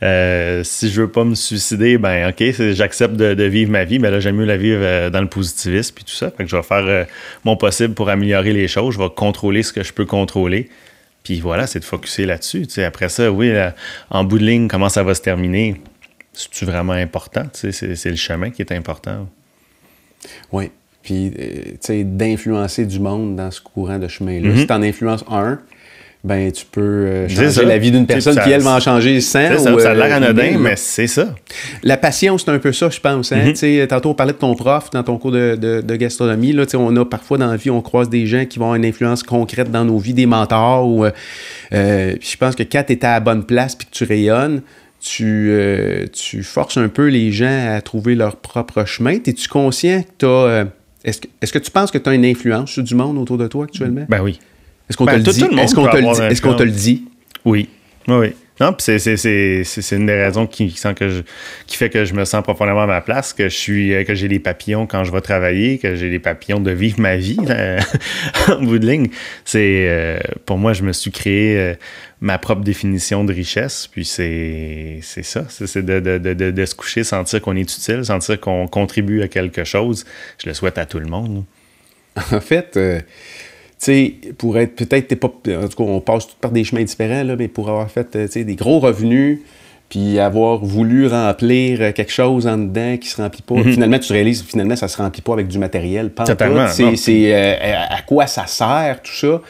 Euh, si je veux pas me suicider, ben ok, j'accepte de, de vivre ma vie, mais là j'aime mieux la vivre euh, dans le positivisme puis tout ça. Fait que je vais faire euh, mon possible pour améliorer les choses. Je vais contrôler ce que je peux contrôler. Puis voilà, c'est de focuser là-dessus. Tu sais, après ça, oui, là, en bout de ligne, comment ça va se terminer? C'est-tu vraiment important? Tu sais, c'est le chemin qui est important. Oui. Puis, tu sais, d'influencer du monde dans ce courant de chemin-là. Si tu en influences un, ben tu peux euh, changer la vie d'une personne ça- qui, elle, va en changer 100. C'est ça, ou, ça a l'air euh, anodin, mille, mais c'est ça. La passion, c'est un peu ça, je pense. Hein? Sais, Tantôt, on parlait de ton prof dans ton cours de, de- de gastronomie. Là, on a parfois dans la vie, on croise des gens qui vont avoir une influence concrète dans nos vies, des mentors. Ou, euh, je pense que quand tu es à la bonne place puis que tu rayonnes, tu, euh, tu forces un peu les gens à trouver leur propre chemin. Es-tu conscient que tu as. est-ce, que, est-ce que tu penses que tu as une influence sur du monde autour de toi actuellement? Ben oui. Est-ce qu'on ben, te le tout- dit? Est-ce qu'on te le dit? te le? Oui. Oui, oui. Non, puis c'est, c'est, c'est, c'est, c'est une des raisons qui, qui, sent que je- qui fait que je me sens profondément à ma place, que je suis euh, que j'ai les papillons quand je vais travailler, que j'ai les papillons de vivre ma vie là, en bout de ligne. C'est euh, pour moi, je me suis créé euh, ma propre définition de richesse, puis c'est, c'est ça. C'est, de, de, de, de, de se coucher, sentir qu'on est utile, sentir qu'on contribue à quelque chose. Je le souhaite à tout le monde. En fait, euh, sais, pour être peut-être, t'es pas. En tout cas, on passe par des chemins différents, là, mais pour avoir fait euh, tu sais, des gros revenus, puis avoir voulu remplir euh, quelque chose en dedans qui se remplit pas. Finalement, tu réalises, finalement, ça se remplit pas avec du matériel. Mhm. Totalement. C'est, euh, à quoi ça sert, tout ça?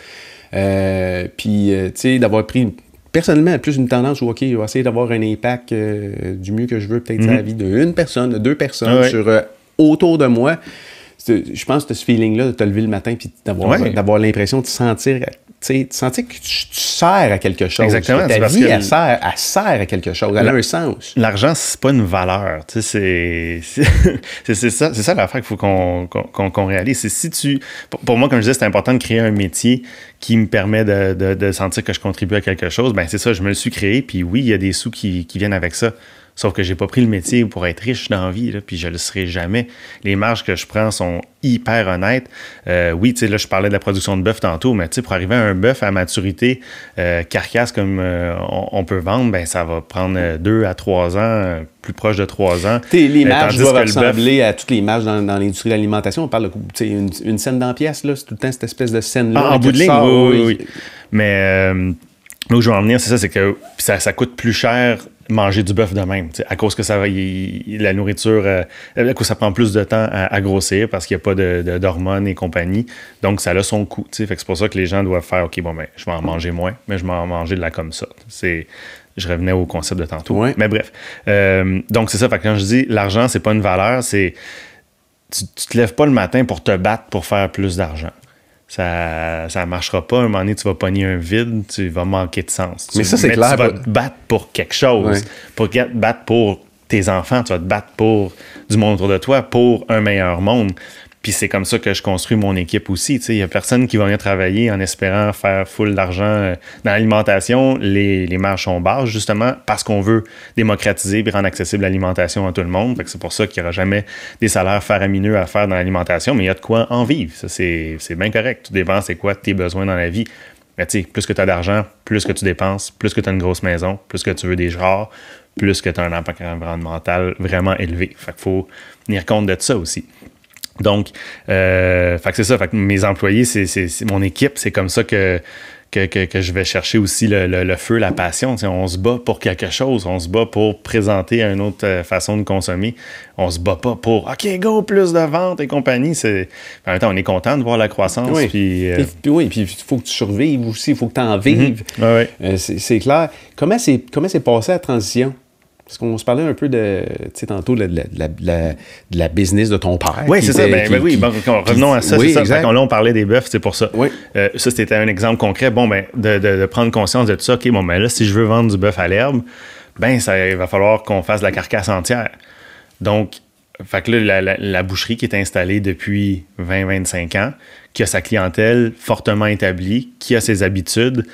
Euh, puis, euh, tu sais, d'avoir pris. Personnellement, plus une tendance où, OK, je vais essayer d'avoir un impact du mieux que je veux, peut-être sur la vie d'une personne, de deux personnes, Ah ouais. sur autour de moi. Je pense que ce feeling-là de te lever le matin puis d'avoir Ouais. l'impression de sentir, de sentir que tu, tu sers à quelque chose. Exactement, Que c'est ta parce vie, que elle, le- sert, elle sert à quelque chose. Elle a un sens. L'argent, c'est pas une valeur. Tu sais, c'est, ça, c'est ça l'affaire qu'il faut qu'on, qu'on, qu'on réalise. C'est si tu, pour, pour moi, comme je disais, c'est important de créer un métier qui me permet de, de, de sentir que je contribue à quelque chose. Ben, c'est ça, je me le suis créé. Puis oui, il y a des sous qui, qui viennent avec ça. Sauf que j'ai pas pris le métier pour être riche dans la vie, là, puis je le serai jamais. Les marges que je prends sont hyper honnêtes. Euh, oui, tu sais, là, je parlais de la production de bœuf tantôt, mais tu sais, pour arriver à un bœuf à maturité euh, carcasse comme euh, on, on peut vendre, ben ça va prendre deux à trois ans, plus proche de trois ans. T'sais, les marges doivent bœuf- ressembler à toutes les marges dans, dans l'industrie de l'alimentation. On parle de une, une scène dans pièce, là, c'est tout le temps cette espèce de scène-là. Ah, en bout de ligne, oui, oui, oui. Mais là où je veux en venir, c'est ça, c'est que ça coûte plus cher manger du bœuf de même, à cause que ça va, la nourriture, euh, à cause ça prend plus de temps à, à grossir parce qu'il n'y a pas de, de- d'hormones et compagnie. Donc, ça a son coût. Fait que c'est pour ça que les gens doivent faire, OK, bon, ben, je vais en manger moins, mais je vais en manger de la comme ça. C'est, je revenais au concept de tantôt. Ouais. Mais bref. Euh, donc, c'est ça. Fait que quand je dis l'argent, c'est pas une valeur, c'est tu, tu te lèves pas le matin pour te battre pour faire plus d'argent. Ça ça marchera pas. Un moment donné, tu vas pogner un vide, tu vas manquer de sens. Tu- Mais ça, c'est tu clair, vas pas- te battre pour quelque chose. Pour te battre pour tes enfants, tu vas te battre pour du monde autour de toi, pour un meilleur monde. Puis c'est comme ça que je construis mon équipe aussi. Il n'y a personne qui va venir travailler en espérant faire full d'argent. euh, Dans l'alimentation, les, marges sont basses, justement, parce qu'on veut démocratiser et rendre accessible l'alimentation à tout le monde. C'est pour ça qu'il n'y aura jamais des salaires faramineux à faire dans l'alimentation, mais il y a de quoi en vivre. C'est bien correct. Tu dépenses, c'est quoi tes besoins dans la vie? Mais tu plus que tu as d'argent, plus que tu dépenses, plus que tu as une grosse maison, plus que tu veux des genres, plus que tu as un impact environnemental vraiment élevé. Fait qu'il faut tenir compte de ça aussi. Donc, euh, fait que c'est ça. Fait que mes employés, c'est, c'est- c'est mon équipe, c'est comme ça que, que, que, que je vais chercher aussi le, le- le feu, la passion. On se bat pour quelque chose. On se bat pour présenter une autre euh, façon de consommer. On se bat pas pour OK, go, plus de ventes et compagnie. C'est... En même temps, on est content de voir la croissance. Oui. Puis, euh, Puis, oui, puis il faut que tu survives aussi, il faut que tu en vives. ouais, ouais. Euh, c'est c'est clair. Comment c'est comment c'est passé la transition? Parce qu'on se parlait un peu de, tu sais, tantôt, de la, de la- de business de ton père. Oui, c'est ça. était- Ben, qui- ben oui, bon, revenons à ça. Oui, c'est ça. qu'on- là, on parlait des bœufs, c'est pour ça. Oui. Euh, ça, c'était un exemple concret. Bon, ben, de, de- de prendre conscience de tout ça. OK, bon, ben là, si je veux vendre du bœuf à l'herbe, ben, ça, il va falloir qu'on fasse de la carcasse entière. Donc, fait que là, la, la- la boucherie qui est installée depuis 20-25 ans, qui a sa clientèle fortement établie, qui a ses habitudes,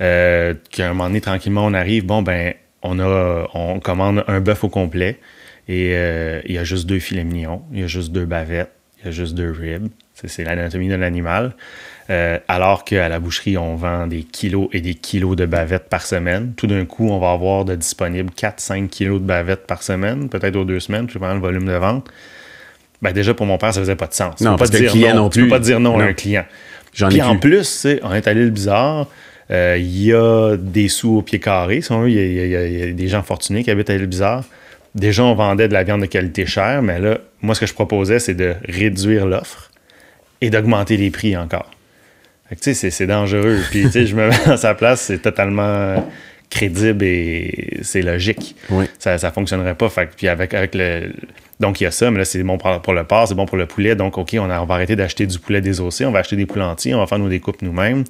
euh, qu'à un moment donné, tranquillement, on arrive, bon, ben, on, a, on commande un bœuf au complet. Et euh, il y a juste deux filets mignons, il y a juste deux bavettes, il y a juste deux ribs. C'est l'anatomie de l'animal. Euh, alors qu'à la boucherie, on vend des kilos et des kilos de bavettes par semaine. Tout d'un coup, on va avoir de disponibles 4-5 kilos de bavettes par semaine, peut-être aux deux semaines, pas le volume de vente. Ben déjà, pour mon père, ça faisait pas de sens. Non, pas dire client non, plus. Tu peux pas dire non, à un client. Puis en plus, on est allé le bizarre. Euh, il y a des sous au pied carré. il, y a, des gens fortunés qui habitent à l'île Bizarre. Déjà, on vendait de la viande de qualité chère, mais là, moi, ce que je proposais, c'est de réduire l'offre et d'augmenter les prix encore. tu sais, c'est dangereux. Puis, tu sais, je me mets à sa place, c'est totalement crédible et c'est logique. Ça, ça fonctionnerait pas. puis avec, avec le. Donc, il y a ça, mais là, c'est bon pour, le porc, c'est bon pour le poulet. Donc, OK, on, on va arrêter d'acheter du poulet désossé, on va acheter des poulets entiers, on va faire nos découpes nous-mêmes.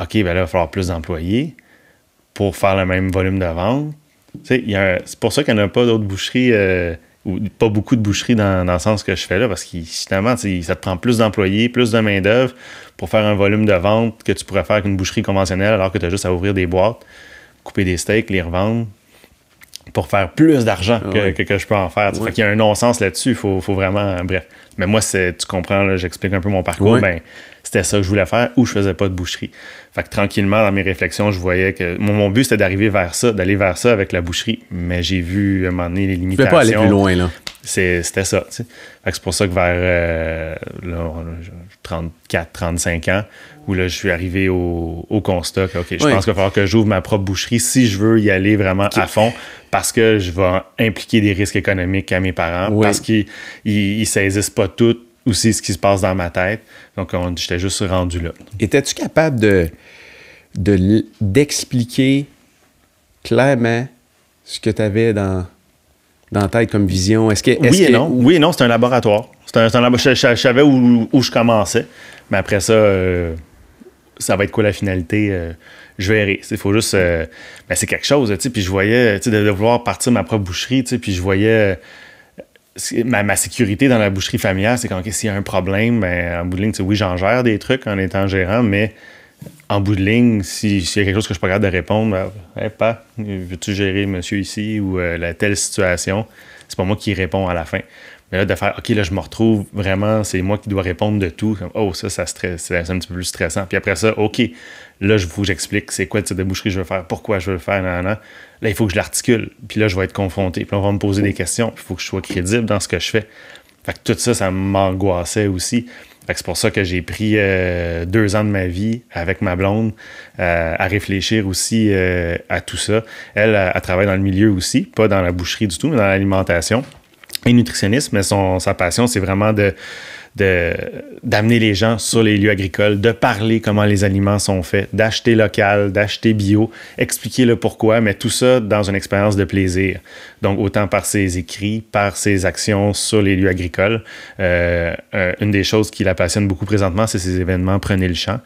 OK, ben là, il va falloir plus d'employés pour faire le même volume de vente. C'est pour ça qu'il n'y en a pas d'autres boucheries, euh, ou pas beaucoup de boucheries dans, le sens que je fais là, parce que justement, ça te prend plus d'employés, plus de main-d'œuvre pour faire un volume de vente que tu pourrais faire avec une boucherie conventionnelle, alors que tu as juste à ouvrir des boîtes, couper des steaks, les revendre pour faire plus d'argent ah que, je peux en faire. Fait qu'il y a un non-sens là-dessus. Il faut, vraiment. Bref. Mais moi, tu comprends, j'explique un peu mon parcours. Ben, c'était ça que je voulais faire ou je faisais pas de boucherie. Fait que tranquillement, dans mes réflexions, je voyais que mon, but, c'était d'arriver vers ça, d'aller vers ça avec la boucherie. Mais j'ai vu à un moment donné les limitations. Tu peux pas aller plus loin, là. C'était ça. Fait que c'est pour ça que vers euh, 34, 35 ans, où là, je suis arrivé au, constat que, OK, je pense qu'il va falloir que j'ouvre ma propre boucherie si je veux y aller vraiment à fond, parce que je vais impliquer des risques économiques à mes parents, parce qu'ils ne saisissent pas tout aussi ce qui se passe dans ma tête. Donc, j'étais juste rendu là. Étais-tu capable de d'expliquer clairement ce que tu avais dans, dans la tête comme vision? Est-ce que, oui, et non. oui et non, c'est un laboratoire. C'est un, un, je, savais où, où, je commençais, mais après ça, euh, ça va être quoi la finalité? Euh, je verrai. Il faut juste. Euh, ben, c'est quelque chose, puis je voyais, de, de, vouloir partir ma propre boucherie, puis je voyais ma, sécurité dans la boucherie familiale, c'est quand s'il y a un problème, ben, en bout de ligne, oui, j'en gère des trucs en étant gérant, mais en bout de ligne, s'il y a quelque chose que je suis pas de répondre, ben, pas, veux-tu gérer monsieur ici ou euh, la telle situation, c'est pas moi qui réponds à la fin. Mais là, de faire, OK, là, je me retrouve vraiment, c'est moi qui dois répondre de tout. oh, ça, ça stresse, c'est un petit peu plus stressant. Puis après ça, OK, là, il faut que j'explique c'est quoi le type de boucherie je veux faire, pourquoi je veux le faire, Là, il faut que je l'articule. Puis là, je vais être confronté. Puis là, on va me poser des questions. Il faut que je sois crédible dans ce que je fais. Fait que tout ça, ça m'angoissait aussi. Fait que c'est pour ça que j'ai pris euh, deux ans de ma vie avec ma blonde euh, à réfléchir aussi euh, à tout ça. Elle, a travaillé dans le milieu aussi, pas dans la boucherie du tout, mais dans l'alimentation et nutritionniste, mais son, sa passion, c'est vraiment de d'amener les gens sur les lieux agricoles, de parler comment les aliments sont faits, d'acheter local, d'acheter bio, expliquer le pourquoi, mais tout ça dans une expérience de plaisir. Donc, autant par ses écrits, par ses actions sur les lieux agricoles. Euh, euh, une des choses qui la passionne beaucoup présentement, c'est ces événements Prenez le champ,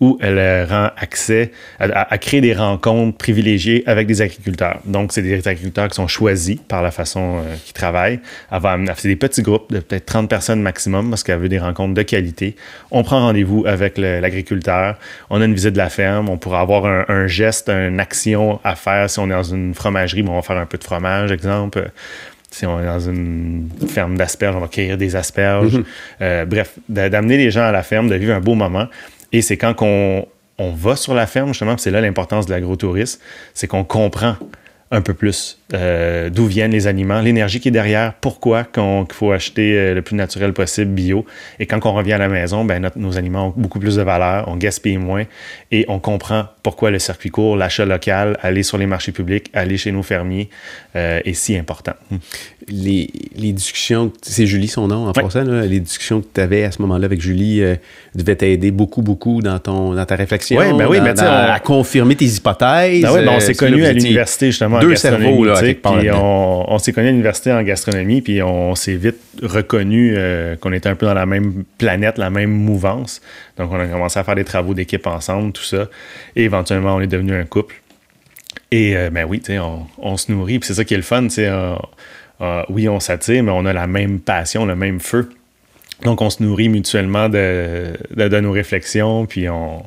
où elle rend accès à, créer des rencontres privilégiées avec des agriculteurs. Donc, c'est des agriculteurs qui sont choisis par la façon euh, qu'ils travaillent. Elle va des petits groupes de peut-être 30 personnes maximum parce qu'elle veut des rencontres de qualité. On prend rendez-vous avec l'agriculteur. On a une visite de la ferme. On pourra avoir un, geste, une action à faire. Si on est dans une fromagerie, on va faire un peu de fromage, exemple si on est dans une ferme d'asperges, on va cueillir des asperges. Mm-hmm. Euh, bref, d'amener les gens à la ferme, de vivre un beau moment. Et c'est quand on, on va sur la ferme, justement, c'est là l'importance de l'agrotourisme, c'est qu'on comprend un peu plus euh, d'où viennent les aliments, l'énergie qui est derrière, pourquoi qu'il faut acheter euh, le plus naturel possible bio. Et quand on revient à la maison, ben, nos aliments ont beaucoup plus de valeur, on gaspille moins et on comprend pourquoi le circuit court, l'achat local, aller sur les marchés publics, aller chez nos fermiers euh, est si important. Les, les discussions, c'est Julie son nom en français, les discussions que tu avais à ce moment-là avec Julie devaient t'aider beaucoup, beaucoup dans, ton, dans ta réflexion, ben oui, mais à confirmer tes hypothèses. Ben oui, ben on s'est connus à l'université justement deux cerveaux, là, puis on, s'est connus à l'université en gastronomie, puis on s'est vite reconnu euh, qu'on était un peu dans la même planète, la même mouvance. Donc, on a commencé à faire des travaux d'équipe ensemble, tout ça. Et éventuellement, on est devenu un couple. Et euh, ben oui, on, on se nourrit. Puis c'est ça qui est le fun, euh, oui, on s'attire, mais on a la même passion, le même feu. Donc, on se nourrit mutuellement de, de nos réflexions, puis on,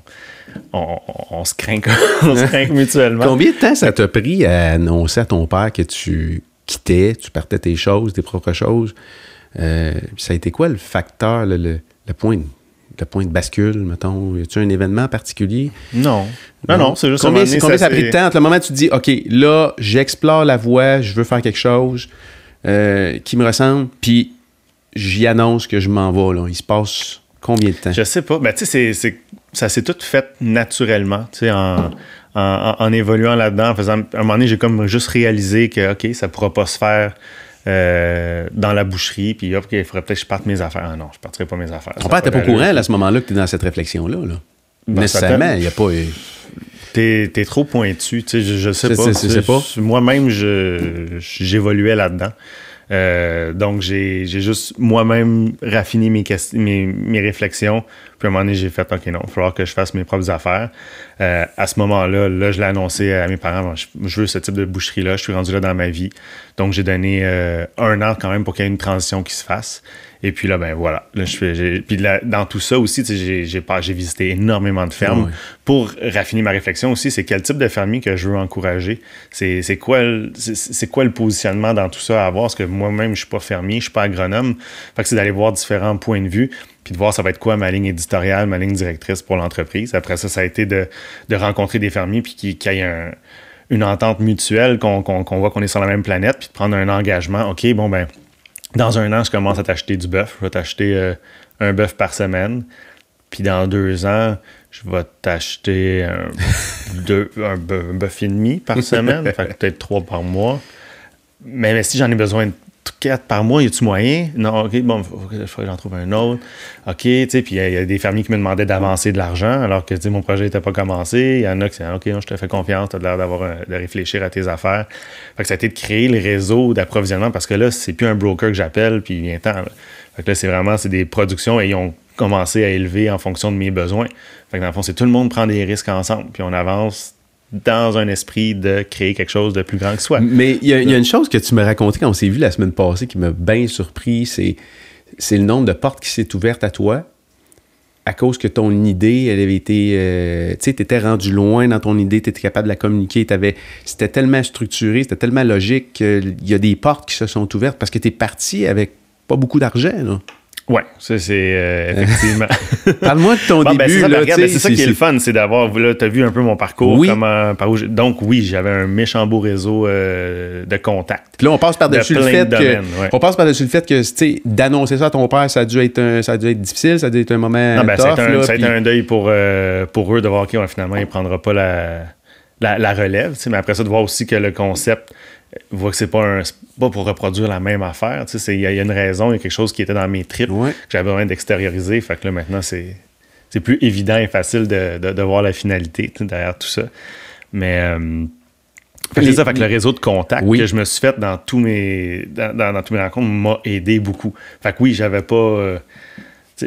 on, se craint, mutuellement. Combien de temps ça t'a pris à annoncer à ton père que tu quittais, tu partais tes choses, tes propres choses? Euh, ça a été quoi le facteur, le, le, point, le point de bascule, mettons? Y a-tu un événement particulier? Non. Non, non, c'est juste combien, combien ça, a pris de temps entre le moment où tu te dis, OK, là, j'explore la voie, je veux faire quelque chose euh, qui me ressemble, puis j'y annonce que je m'en vais, là. Il se passe combien de temps? Je sais pas. Ben, tu sais, ça s'est tout fait naturellement, tu sais, en, en, évoluant là-dedans, en faisant. À un moment donné, j'ai comme juste réalisé que, OK, ça pourra pas se faire. Euh, dans la boucherie, puis hop, il faudrait peut-être que je parte mes affaires. Ah non, je ne partirai pas mes affaires. Ton père n'était pas au courant à ce moment-là que tu es dans cette réflexion-là. Là? Ben, Nécessairement, il n'y a pas. T'es es trop pointu, tu sais, je, je sais pas. sais pas. Moi-même, j'évoluais là-dedans. Euh, donc, j'ai juste moi-même raffiné mes, mes, mes, réflexions. Puis à un moment donné, j'ai fait, OK, non, il va falloir que je fasse mes propres affaires. Euh, à ce moment-là, là, je l'ai annoncé à mes parents, je, veux ce type de boucherie-là, je suis rendu là dans ma vie. Donc, j'ai donné euh, un an quand même pour qu'il y ait une transition qui se fasse. Et puis là, ben voilà. Là, je fais, puis dans tout ça aussi, j'ai, j'ai, visité énormément de fermes. Pour raffiner ma réflexion aussi, c'est quel type de fermier que je veux encourager? C'est, c'est, quoi, le, c'est, quoi le positionnement dans tout ça à avoir? Parce que moi-même, je suis pas fermier, je suis pas agronome. Fait que c'est d'aller voir différents points de vue puis de voir ça va être quoi ma ligne éditoriale, ma ligne directrice pour l'entreprise. Après ça, ça a été de, de rencontrer des fermiers puis qu'il, y ait un, une entente mutuelle, qu'on, voit qu'on est sur la même planète, puis de prendre un engagement. OK, bon, ben dans un an, je commence à t'acheter du bœuf. Je vais t'acheter euh, un bœuf par semaine. Puis dans deux ans, je vais t'acheter un, un, bœuf et demi par semaine. peut-être trois par mois. Mais, si j'en ai besoin quatre par mois, y a-tu moyen? Non, OK, bon, il faut que j'en trouve un autre. OK, tu sais, puis il y, a des fermiers qui me demandaient d'avancer de l'argent alors que, tu sais, mon projet n'était pas commencé. Il y en a qui disent, OK, non, je te fais confiance, tu as l'air de réfléchir à tes affaires. Fait que ça a été de créer le réseau d'approvisionnement parce que là, c'est plus un broker que j'appelle, puis il vient temps. Fait que là, c'est vraiment, c'est des productions et ils ont commencé à élever en fonction de mes besoins. Fait que dans le fond, c'est tout le monde prend des risques ensemble, puis on avance dans un esprit de créer quelque chose de plus grand que soi. Mais il y, a une chose que tu m'as raconté quand on s'est vu la semaine passée qui m'a bien surpris, c'est, c'est le nombre de portes qui s'est ouverte à toi à cause que ton idée, elle avait été. Euh, tu sais, tu étais rendu loin dans ton idée, tu étais capable de la communiquer, c'était tellement structuré, c'était tellement logique qu'il y a des portes qui se sont ouvertes parce que tu es parti avec pas beaucoup d'argent. Là. Oui, ça c'est euh, effectivement. Parle-moi de ton ben, début. Ben, c'est ça, qui est, le fun, c'est d'avoir. Tu as vu un peu mon parcours. Oui. Comment, par où donc oui, j'avais un méchant beau réseau euh, de contacts. là, on passe par-dessus le, fait que. On passe par-dessus le fait que d'annoncer ça à ton père, ça a dû être, ça a dû être difficile, ça a dû être un moment. Non, ben, tough, ça a été un, deuil pour, euh, pour eux de voir, OK, finalement, il ne prendra pas la, la, la relève. Mais après ça, de voir aussi que le concept voit que c'est pas, un, pas pour reproduire la même affaire. Il y, a une raison, il y a quelque chose qui était dans mes tripes que j'avais besoin d'extérioriser. Fait que là, maintenant, c'est, c'est plus évident et facile de, de, voir la finalité derrière tout ça. Mais euh, c'est ça, fait que le réseau de contacts que je me suis fait dans tous mes, dans, dans, tous mes rencontres m'a aidé beaucoup. Fait que oui, j'avais pas. Euh,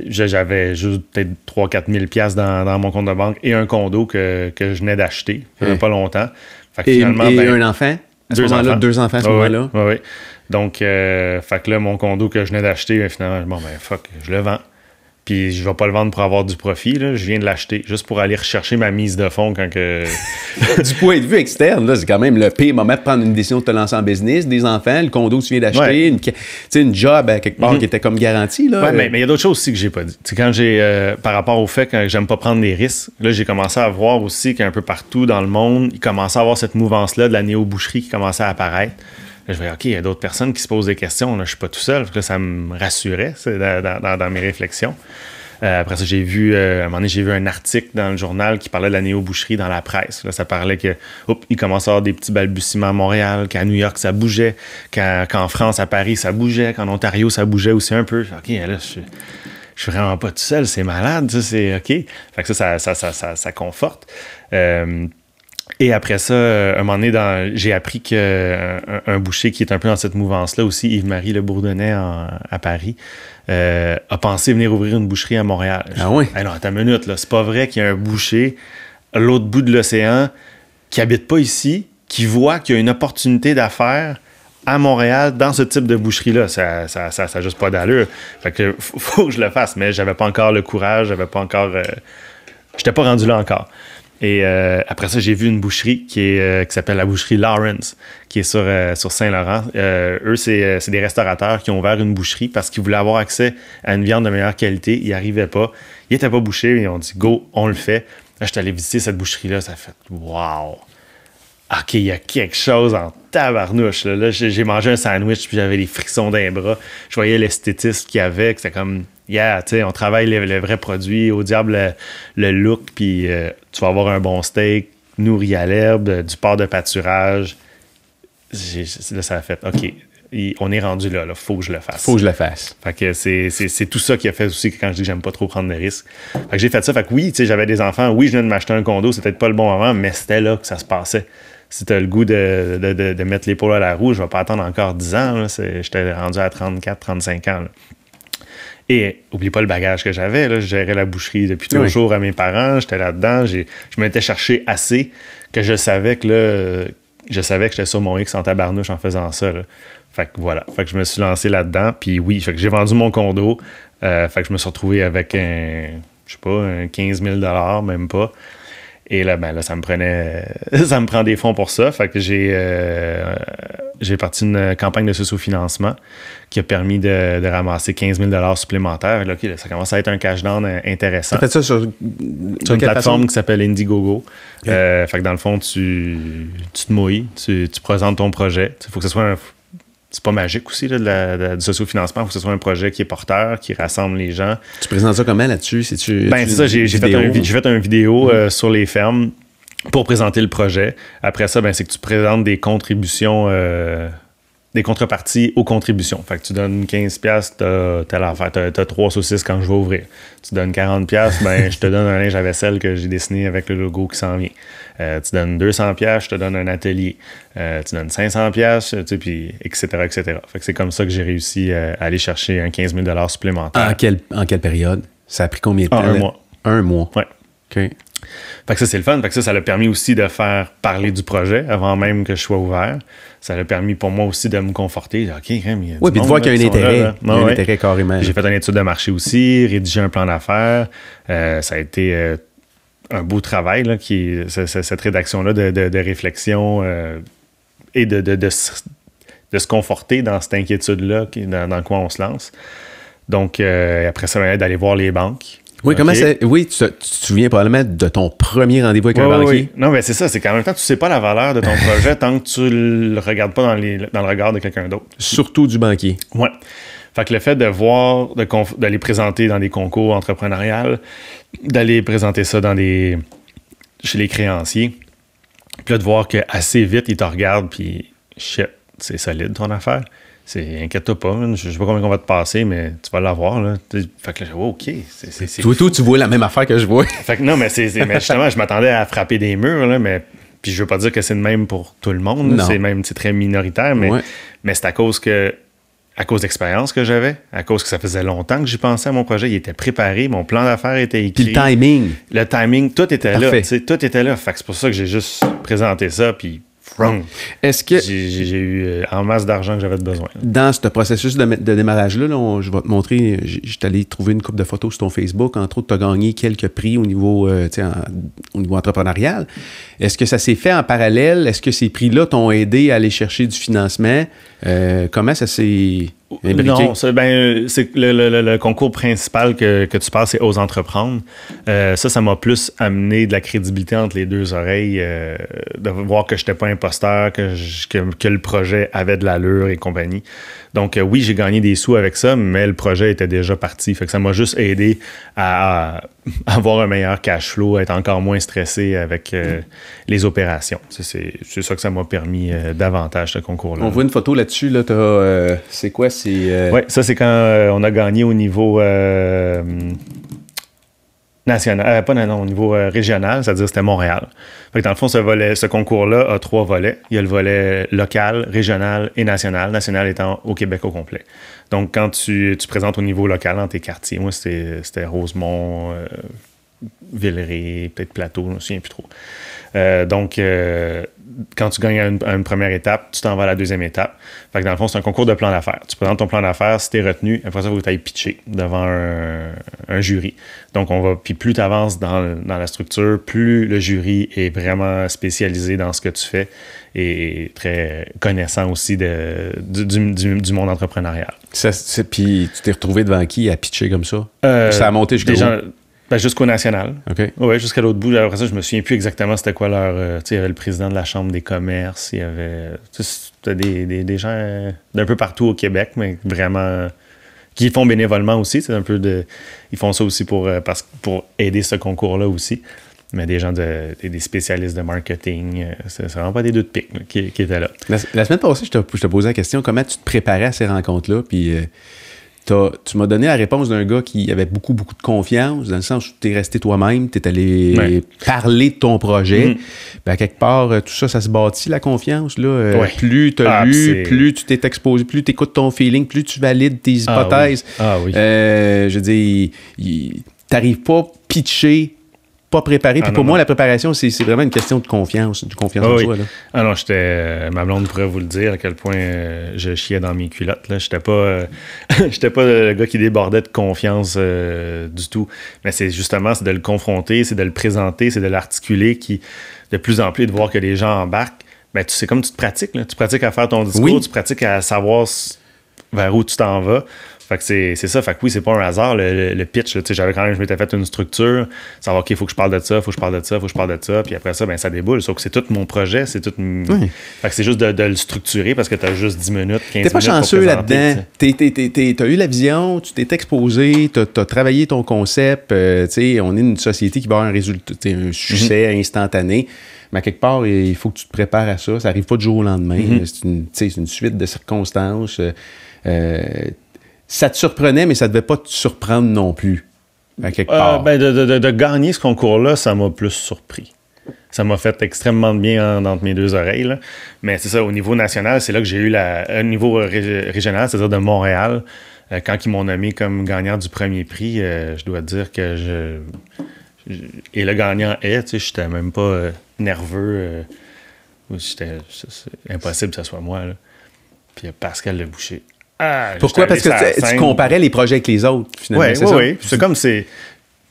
j'avais juste peut-être 3-4 000 pièces dans, dans, mon compte de banque et un condo que, que je venais d'acheter il n'y a pas longtemps. Fait que et, finalement, et ben, un enfant? Deux, enfants. deux enfants à ce moment-là. Oui, oui. Donc, euh, fait que là, mon condo que je venais d'acheter, finalement, bon, ben, fuck, je le vends. Puis je vais pas le vendre pour avoir du profit, là. je viens de l'acheter juste pour aller rechercher ma mise de fonds quand que. du point de vue externe, c'est quand même le pire moment de prendre une décision de te lancer en business, des enfants, le condo que tu viens d'acheter, une, une job à quelque part mm-hmm. qui était comme garantie. Là, mais il y a d'autres choses aussi que j'ai pas dit. Quand j'ai euh, par rapport au fait que j'aime pas prendre des risques, là j'ai commencé à voir aussi qu'un peu partout dans le monde, il commençait à avoir cette mouvance-là de la néo-boucherie qui commençait à apparaître je vais OK, il y a d'autres personnes qui se posent des questions. Là, je suis pas tout seul. Là, ça me rassurait dans, mes réflexions. Euh, après ça, j'ai vu, euh, à un moment donné, j'ai vu un article dans le journal qui parlait de la néo-boucherie dans la presse. Là, ça parlait que, oups, il commence à avoir des petits balbutiements à Montréal, qu'à New York, ça bougeait, qu'en France, à Paris, ça bougeait, qu'en Ontario, ça bougeait aussi un peu. OK, là, je, je suis vraiment pas tout seul, c'est malade, ça, c'est OK. Fait que ça, ça, ça, ça, ça conforte. Et après ça, euh, un moment donné, j'ai appris qu'un euh, un boucher qui est un peu dans cette mouvance-là aussi, Yves-Marie Le Bourdonnais à Paris, euh, a pensé venir ouvrir une boucherie à Montréal. Ah oui? non, attends une minute, là. C'est pas vrai qu'il y a un boucher à l'autre bout de l'océan qui habite pas ici, qui voit qu'il y a une opportunité d'affaires à Montréal dans ce type de boucherie-là. Ça ça, ça, juste pas d'allure. Fait que faut, que je le fasse, mais j'avais pas encore le courage, j'avais pas encore. j'étais pas rendu là encore. Et euh, après ça, j'ai vu une boucherie euh, qui s'appelle la boucherie Lawrence, qui est sur, euh, sur Saint-Laurent. eux, c'est, des restaurateurs qui ont ouvert une boucherie parce qu'ils voulaient avoir accès à une viande de meilleure qualité. Ils n'y arrivaient pas. Ils n'étaient pas bouchés. Ils ont dit, go, on le fait. Là, je suis allé visiter cette boucherie-là. Ça fait, wow! OK, il y a quelque chose en tabarnouche. Là, j'ai mangé un sandwich, puis j'avais les frissons d'un bras. Je voyais l'esthétisme qu'il y avait, c'était comme, yeah, tu sais, on travaille le, vrai produit, au diable le, look, puis euh, tu vas avoir un bon steak, nourri à l'herbe, du porc de pâturage. Là, ça a fait, OK, on est rendu là, il faut que je le fasse. Faut que je le fasse. Fait que c'est tout ça qui a fait aussi que quand je dis que j'aime pas trop prendre des risques. Fait que j'ai fait ça. Fait que oui, tu sais, j'avais des enfants. Oui, je viens de m'acheter un condo. C'était peut-être pas le bon moment, mais c'était là que ça se passait si tu as le goût de, de, mettre l'épaule à la roue, je vais pas attendre encore 10 ans. J'étais rendu à 34, 35 ans. Et oublie pas le bagage que j'avais. Je gérais la boucherie depuis toujours à mes parents. J'étais là-dedans. Je m'étais cherché assez que je savais que là, je savais que j'étais sur mon X en tabarnouche en faisant ça. Fait que voilà. Fait que je me suis lancé là-dedans. Puis oui, fait que j'ai vendu mon condo. Euh, fait que je me suis retrouvé avec un, je sais pas, un 15 000 même pas. Et là, ben là, ça me prenait, ça me prend des fonds pour ça. Fait que j'ai, euh, j'ai parti une campagne de socio-financement qui a permis de, ramasser 15 000 supplémentaires. Là, ça commence à être un cash down intéressant. Tu fait ça sur, une plateforme qui s'appelle Indiegogo. Euh, fait que dans le fond, tu, tu te mouilles, tu, tu présentes ton projet. Il faut que ce soit un, c'est pas magique aussi là, de la, du sociofinancement. Il faut que ce soit un projet qui est porteur, qui rassemble les gens. Tu présentes ça comment là-dessus? C'est-tu, ben, c'est ça, j'ai, fait, un, fait une vidéo euh, sur les fermes pour présenter le projet. Après ça, ben, c'est que tu présentes des contributions euh, des contreparties aux contributions. Fait que tu donnes 15 pièces, t'as telle affaire, t'as, as trois saucisses quand je vais ouvrir. Tu donnes 40 pièces, ben je te donne un linge à vaisselle que j'ai dessiné avec le logo qui s'en vient. Euh, tu donnes 200 pièces, je te donne un atelier. Euh, tu donnes 500 pièces, tu sais, puis etc., etc. Fait que c'est comme ça que j'ai réussi à aller chercher un 15 000 supplémentaire. En quelle, en quelle période? Ça a pris combien de temps? un mois. Un mois. Ouais. OK. Fait que ça, c'est le fun. Fait que ça, ça l'a permis aussi de faire parler du projet avant même que je sois ouvert. Ça l'a permis pour moi aussi de me conforter. OK, il y a Oui, puis de voir qu'il y a un intérêt. il y a un intérêt carrément. J'ai fait une étude de marché aussi, rédigé un plan d'affaires. Euh, ça a été euh, un beau travail, là, qui, cette rédaction-là de, réflexion euh, et de, de, se conforter dans cette inquiétude-là dans, dans quoi on se lance. Donc, après ça, d'aller voir les banques. Oui, comment c'est. Oui, tu, te souviens probablement de ton premier rendez-vous avec un banquier? Oui. Non, mais c'est ça, c'est qu'en même temps, tu sais pas la valeur de ton projet tant que tu le regardes pas dans, les, dans le regard de quelqu'un d'autre. Surtout du banquier. Oui. Fait que le fait de voir, d'aller présenter dans des concours entrepreneuriales, d'aller présenter ça dans des. chez les créanciers, puis là, de voir qu'assez vite, ils te regardent, puis shit, c'est solide ton affaire c'est inquiète-toi pas, je sais pas combien on va te passer, mais tu vas l'avoir. Là. Fait que là, oh, OK. C'est, toi, toi, tu vois la même affaire que je vois. fait que non, mais, c'est, mais justement, je m'attendais à frapper des murs, là, mais puis je veux pas dire que c'est le même pour tout le monde. C'est même c'est très minoritaire, mais, mais c'est à cause que à cause d'expérience que j'avais, à cause que ça faisait longtemps que j'y pensais à mon projet, il était préparé, mon plan d'affaires était écrit. Puis le timing. Le timing, tout était là. Tout était là. Fait que c'est pour ça que j'ai juste présenté ça, puis est-ce que. J'ai eu euh, en masse d'argent que j'avais besoin. Dans ce processus de, démarrage-là, je vais te montrer, j'étais allé trouver une coupe de photos sur ton Facebook. Entre autres, tu as gagné quelques prix au niveau, euh, au niveau entrepreneurial. Est-ce que ça s'est fait en parallèle? Est-ce que ces prix-là t'ont aidé à aller chercher du financement? Euh, comment ça s'est non, c'est ben, le, concours principal que, tu passes, c'est Aux Entreprendre. Euh, ça, ça m'a plus amené de la crédibilité entre les deux oreilles, euh, de voir que je n'étais pas imposteur, que, que, le projet avait de l'allure et compagnie. Donc, euh, oui, j'ai gagné des sous avec ça, mais le projet était déjà parti. Fait que ça m'a juste aidé à, avoir un meilleur cash flow, à être encore moins stressé avec euh, les opérations. C'est ça que ça m'a permis euh, davantage, ce concours-là. On voit une photo là-dessus. Là, c'est quoi? Oui, ça, c'est quand on a gagné au niveau national, euh, pas non, au niveau euh, régional, c'est-à-dire c'était Montréal. Fait que dans le fond, ce, volet, ce concours-là a trois volets. Il y a le volet local, régional et national, national étant au Québec au complet. Donc, quand tu, tu présentes au niveau local dans tes quartiers, moi, c'était Rosemont, euh, Villeray, peut-être Plateau, je ne me souviens plus trop. donc, quand tu gagnes une, première étape, tu t'en vas à la deuxième étape. Fait que dans le fond, c'est un concours de plan d'affaires. Tu présentes ton plan d'affaires, si t'es retenu, après ça, il faut que tu ailles pitcher devant un, jury. Donc, on va, puis plus tu avances dans, dans, la structure, plus le jury est vraiment spécialisé dans ce que tu fais et très connaissant aussi de, du, du, monde entrepreneurial. Ça, puis tu t'es retrouvé devant qui à pitcher comme ça? Euh, ça a monté jusqu'à ben, jusqu'au national. OK. Oui, jusqu'à l'autre bout. Après ça, je me souviens plus exactement c'était quoi leur. Euh, tu sais, il y avait le président de la Chambre des commerces, il y avait. C'était des, des, des, gens euh, d'un peu partout au Québec, mais vraiment. qui font bénévolement aussi. C'est un peu de. Ils font ça aussi pour, parce, pour aider ce concours-là aussi mais des gens, de, des spécialistes de marketing. Euh, c'est vraiment pas des deux de pique qui, étaient là. La, semaine passée, je te, je te, posais la question comment tu te préparais à ces rencontres-là. Puis euh, tu m'as donné la réponse d'un gars qui avait beaucoup, beaucoup de confiance, dans le sens où tu es resté toi-même, tu es allé parler de ton projet. Mm. Ben, quelque part, euh, tout ça, ça se bâtit, la confiance. Là. Plus tu as ah, lu, plus tu t'es exposé, plus tu écoutes ton feeling, plus tu valides tes ah hypothèses. Ah, oui. je veux dire, tu n'arrives pas à pitcher pas préparé. Puis ah, pour moi, la préparation, c'est vraiment une question de confiance, de confiance en soi. Là. Ah non, j'étais. Euh, ma blonde pourrait vous le dire à quel point euh, je chiais dans mes culottes. Là. J'étais pas, euh, j'étais pas le gars qui débordait de confiance du tout. Mais c'est justement, c'est de le confronter, c'est de le présenter, c'est de l'articuler qui, de plus en plus, de voir que les gens embarquent. Ben, tu sais, comme tu te pratiques, tu pratiques à faire ton discours, tu pratiques à savoir vers où tu t'en vas. Fait que c'est ça. Fait que oui, c'est pas un hasard, le, pitch. J'avais quand même, je m'étais fait une structure, savoir, OK, il faut que je parle de ça, il faut que je parle de ça, il faut que je parle de ça. Puis après ça, ben, ça déboule. Sauf que c'est tout mon projet, c'est tout. Fait que c'est juste de, le structurer parce que tu as juste 10 minutes, 15 minutes. T'es pas chanceux là-dedans. T'as eu la vision, tu t'es exposé, t'as as travaillé ton concept. Euh, sais on est une société qui va avoir un résultat, un succès mm-hmm. instantané. Mais quelque part, il faut que tu te prépares à ça. Ça arrive pas du jour au lendemain. Mm-hmm. C'est une, suite de circonstances. Euh, euh ça te surprenait, mais ça devait pas te surprendre non plus, à quelque euh, part. ben de, gagner ce concours-là, ça m'a plus surpris. Ça m'a fait extrêmement de bien entre mes deux oreilles. Mais c'est ça, au niveau national, c'est là que j'ai eu la. Au niveau régional, c'est-à-dire de Montréal, euh, quand ils m'ont nommé comme gagnant du premier prix, euh, je dois dire que je. et le gagnant est, tu sais, j'étais même pas nerveux. c'était impossible que ce soit moi. Là. Puis Pascal Le Boucher ah, Pourquoi? Parce que tu, comparais les projets avec les autres, finalement. Oui, oui, oui. C'est comme c'est.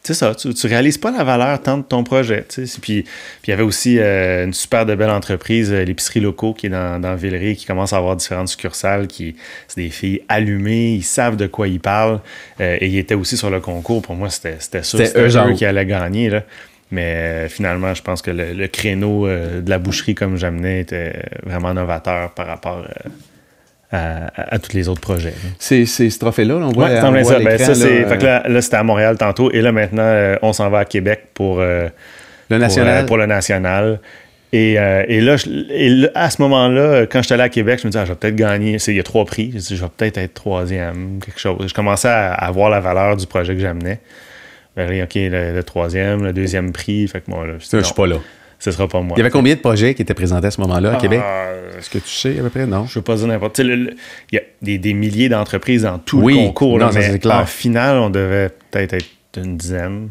C'est ça, tu, tu réalises pas la valeur tant de ton projet. Puis il y avait aussi euh, une super de belle entreprise, euh, l'épicerie locaux, qui est dans, dans Villeray, qui commence à avoir différentes succursales. qui C'est des filles allumées, ils savent de quoi ils parlent. Euh, et ils étaient aussi sur le concours. Pour moi, c'était sûr c'était eux, qui allaient gagner. Là. Mais finalement, je pense que le, le créneau de la boucherie comme j'amenais était vraiment novateur par rapport à, tous les autres projets. C'est ce trophée-là, on voit, ouais, on voit ça. Ben, ça là, là, c'était à Montréal tantôt, et là maintenant, euh, on s'en va à Québec pour, euh, le national. Euh, pour, le national. Et, et, là, à ce moment-là, quand j'étais allé à Québec, je me disais, ah, je vais peut-être gagner. Il y a trois prix. Je, dis, je vais peut-être être troisième, quelque chose. Je commençais à, voir la valeur du projet que j'amenais. Ben, OK, le, troisième, le deuxième prix. Fait que moi, là, je suis pas là ce sera pas moi. Il y avait combien de projets qui étaient présentés à ce moment-là à Québec? Ah, Est-ce que tu sais à peu près? Non. Je ne veux pas dire n'importe quoi. Il y a des, milliers d'entreprises dans tout le concours. Non, mais clair. en finale, on devait peut-être être une dizaine.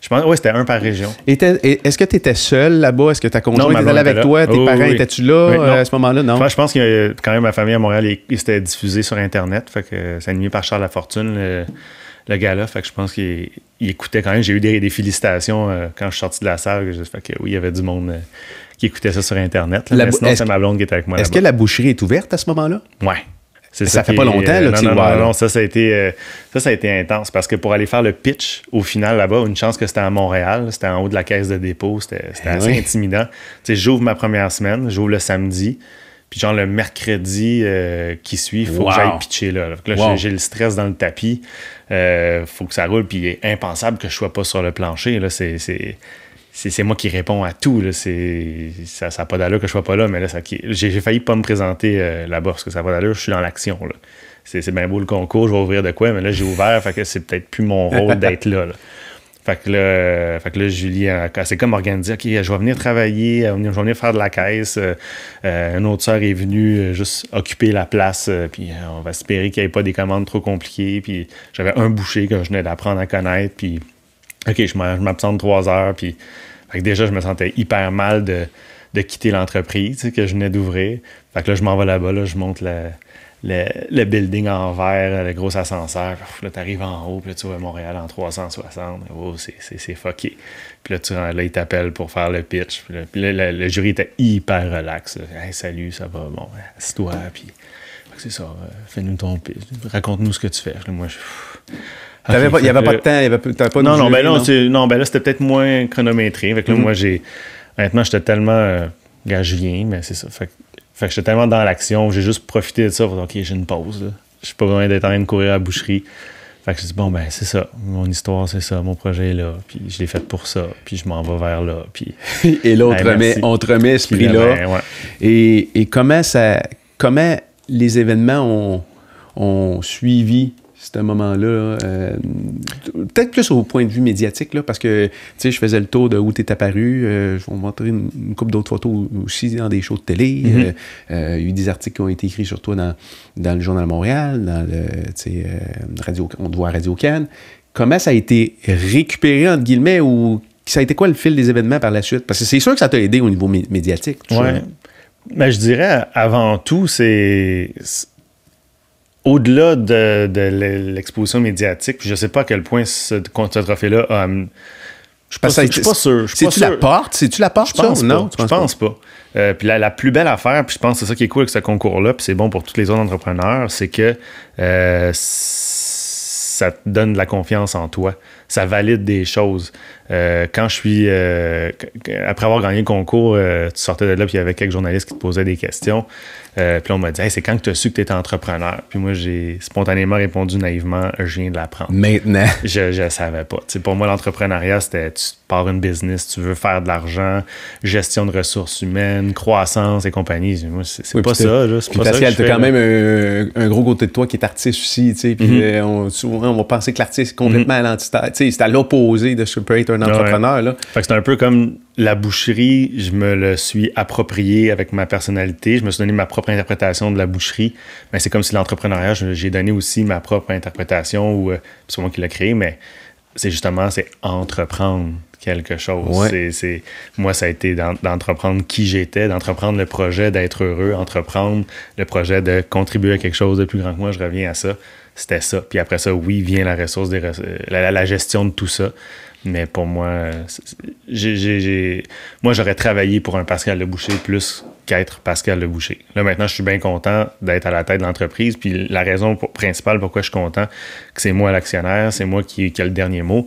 Je pense, oui, c'était un par région. Est-ce que tu étais seul là-bas? Est-ce que ta conjointe était là avec toi? Tes parents étaient-tu là euh, à ce moment-là? Non. je pense que quand même ma famille à Montréal, c'était diffusé sur Internet. Fait que c'est animé par Charles Lafortune le gars-là. Fait que je pense qu'il écoutait quand même. J'ai eu des, félicitations euh, quand je suis sorti de la salle. Fait que oui, il y avait du monde euh, qui écoutait ça sur Internet. mais sinon, c'est ma blonde qui était avec moi. Est-ce que la boucherie est ouverte à ce moment-là? Ouais. Ça, ça fait pas longtemps, là, non, non, non, non, ça, ça a, été, ça, ça a été intense parce que pour aller faire le pitch au final là-bas, une chance que c'était à Montréal, c'était en haut de la caisse de dépôt, c'était eh assez intimidant. Tu sais, j'ouvre ma première semaine, j'ouvre le samedi, puis genre le mercredi euh, qui suit, il faut que j'aille pitcher là. là j'ai le stress dans le tapis. Euh, faut que ça roule. Puis impensable que je sois pas sur le plancher. Là, c'est, c'est, moi qui réponds à tout. Là. C'est, ça n'a pas d'allure que je sois pas là, mais là, ça, j'ai, failli pas me présenter euh, là-bas parce que ça n'a pas d'allure. Je suis dans l'action. C'est, c'est bien beau le concours, je vais ouvrir de quoi, mais là, j'ai ouvert, fait que c'est peut-être plus mon rôle d'être là. là. Fait que là, fait Julie, c'est comme organisé, OK, je vais venir travailler, je vais venir faire de la caisse. Euh, euh, une autre sœur est venue euh, juste occuper la place, puis on va espérer qu'il n'y ait pas des commandes trop compliquées. Puis j'avais un boucher que je venais d'apprendre à connaître, puis OK, je m'absente trois heures, puis déjà, je me sentais hyper mal de de quitter l'entreprise que je venais d'ouvrir. Fait que là, je m'en vais là-bas, là, je monte le, le, building en verre, le gros ascenseur. Là, tu arrives en haut, puis là, tu vois Montréal en 360. Oh, c'est fucké. Puis là, tu, là il t'appelle pour faire le pitch. Puis là, le, jury était hyper relax. Hey, salut, ça va? Bon, assis-toi. Puis c'est ça. Euh, fais-nous ton pitch. Raconte-nous ce que tu fais. Là, moi, je il n'y avait pas de temps, avait pas non, non, ben non, non, ben là, c'était peut-être moins chronométré. Fait que là, mm-hmm. moi, j'ai. Honnêtement, j'étais tellement. Euh, gars, je viens, mais c'est ça. Fait, fait que j'étais tellement dans l'action, j'ai juste profité de ça. Pour, OK, j'ai une pause. Je suis pas besoin d'être en train de courir à la boucherie. Fait que je dis, bon, ben, c'est ça. Mon histoire, c'est ça. Mon projet est là. Puis je l'ai fait pour ça. Puis je m'en vais vers là. Puis. et là, on, te remet, on te remet ce prix-là. Ben, ouais. et, et comment ça. Comment les événements ont, ont suivi un moment-là. Euh, peut-être plus au point de vue médiatique, là, parce que, tu sais, je faisais le tour de où tu es apparu. Euh, je vais vous montrer une, couple d'autres photos aussi dans des shows de télé. Euh, il y a eu des articles qui ont été écrits sur toi dans, dans le Journal Montréal, dans le, Radio, on te voit à Radio Cannes. Comment ça a été récupéré, entre guillemets, ou ça a été quoi le fil des événements par la suite? Parce que c'est sûr que ça t'a aidé au niveau médiatique. Oui. Mais ben, je dirais, avant tout, c'est au-delà de, l'exposition médiatique, je ne sais pas à quel point ce, ce trophée-là a. Je suis pas, pas, sûr. C'est-tu la porte? C'est-tu la porte? Je pense non, je pense pas. Euh, puis la, plus belle affaire, puis je pense que c'est ça qui est cool avec ce concours-là, puis c'est bon pour tous les autres entrepreneurs, c'est que euh, ça te donne de la confiance en toi. Ça valide des choses. Euh, quand je suis. après avoir gagné le concours, tu sortais de là, puis il y avait quelques journalistes qui te posaient des questions. Euh, puis on m'a dit, c'est quand que tu as su que tu étais entrepreneur? Puis moi, j'ai spontanément répondu naïvement, je viens de l'apprendre. Maintenant. Je ne savais pas. pour moi, l'entrepreneuriat, c'était tu pars une business, tu veux faire de l'argent, gestion de ressources humaines, croissance et compagnie. Moi, c'est pas ça. puis Pascal, tu as quand même un, gros côté de toi qui est artiste aussi. Puis euh, on, souvent, on va penser que l'artiste est complètement mm-hmm. à l'entité. C'est à l'opposé de ce que peut être un entrepreneur. Là. Fait que c'est un peu comme la boucherie, je me le suis approprié avec ma personnalité. Je me suis donné ma propre interprétation de la boucherie. Mais c'est comme si l'entrepreneuriat, j'ai donné aussi ma propre interprétation, ou euh, c'est moi qui l'ai créé, mais c'est justement, c'est entreprendre quelque chose. C'est, moi, ça a été d'entreprendre qui j'étais, d'entreprendre le projet d'être heureux, entreprendre le projet de contribuer à quelque chose de plus grand que moi. Je reviens à ça. C'était ça. Puis après ça, oui, vient la ressource, des, la gestion de tout ça. Mais pour moi, moi, j'aurais travaillé pour un Pascal Leboucher plus qu'être Pascal Leboucher. Là, maintenant, je suis bien content d'être à la tête de l'entreprise. Puis la raison principale pourquoi je suis content, c'est moi l'actionnaire, c'est moi qui, qui a le dernier mot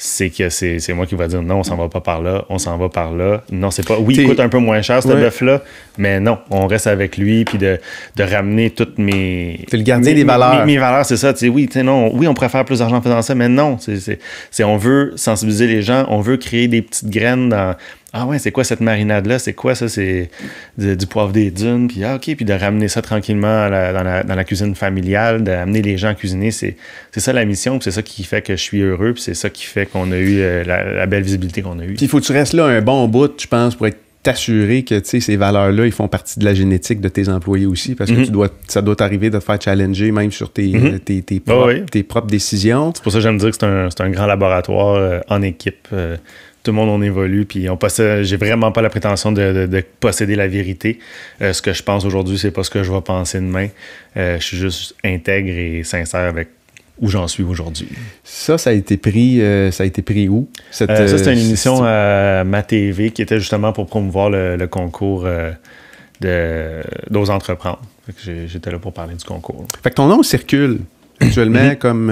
c'est que c'est, moi qui va dire non, on s'en va pas par là, on s'en va par là. Non, c'est pas. Oui, il coûte un peu moins cher, ce bœuf-là, mais non, on reste avec lui, puis de, ramener toutes mes. C'est le gardien des valeurs. Mes, valeurs, c'est ça. oui, non, oui, on préfère plus d'argent en faisant ça, mais non. C'est, on veut sensibiliser les gens, on veut créer des petites graines dans, ah ouais, c'est quoi cette marinade-là? C'est quoi ça? C'est du, poivre des dunes. Puis ah, OK, puis de ramener ça tranquillement dans, la, cuisine familiale, d'amener les gens à cuisiner. C'est ça la mission, c'est ça qui fait que je suis heureux, puis c'est ça qui fait qu'on a eu euh, la, belle visibilité qu'on a eue. Puis il faut que tu restes là un bon bout, je pense, pour être t'assurer que ces valeurs-là, ils font partie de la génétique de tes employés aussi, parce que tu dois, ça doit t'arriver de te faire challenger même sur tes, tes, tes, ah propres, décisions. C'est pour ça que j'aime dire que c'est un, un, grand laboratoire euh, en équipe. Euh, tout le monde on évolue, puis on possède, j'ai vraiment pas la prétention de, posséder la vérité. Euh, ce que je pense aujourd'hui, c'est pas ce que je vais penser demain. Euh, je suis juste intègre et sincère avec où j'en suis aujourd'hui. Ça, ça a été pris, euh, ça a été pris où? ça, c'était une émission à ma TV qui était justement pour promouvoir le, concours de, d'Ose entreprendre. j'étais là pour parler du concours. Fait que ton nom circule actuellement comme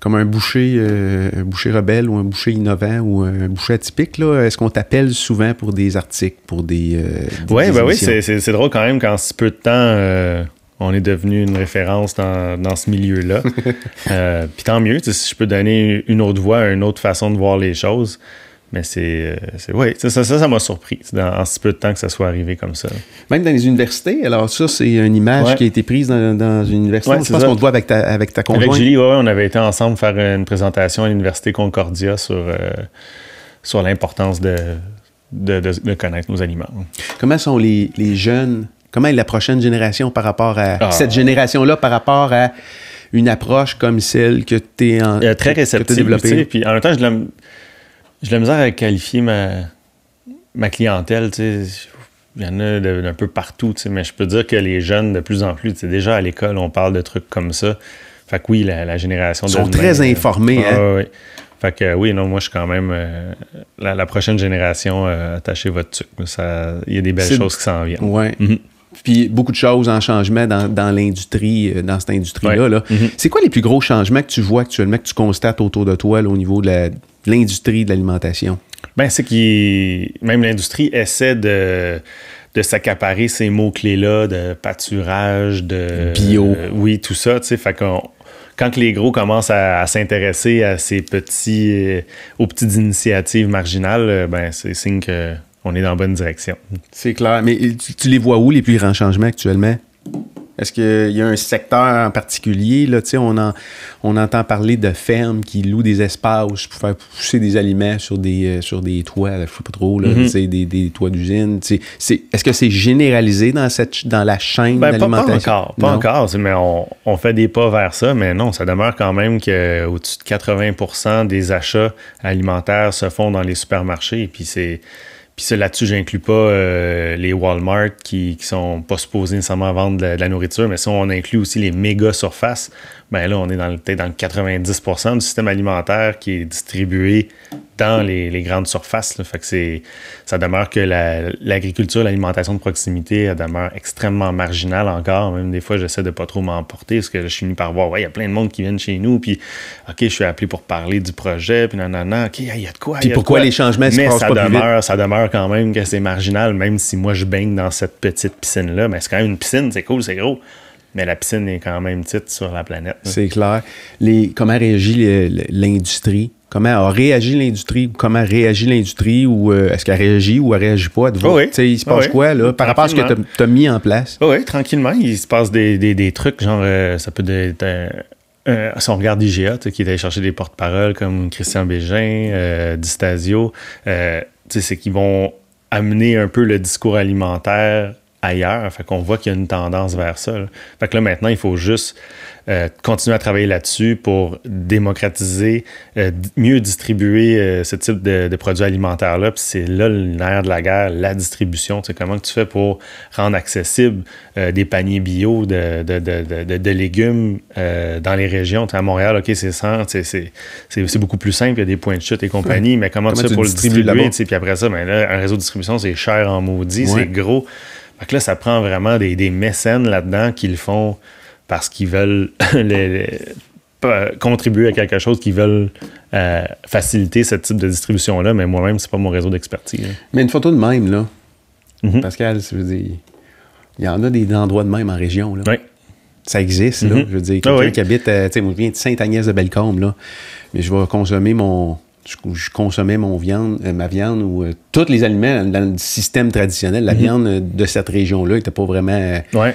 comme un boucher, euh, un boucher rebelle ou un boucher innovant ou un boucher atypique, là, est-ce qu'on t'appelle souvent pour des articles, pour des. Euh, ouais, ben oui, c'est drôle quand même qu'en si peu de temps, euh, on est devenu une référence dans, dans ce milieu-là. Puis tant mieux, si je peux donner une autre voix, une autre façon de voir les choses. Mais c'est. Euh, oui, ça, ça, ça m'a surpris en si peu de temps que ça soit arrivé comme ça. Même dans les universités, alors ça, c'est une image qui a été prise dans, dans une université. je pense qu'on te voit avec ta, avec ta conjointe. Avec Julie, ouais, on avait été ensemble faire une présentation à l'Université Concordia sur, euh, sur l'importance de, de, de, connaître nos aliments. Comment sont les, les jeunes, comment est la prochaine génération par rapport à ah. cette génération-là, par rapport à une approche comme celle que tu es en. très réceptive. Puis en même temps, je l'aime j'ai la misère à qualifier ma, ma clientèle, tu sais, il y en a d'un peu partout, tu sais, mais je peux dire que les jeunes, de plus en plus, tu sais, déjà à l'école, on parle de trucs comme ça. Fait que oui, la, génération Ils sont très informés, hein? oui. Fait que oui, non, moi je suis quand même la, prochaine génération, attachez votre truc. Il y a des belles choses qui s'en viennent. Ouais. Mhm. Puis beaucoup de choses en changement dans, l'industrie, euh, dans cette industrie-là. Mm-hmm. C'est quoi les plus gros changements que tu vois actuellement, que tu constates autour de toi au niveau de l'industrie de l'alimentation? Ben, c'est que même l'industrie essaie de, de s'accaparer ces mots-clés-là de pâturage, de. Bio. Euh, oui, tout ça, tu sais. Fait quand les gros commencent à, s'intéresser à ces petits, euh, aux petites initiatives marginales, ben, c'est signe que on est dans la bonne direction. C'est clair. Mais tu, les vois où, les plus grands changements actuellement? Est-ce qu'il y a un secteur en particulier? Là, on, en, on entend parler de fermes qui louent des espaces pour faire pousser des aliments sur des, euh, sur des toits, je ne sais pas trop, là, mm-hmm. des, des, toits d'usine. Est-ce que c'est généralisé dans, cette, dans la chaîne ben, d'alimentation? Pas, encore, pas encore mais on, on, fait des pas vers ça, mais non, ça demeure quand même qu'au-dessus de 80% des achats alimentaires se font dans les supermarchés. Et puis c'est puis là-dessus, j'inclus pas euh, les Walmart qui, qui sont pas supposés nécessairement vendre de la, nourriture, mais si on inclut aussi les méga surfaces, ben là, on est dans peut-être dans le 90% du système alimentaire qui est distribué dans les, grandes surfaces. Fait que c'est, ça demeure que l'agriculture, l'alimentation de proximité, elle demeure extrêmement marginale encore. Même des fois, j'essaie de pas trop m'emporter parce que je suis venu par voir, ouais, il y a plein de monde qui viennent chez nous, puis OK, je suis appelé pour parler du projet, puis non, non, non, OK, il y a de quoi. Puis pourquoi les changements se Mais ça demeure, ça demeure quand même que c'est marginal, même si moi je baigne dans cette petite piscine-là. Mais c'est quand même une piscine, c'est cool, c'est gros mais la piscine est quand même petite sur la planète. C'est clair. Les, comment réagit l'industrie? Comment a réagi l'industrie? Comment réagit l'industrie? Ou euh, est-ce qu'elle réagit ou elle réagit pas? De oui. Il se passe quoi là, par rapport à ce que tu as, mis en place? oui, tranquillement. Il se passe des, trucs, genre, euh, ça peut être. Euh, si on regarde IGA, qui est allé chercher des porte-paroles comme Christian Bégin, Distasio, c'est qu'ils vont amener un peu le discours alimentaire ailleurs. Fait qu'on voit qu'il y a une tendance vers ça. Fait que là, maintenant, il faut juste euh, continuer à travailler là-dessus pour démocratiser, euh, mieux distribuer euh, ce type de, produits alimentaires-là. Puis c'est là le nerf de la guerre, la distribution. Tu sais, comment tu fais pour rendre accessible des paniers bio de, de légumes dans les régions? à Montréal, OK, c'est c'est beaucoup plus simple, il y a des points de chute et compagnie, mais comment, tu fais pour le distribuer? Puis après ça, ben là, un réseau de distribution, c'est cher en maudit, c'est gros. Fait que là, ça prend vraiment des, mécènes là-dedans qui le font parce qu'ils veulent contribuer à quelque chose, qu'ils veulent euh, faciliter ce type de distribution-là, mais moi-même, c'est pas mon réseau d'expertise. Mais une photo de même, là, mm-hmm. Pascal, je veux dire, il y en a des endroits de même en région, là. Oui. Ça existe, là. Mm-hmm. Je veux dire, quelqu'un ah qui habite, euh, tu sais, moi, je viens de Sainte-Agnès-de-Bellecombe, là, mais je vais consommer mon, je, consommais mon viande, euh, ma viande ou euh, tous les aliments dans le système traditionnel. La mhm. viande euh, de cette région-là n'était pas vraiment ouais,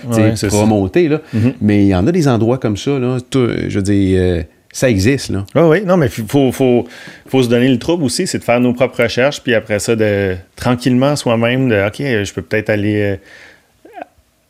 remontée. Là. Mhm. Mais il y en a des endroits comme ça. Là, je veux dire, ça existe. Là. oui, non, mais il faut, faut, faut, se donner le trouble aussi, c'est de faire nos propres recherches, puis après ça, de tranquillement soi-même, de OK, je peux peut-être aller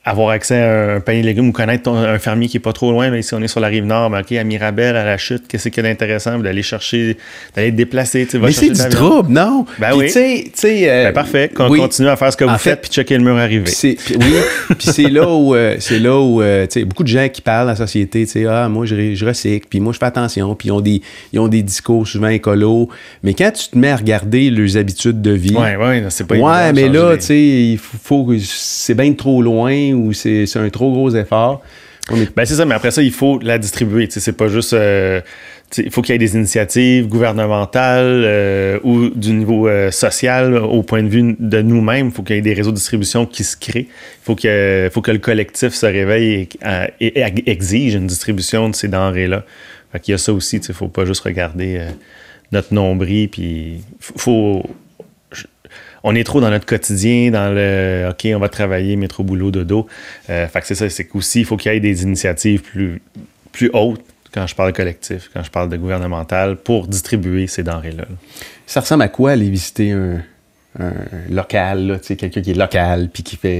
avoir accès à un panier de légumes ou connaître un fermier qui est pas trop loin. ici, on est sur la rive nord, mais OK, à Mirabel, à la chute, qu'est-ce qu'il y a d'intéressant? D'aller chercher, d'aller te déplacer. Mais c'est du trouble, non? Ben oui. Tu sais, euh, ben parfait. Qu'on continue à faire ce que vous faites puis checker le mur arrivé. oui, puis c'est là où, euh, c'est là où euh, tu sais, beaucoup de gens qui parlent dans la société, tu sais, ah, moi, je, je recycle, puis moi, je fais attention, puis ils ont, des, ils ont des discours souvent écolos. Mais quand tu te mets à regarder leurs habitudes de vie. Ouais, ouais, c'est pas Ouais, mais là, tu sais, il faut, faut c'est bien trop loin ou c'est un trop gros effort? Ben c'est ça, mais après ça, il faut la distribuer. C'est pas juste. Euh, il faut qu'il y ait des initiatives gouvernementales euh, ou du niveau euh, social au point de vue de nous-mêmes. Il faut qu'il y ait des réseaux de distribution qui se créent. Il faut, que, faut que le collectif se réveille et, exige une distribution de ces denrées-là. il y a ça aussi. Il faut pas juste regarder notre nombril. Puis faut, on est trop dans notre quotidien, dans le OK, on va travailler, métro, boulot, dodo. Euh, fait que c'est ça, c'est qu'aussi, il faut qu'il y ait des initiatives plus, plus hautes quand je parle collectif, quand je parle de gouvernemental, pour distribuer ces denrées-là. Ça ressemble à quoi aller visiter un, un local, quelqu'un qui est local, puis qui fait,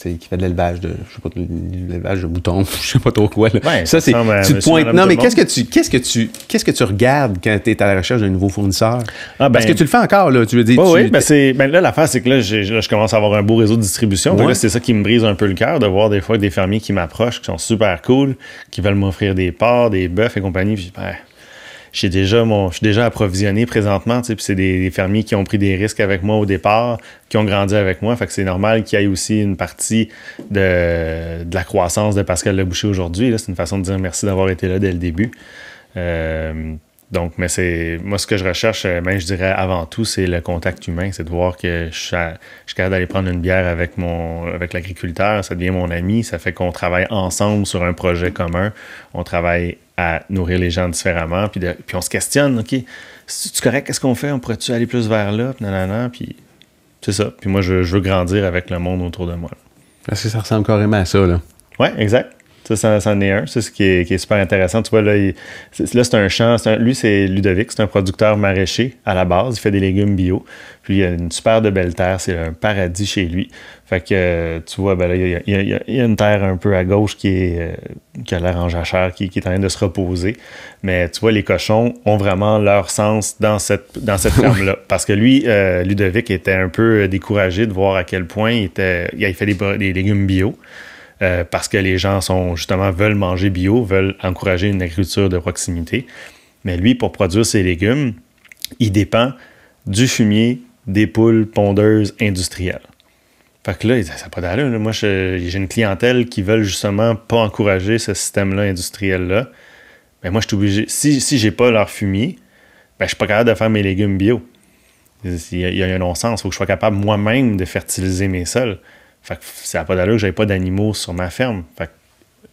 euh, qui fait de l'élevage de, je sais pas, de l'élevage de moutons, je sais pas trop quoi. Là. Ouais, ça, c'est, tu te pointes. Non, mais qu'est-ce que tu, qu'est-ce que tu, qu'est-ce que tu regardes quand tu es à la recherche d'un nouveau fournisseur? Ah, ben- Parce que tu le fais encore, là. Tu veux dire, Oui, tu- oui, ben c'est, ben là, l'affaire, c'est que là, je commence à avoir un beau réseau de distribution. Ouais. Là, c'est ça qui me brise un peu le cœur de voir des fois des fermiers qui m'approchent, qui sont super cool, qui veulent m'offrir des porcs, des bœufs et compagnie. Puis, ben, j'ai déjà mon, je suis déjà approvisionné présentement, puis c'est des, fermiers qui ont pris des risques avec moi au départ, qui ont grandi avec moi. Fait que c'est normal qu'il y ait aussi une partie de, de la croissance de Pascal Le Boucher aujourd'hui. C'est une façon de dire merci d'avoir été là dès le début. Euh, donc, mais c'est moi ce que je recherche, euh, ben, je dirais avant tout, c'est le contact humain, c'est de voir que je suis, à- je suis capable d'aller prendre une bière avec mon avec l'agriculteur, ça devient mon ami, ça fait qu'on travaille ensemble sur un projet commun, on travaille à nourrir les gens différemment, puis, de- puis on se questionne, ok, c'est correct, qu'est-ce qu'on fait, on pourrait-tu aller plus vers là, puis nanana, puis c'est ça. Puis moi, je, je veux grandir avec le monde autour de moi. Parce que ça ressemble carrément à ça, là. Ouais, exact. Ça, ça, ça en est un. C'est ce qui est, qui est super intéressant. Tu vois, là, il- c'est- là c'est un champ. c'est un- lui, c'est Ludovic. C'est un producteur maraîcher à la base. Il fait des légumes bio. Puis il a une super de belle terre. C'est un paradis chez lui. Fait que, euh, tu vois, ben là, il y a, il y a- il y a- il y a une terre un peu à gauche qui, est, euh, qui a l'air en jachère, qui, qui est en train de se reposer. Mais tu vois, les cochons ont vraiment leur sens dans cette, dans cette ferme-là. Parce que lui, euh, Ludovic, était un peu découragé de voir à quel point il, était, il fait des, des légumes bio. Euh, parce que les gens sont justement veulent manger bio, veulent encourager une agriculture de proximité. Mais lui, pour produire ses légumes, il dépend du fumier des poules pondeuses industrielles. Fait que là, ça n'a pas d'allure. Moi, j'ai une clientèle qui veulent justement pas encourager ce système-là industriel-là. Mais moi, je suis obligé. Si, si j'ai pas leur fumier, ben, je suis pas capable de faire mes légumes bio. Il y a, il y a un non-sens. Il faut que je sois capable moi-même de fertiliser mes sols. Fait que ça n'a pas d'allure que j'avais pas d'animaux sur ma ferme. Fait que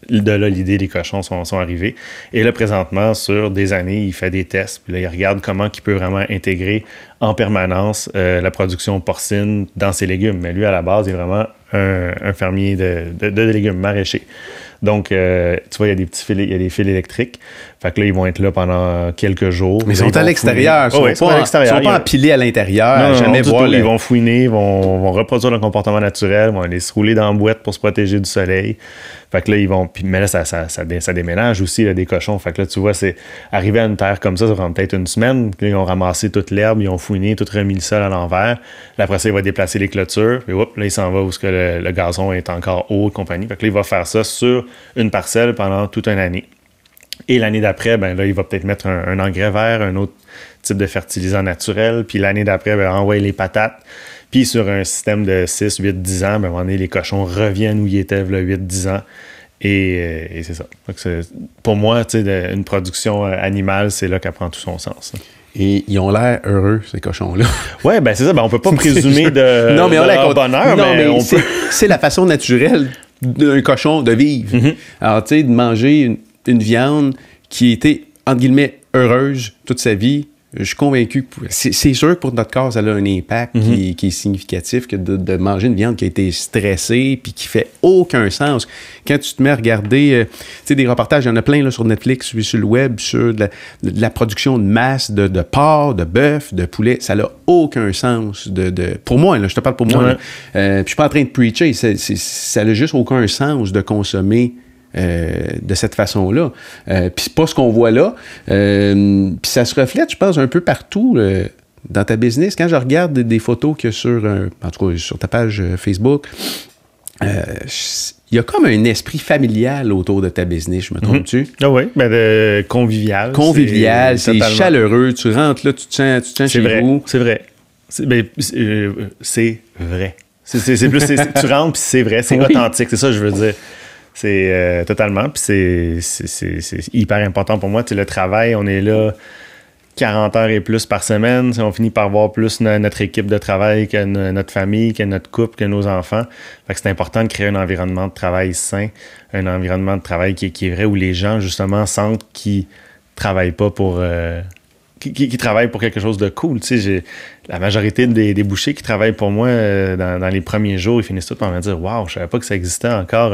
de là, l'idée des cochons sont, arrivés. Et là, présentement, sur des années, il fait des tests. Puis là, il regarde comment il peut vraiment intégrer en permanence euh, la production porcine dans ses légumes. Mais lui, à la base, il est vraiment un, fermier de, de- de légumes maraîchers. Donc, euh, tu vois, il y a des petits fils, il y a des fils électriques. Fait que là, ils vont être là pendant quelques jours. Mais ils sont à l'extérieur. Ils sont Oh, ouais, sont pas à l'extérieur. Ils sont pas empilés à l'intérieur. non, non, jamais non, voir tout. Ils vont fouiner, ils vont, vont reproduire leur comportement naturel, vont aller se rouler dans la boîte pour se protéger du soleil. Fait que là, ils vont. mais là, ça, ça, ça, dé- ça déménage aussi, là, des cochons. Fait que là, tu vois, c'est arrivé à une terre comme ça, ça prend peut-être une semaine. Là, ils ont ramassé toute l'herbe, ils ont fouiné, tout remis le sol à l'envers. Après ça, il va déplacer les clôtures. Puis hop, là, il s'en va où que le, gazon est encore haut et compagnie. Fait que là, il va faire ça sur une parcelle pendant toute une année. Et l'année d'après, ben là, il va peut-être mettre un, un engrais vert, un autre type de fertilisant naturel. Puis l'année d'après, ben, envoyer les patates. Puis sur un système de 6, 8, 10 ans, ben, à un moment donné, les cochons reviennent où ils étaient, là, 8, 10 ans. Et, euh, et c'est ça. C'est- pour moi, de- une production euh, animale, c'est là qu'elle prend tout son sens. Et ils ont l'air heureux, ces cochons-là. Ouais, ben c'est ça. Ben, on peut pas présumer de, non, mais on de leur bonheur, non, mais, on c'est, peut. c'est la façon naturelle d'un cochon de vivre. Mm-hmm. Alors, tu sais, de manger une, une viande qui était, entre guillemets, heureuse toute sa vie, je suis convaincu que c'est, sûr que pour notre corps, ça a un impact qui, qui est significatif que de, de manger une viande qui a été stressée puis qui fait aucun sens. Quand tu te mets à regarder, euh, tu sais, des reportages, il y en a plein là, sur Netflix, sur le web, sur de la, de la production de masse de, de porc, de bœuf, de poulet, ça n'a aucun sens. De, de- pour moi, là, je te parle pour moi. Ouais. là. Euh, puis je suis pas en train de preacher, ça n'a juste aucun sens de consommer de cette façon-là. Euh, puis c'est pas ce qu'on voit là. Euh, puis ça se reflète, je pense, un peu partout euh, dans ta business. Quand je regarde des, photos que sur, euh, en tout cas, sur ta page euh, Facebook, euh, il y a comme un esprit familial autour de ta business, je me trompe-tu? Ah oui, ben de convivial. Convivial, c'est chaleureux, tu rentres là, tu te sens, tu te sens chez vrai. vous. C'est vrai. C'est ben, euh, vrai. C'est- plus, tu rentres puis c'est vrai, c'est Oui. authentique, c'est ça que je veux dire. C'est euh, totalement, puis c'est- hyper important pour moi. Tu le travail, on est là 40 heures et plus par semaine. On finit par voir plus no- notre équipe de travail que no- notre famille, que notre couple, que nos enfants. Fait que c'est important de créer un environnement de travail sain, un environnement de travail qui, est- qui est vrai où les gens, justement, sentent qu'ils travaillent pas pour. euh, qui, travaillent pour quelque chose de cool. Tu sais, la majorité des, bouchers qui travaillent pour moi euh, dans, les premiers jours, ils finissent tous par me dire Waouh, je savais pas que ça existait encore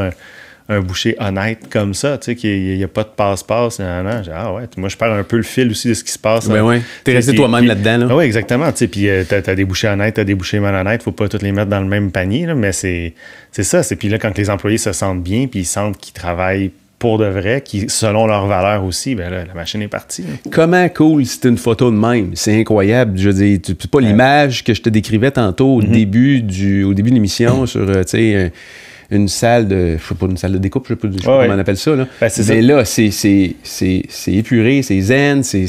un boucher honnête comme ça, tu sais, qu'il n'y a pas de passe-passe. Ah ouais, moi, je perds un peu le fil aussi de ce qui se passe. Ben ouais. T'es resté toi-même là-dedans. Là. Ah oui, exactement. Tu sais, puis euh, t'as as des bouchers honnêtes, t'as des bouchers malhonnêtes. Faut pas tous les mettre dans le même panier, là, mais c'est ça. C'est puis là, quand les employés se sentent bien, puis ils sentent qu'ils travaillent pour de vrai, qui, selon leurs valeurs aussi, ben là, la machine est partie. Comment cool c'est une photo de même? C'est incroyable. Je veux dire, c'est pas l'image que je te décrivais tantôt au mm-hmm. début du au début de l'émission sur, euh, tu sais, une salle de. Je sais pas, une salle de découpe, je sais pas, comment on appelle ça. Là. Ben, Mais là, c'est épuré, c'est zen, c'est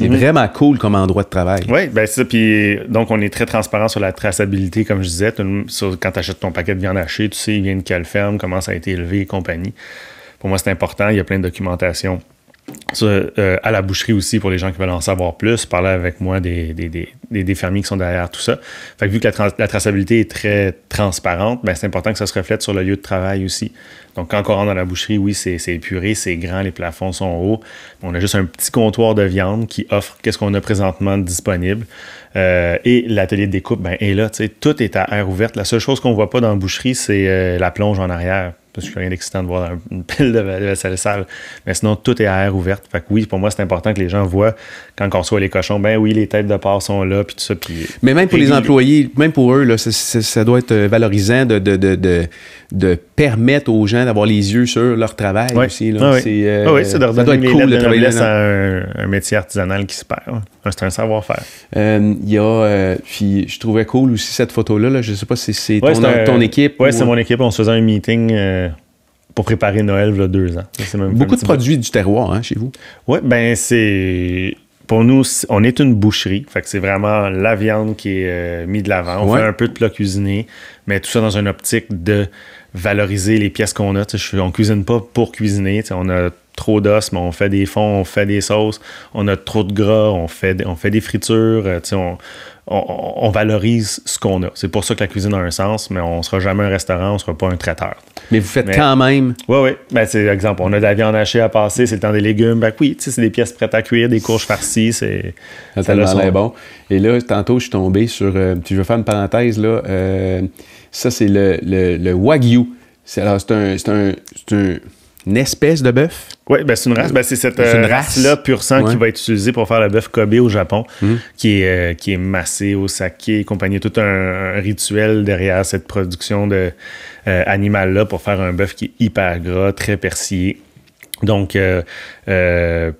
mhm. vraiment cool comme endroit de travail. Oui, ben c'est ça. Puis donc, on est très transparent sur la traçabilité, comme je disais. quand tu achètes ton paquet de viande hachée, tu sais, il vient de quelle ferme, comment ça a été élevé et compagnie. Pour moi, c'est important. Il y a plein de documentation. Euh, à la boucherie aussi, pour les gens qui veulent en savoir plus, parler avec moi des, des, fermiers qui sont derrière tout ça. Vu que la, traçabilité est très transparente, ben, c'est important que ça se reflète sur le lieu de travail aussi. Donc, quand on rentre dans la boucherie, oui, c'est épuré, c'est grand, les plafonds sont hauts. On a juste un petit comptoir de viande qui offre qu'est-ce qu'on a présentement disponible. Euh, et l'atelier de découpe, ben, est là. Tout est à air ouverte. La seule chose qu'on voit pas dans la boucherie, c'est euh, la plonge en arrière parce que je rien d'excitant de voir une pile de vaisselle sale. Mais sinon, tout est à air ouverte. Fait que oui, pour moi, c'est important que les gens voient quand on reçoit les cochons, ben oui, les têtes de porc sont là, puis tout ça. Puis, Mais même pour les employés, même pour eux, là, ça, doit être valorisant de, de, de, de, permettre aux gens d'avoir les yeux sur leur travail aussi. Là. Ah oui, euh, ah oui c'est de ça doit être cool de travailler à un, métier artisanal qui se perd. C'est un savoir-faire. Euh, il y a, euh, puis je trouvais cool aussi cette photo-là. Là. Je sais pas si c'est ton, ton, équipe. Oui, c'est mon équipe. On se faisait un meeting pour préparer Noël il y a deux ans. Beaucoup de produits du terroir hein, chez vous. Oui, ben c'est. Pour nous, on est une boucherie. Fait que c'est vraiment la viande qui est euh, mise de l'avant. On fait un peu de plat cuisiné, mais tout ça dans une optique de valoriser les pièces qu'on a. Je, on cuisine pas pour cuisiner. On a trop d'os, mais on fait des fonds, on fait des sauces. On a trop de gras, on fait, on fait des fritures. Euh, on, on, valorise ce qu'on a. C'est pour ça que la cuisine a un sens, mais on ne sera jamais un restaurant, on ne sera pas un traiteur. Mais vous faites quand même. Oui, oui. Ben, c'est exemple, on a de la viande hachée à passer, c'est le temps des légumes. Ben oui, c'est des pièces prêtes à cuire, des courges farcies, c'est. tellement bon. Et là, tantôt, je suis tombé sur. Euh, je vais faire une parenthèse, là. Euh, ça, c'est le, le, Wagyu. C'est, alors, c'est un, un, un une espèce de bœuf? Oui, ben c'est une race. Ben c'est cette euh, race-là pur sang qui va être utilisée pour faire le bœuf Kobe au Japon, hmm. qui, est, euh, qui est massé au saké et compagnie. Tout un, rituel derrière cette production de euh, animal-là pour faire un bœuf qui est hyper gras, très persillé. Donc,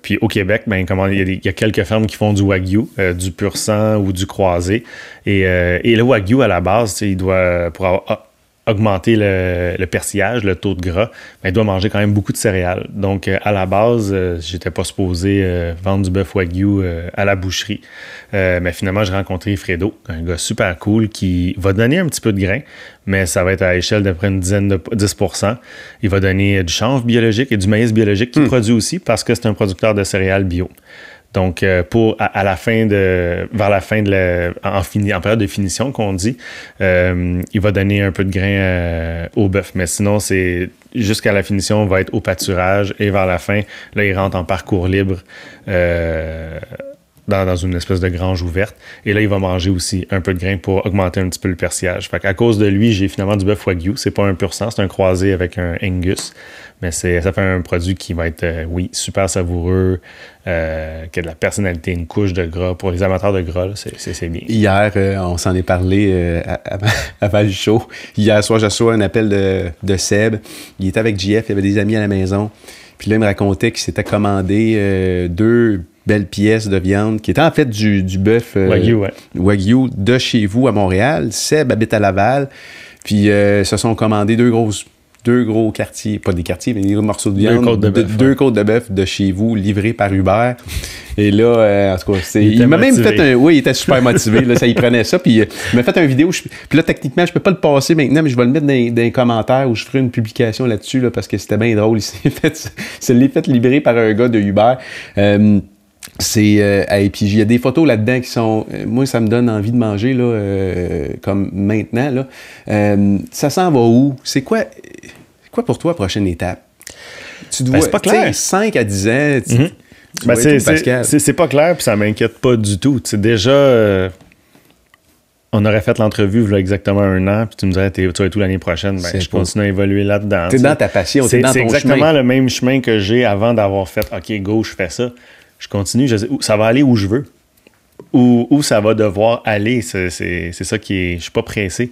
puis au Québec, ben, comment, il, y a quelques fermes qui font du wagyu, du pur sang ou du croisé. Et, et le wagyu, à la base, il doit, pour avoir ah, augmenter le, persillage, le taux de gras, mais il doit manger quand même beaucoup de céréales. Donc, euh, à la base, euh, j'étais pas supposé euh, vendre du bœuf wagyu à la boucherie. mais finalement, j'ai rencontré Fredo, un gars super cool qui va donner un petit peu de grain, mais ça va être à l'échelle d'à une dizaine de 10% Il va donner du chanvre biologique et du maïs biologique qu'il hmm. produit aussi parce que c'est un producteur de céréales bio. Donc, euh, pour à, la fin de, vers la fin de la, en, fini, en période de finition qu'on dit, euh, il va donner un peu de grain euh, au bœuf. Mais sinon, c'est jusqu'à la finition, on va être au pâturage et vers la fin, là, il rentre en parcours libre. Dans, une espèce de grange ouverte. Et là, il va manger aussi un peu de grain pour augmenter un petit peu le persillage. Fait à cause de lui, j'ai finalement du bœuf wagyu. C'est pas un pur sang, c'est un croisé avec un Angus. Mais ça fait un produit qui va être, euh, oui, super savoureux, euh, qui a de la personnalité, une couche de gras. Pour les amateurs de gras, c'est, bien. Hier, euh, on s'en est parlé avant, le show. Hier soir, j'ai reçu un appel de, de, Seb. Il était avec JF, il avait des amis à la maison. Puis là, il me racontait qu'il s'était commandé deux belles pièces de viande qui étaient en fait du, du bœuf Wagyu, ouais. Wagyu de chez vous à Montréal. Seb habite à Laval. Puis se sont commandés deux grosses deux gros quartiers, pas des quartiers, mais des gros morceaux de viande. Deux côtes de bœuf. de chez vous, livrés par Uber. Et là, euh, en tout cas, il, m'a même fait un. Oui, il était super motivé. là, ça, il prenait ça. Puis euh, il m'a fait une vidéo. puis là, techniquement, je peux pas le passer maintenant, mais je vais le mettre dans, les commentaires où je ferai une publication là-dessus là, parce que c'était bien drôle. Il s'est fait, fait libérer par un gars de Uber. Euh, c'est euh, et puis il y a des photos là-dedans qui sont euh, moi ça me donne envie de manger là euh, comme maintenant là ça s'en va où? C'est quoi quoi pour toi prochaine étape? Tu dois ben, c'est pas clair 5 à 10 ans mm-hmm. ben, c'est pas clair puis ça m'inquiète pas du tout c'est déjà on aurait fait l'entrevue il y a exactement un an, puis tu me dirais, tu vas être tout l'année prochaine, ben, je continue à évoluer là-dedans. Tu es dans ta passion, c'est dans ton exactement le même chemin que j'ai avant d'avoir fait, OK, go, je fais ça. Je continue, je sais, ça va aller où je veux. Où, où ça va devoir aller, c'est ça qui est. Je suis pas pressé.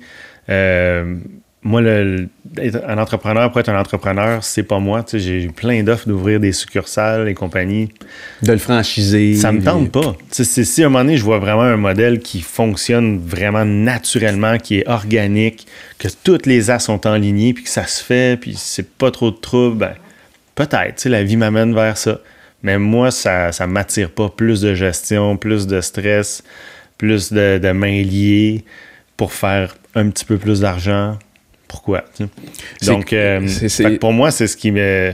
Euh, moi, le, un entrepreneur pour être un entrepreneur, c'est pas moi. J'ai eu plein d'offres d'ouvrir des succursales et compagnie. De le franchiser. Ça me tente pas. si à un moment donné, je vois vraiment un modèle qui fonctionne vraiment naturellement, qui est organique, que toutes les as sont en ligne, puis que ça se fait, puis c'est pas trop de trouble, ben, peut-être. La vie m'amène vers ça. Mais moi, ça ne m'attire pas. Plus de gestion, plus de stress, plus de, de mains liées pour faire un petit peu plus d'argent pourquoi? Donc, euh, pour moi, c'est ce qui me.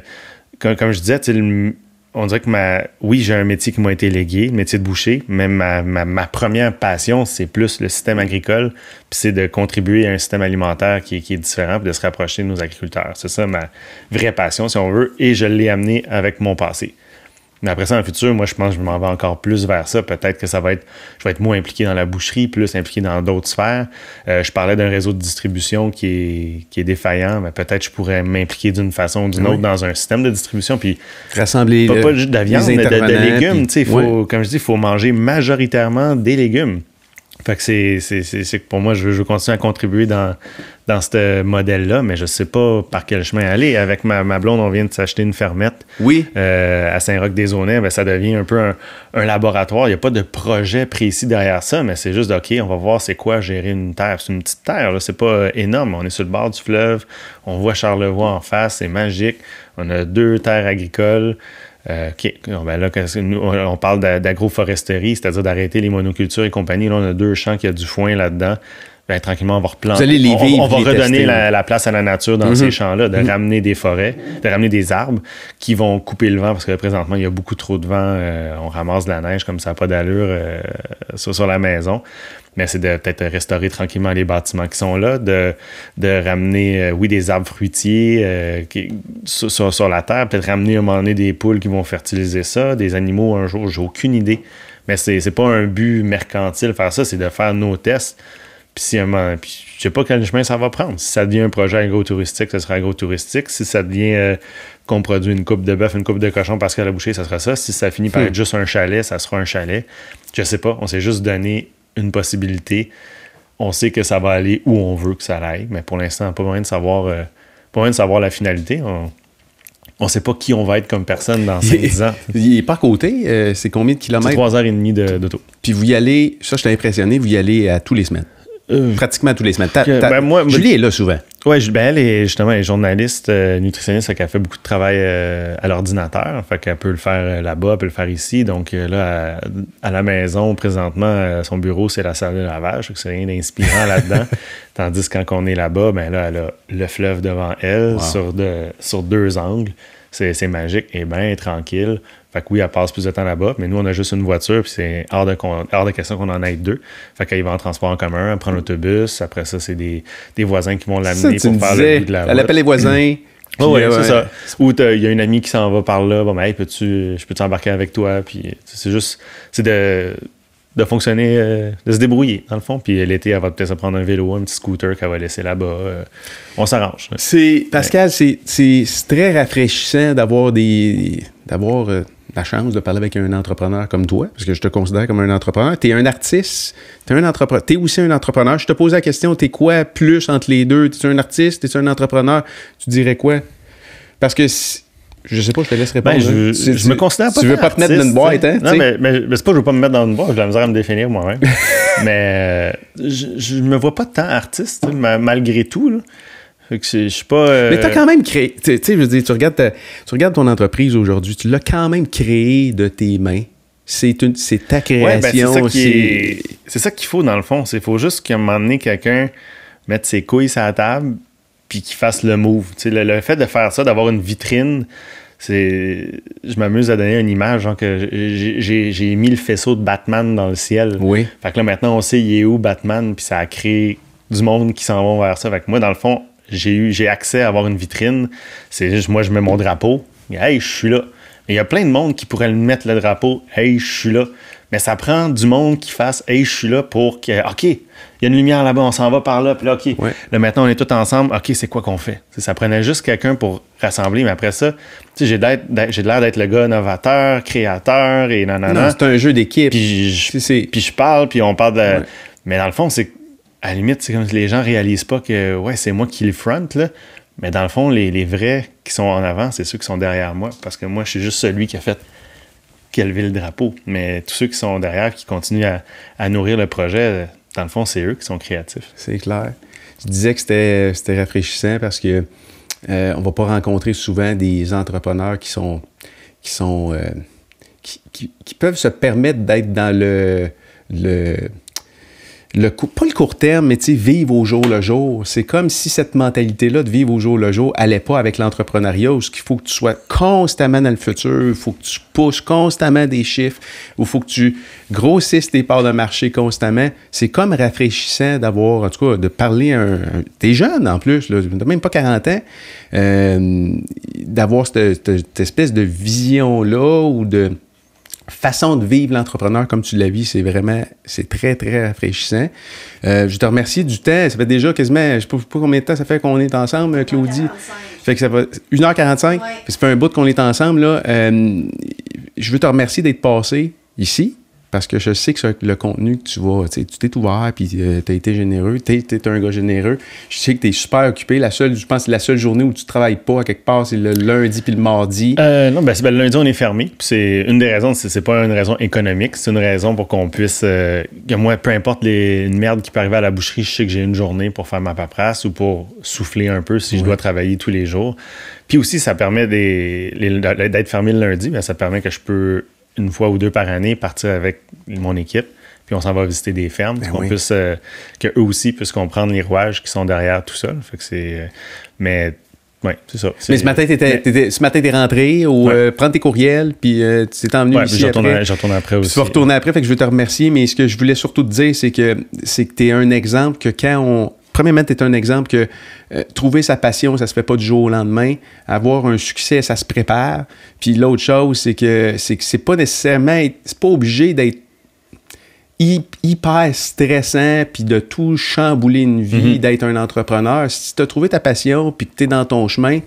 Comme, je disais, on dirait que ma. Oui, j'ai un métier qui m'a été légué, le métier de boucher, mais ma, première passion, c'est plus le système agricole, puis c'est de contribuer à un système alimentaire qui, qui est différent, puis de se rapprocher de nos agriculteurs. C'est ça ma vraie passion, si on veut, et je l'ai amené avec mon passé. Mais après ça, dans le futur, moi, je pense que je m'en vais encore plus vers ça. Peut-être que ça va être, je vais être moins impliqué dans la boucherie, plus impliqué dans d'autres sphères. Euh, je parlais d'un réseau de distribution qui est, qui est défaillant, mais peut-être je pourrais m'impliquer d'une façon ou d'une autre dans un système de distribution. Puis rassembler pas, pas juste de la viande, mais de, légumes. faut, Comme je dis, il faut manger majoritairement des légumes. Fait que c'est, c'est, pour moi, je veux, continuer à contribuer dans, dans ce modèle-là, mais je sais pas par quel chemin aller. Avec ma, blonde, on vient de s'acheter une fermette oui. Euh, à Saint-Roch-des-Aunais. Ben, ça devient un peu un, laboratoire. Il n'y a pas de projet précis derrière ça, mais c'est juste, OK, on va voir c'est quoi gérer une terre. C'est une petite terre, là, c'est pas énorme. On est sur le bord du fleuve, on voit Charlevoix en face, c'est magique. On a deux terres agricoles. Euh, OK. Ben là, on parle d'agroforesterie, c'est-à-dire d'arrêter les monocultures et compagnie. Là, on a deux champs qui a du foin là-dedans. Ben, tranquillement, on va replanter. on, va redonner la, place à la nature dans ces mhm. champs-là, de ramener des forêts, de ramener des arbres qui vont couper le vent parce que présentement, il y a beaucoup trop de vent. Euh, on ramasse de la neige comme ça, pas d'allure euh, sur, la maison mais c'est de peut-être restaurer tranquillement les bâtiments qui sont là, de, de ramener, euh, oui, des arbres fruitiers euh, qui, sur, sur, la terre, peut-être ramener à un moment donné des poules qui vont fertiliser ça, des animaux un jour, j'ai aucune idée. Mais c'est, c'est pas un but mercantile faire ça, c'est de faire nos tests. Puis, si un puis je sais pas quel chemin ça va prendre. Si ça devient un projet agro-touristique, ça sera agro-touristique. Si ça devient euh, qu'on produit une coupe de bœuf, une coupe de cochon parce qu'à la boucher, ça sera ça. Si ça finit par hmm. être juste un chalet, ça sera un chalet. Je sais pas. On s'est juste donné une possibilité. On sait que ça va aller où on veut que ça aille, mais pour l'instant, pas moyen de savoir, euh, pas moyen de savoir la finalité. On ne sait pas qui on va être comme personne dans 5 ans. Il est pas à côté. Euh, c'est combien de kilomètres? C'est 3 heures et demie d'auto. Puis vous y allez, ça, je t'ai impressionné, vous y allez à tous les semaines. Euh, Pratiquement tous les semaines. Ben, moi, Julie est là souvent. Oui, ben elle est justement elle est journaliste, euh, nutritionniste, qu'elle fait beaucoup de travail euh, à l'ordinateur. Fait qu'elle peut le faire là-bas, elle peut le faire ici. Donc là, à, la maison, présentement, son bureau, c'est la salle de lavage. C'est rien d'inspirant là-dedans. Tandis que quand on est là-bas, ben là, elle a le fleuve devant elle sur, sur deux angles. C'est magique et bien tranquille. Fait que oui, elle passe plus de temps là-bas, mais nous, on a juste une voiture, puis c'est hors de, hors de question qu'on en ait deux. Fait qu'elle va en transport en commun, elle prend l'autobus. Après ça, c'est des, des, voisins qui vont l'amener pour faire le bout de la route. Elle appelle les voisins. Oh, oui, c'est ça. Ou il y a une amie qui s'en va par là. Bon, ben, hey, peux-tu, je peux t'embarquer avec toi? Puis c'est juste, c'est de, de fonctionner, euh, de se débrouiller, dans le fond. Puis l'été, elle va peut-être se prendre un vélo, un petit scooter qu'elle va laisser là-bas. Euh, on s'arrange. C'est, Pascal, c'est, très rafraîchissant d'avoir des, d'avoir euh, la chance de parler avec un entrepreneur comme toi, parce que je te considère comme un entrepreneur. Tu es un artiste, tu es un entrepreneur, tu es aussi un entrepreneur. Je te pose la question, tu es quoi plus entre les deux? Tu es un artiste, tu es un entrepreneur? Tu dirais quoi? Parce que je sais pas, je te laisse répondre. Ben, je, je, me considère pas. Tu veux pas te mettre dans une boîte, hein? Non, mais, mais, c'est pas que je veux pas me mettre dans une boîte, j'ai la misère à me définir moi-même. mais euh, je, je me vois pas tant artiste, malgré tout. Là. Fait que je suis pas. Euh, mais tu as quand même créé. Tu sais, je veux dire, tu regardes, tu regardes ton entreprise aujourd'hui, tu l'as quand même créé de tes mains. C'est ta ben, création. c'est ça qu'il faut dans le fond. Il faut juste qu'à un moment donné, quelqu'un mette ses couilles sur la table puis qu'il fasse le move. Le, le, fait de faire ça, d'avoir une vitrine, c'est. Je m'amuse à donner une image, genre que j'ai mis le faisceau de Batman dans le ciel. Oui. Fait que là, maintenant, on sait il est où Batman, puis ça a créé du monde qui s'en vont vers ça. Fait que moi, dans le fond, j'ai eu j'ai accès à avoir une vitrine. C'est juste moi je mets mon drapeau. Hey, je suis là. il y a plein de monde qui pourrait mettre le drapeau. Hey, je suis là. Mais ça prend du monde qui fasse Hey, je suis là pour que. OK, il y a une lumière là-bas, on s'en va par là, puis là, OK. Là, maintenant, on est tous ensemble. OK, c'est quoi qu'on fait? ça prenait juste quelqu'un pour rassembler, mais après ça, j'ai l'air d'être le gars novateur, créateur et non, non. c'est un jeu d'équipe. Puis je, puis je parle, puis on parle de. Mais dans le fond, c'est. À la limite, c'est comme si les gens réalisent pas que, ouais, c'est moi qui le front, là. Mais dans le fond, les, les vrais qui sont en avant, c'est ceux qui sont derrière moi. Parce que moi, je suis juste celui qui a fait qu'elle le drapeau. Mais tous ceux qui sont derrière, qui continuent à, nourrir le projet, dans le fond, c'est eux qui sont créatifs. C'est clair. Je disais que c'était rafraîchissant parce que euh, on va pas rencontrer souvent des entrepreneurs qui sont qui sont euh, qui, peuvent se permettre d'être dans le, le le, pas le court terme, mais vivre au jour le jour. C'est comme si cette mentalité-là de vivre au jour le jour allait pas avec l'entrepreneuriat, où il faut que tu sois constamment dans le futur, il faut que tu pousses constamment des chiffres, il faut que tu grossisses tes parts de marché constamment. C'est comme rafraîchissant d'avoir, en tout cas, de parler à un. T'es jeune en plus, là, même pas 40 ans, euh, d'avoir cette espèce de vision-là ou de façon de vivre l'entrepreneur comme tu l'as vu, c'est vraiment, c'est très, très rafraîchissant. Euh, je te remercie du temps. Ça fait déjà quasiment, je sais pas, combien de temps ça fait qu'on est ensemble, Claudie. Fait que ça va 1h45. Ouais. Ça fait un bout qu'on est ensemble, là. Euh, je veux te remercier d'être passé ici parce que je sais que le contenu que tu vas, tu t'es ouvert, puis euh, tu as été généreux, tu es, un gars généreux. Je sais que tu es super occupé. La seule, je pense que la seule journée où tu travailles pas à quelque part, c'est le lundi puis le mardi. Euh, non, ben, ben, le lundi, on est fermé. C'est une des raisons, c'est pas une raison économique, c'est une raison pour qu'on puisse. Euh, que moi, peu importe les, une merde qui peut arriver à la boucherie, je sais que j'ai une journée pour faire ma paperasse ou pour souffler un peu si je dois travailler tous les jours. Puis aussi, ça permet d'être fermé le lundi, mais ça permet que je peux une fois ou deux par année, partir avec mon équipe, puis on s'en va visiter des fermes, ben qu'on puisse, euh, que eux aussi puissent comprendre les rouages qui sont derrière tout ça. Fait que c'est, euh, mais oui, c'est ça. Mais ce matin, t'étais, ce matin, t'es rentré ou euh, prendre tes courriels, puis tu t'es emmené ici après. J'en retourne après aussi. Tu vas retourner après, fait que je veux te remercier, mais ce que je voulais surtout te dire, c'est que c'est que t'es un exemple que quand on premièrement, tu es un exemple que euh, trouver sa passion, ça se fait pas du jour au lendemain. Avoir un succès, ça se prépare. Puis l'autre chose, c'est que c'est que c'est pas nécessairement, c'est pas obligé d'être hyper stressant puis de tout chambouler une vie, mm-hmm. d'être un entrepreneur. Si tu as trouvé ta passion puis que tu es dans ton chemin,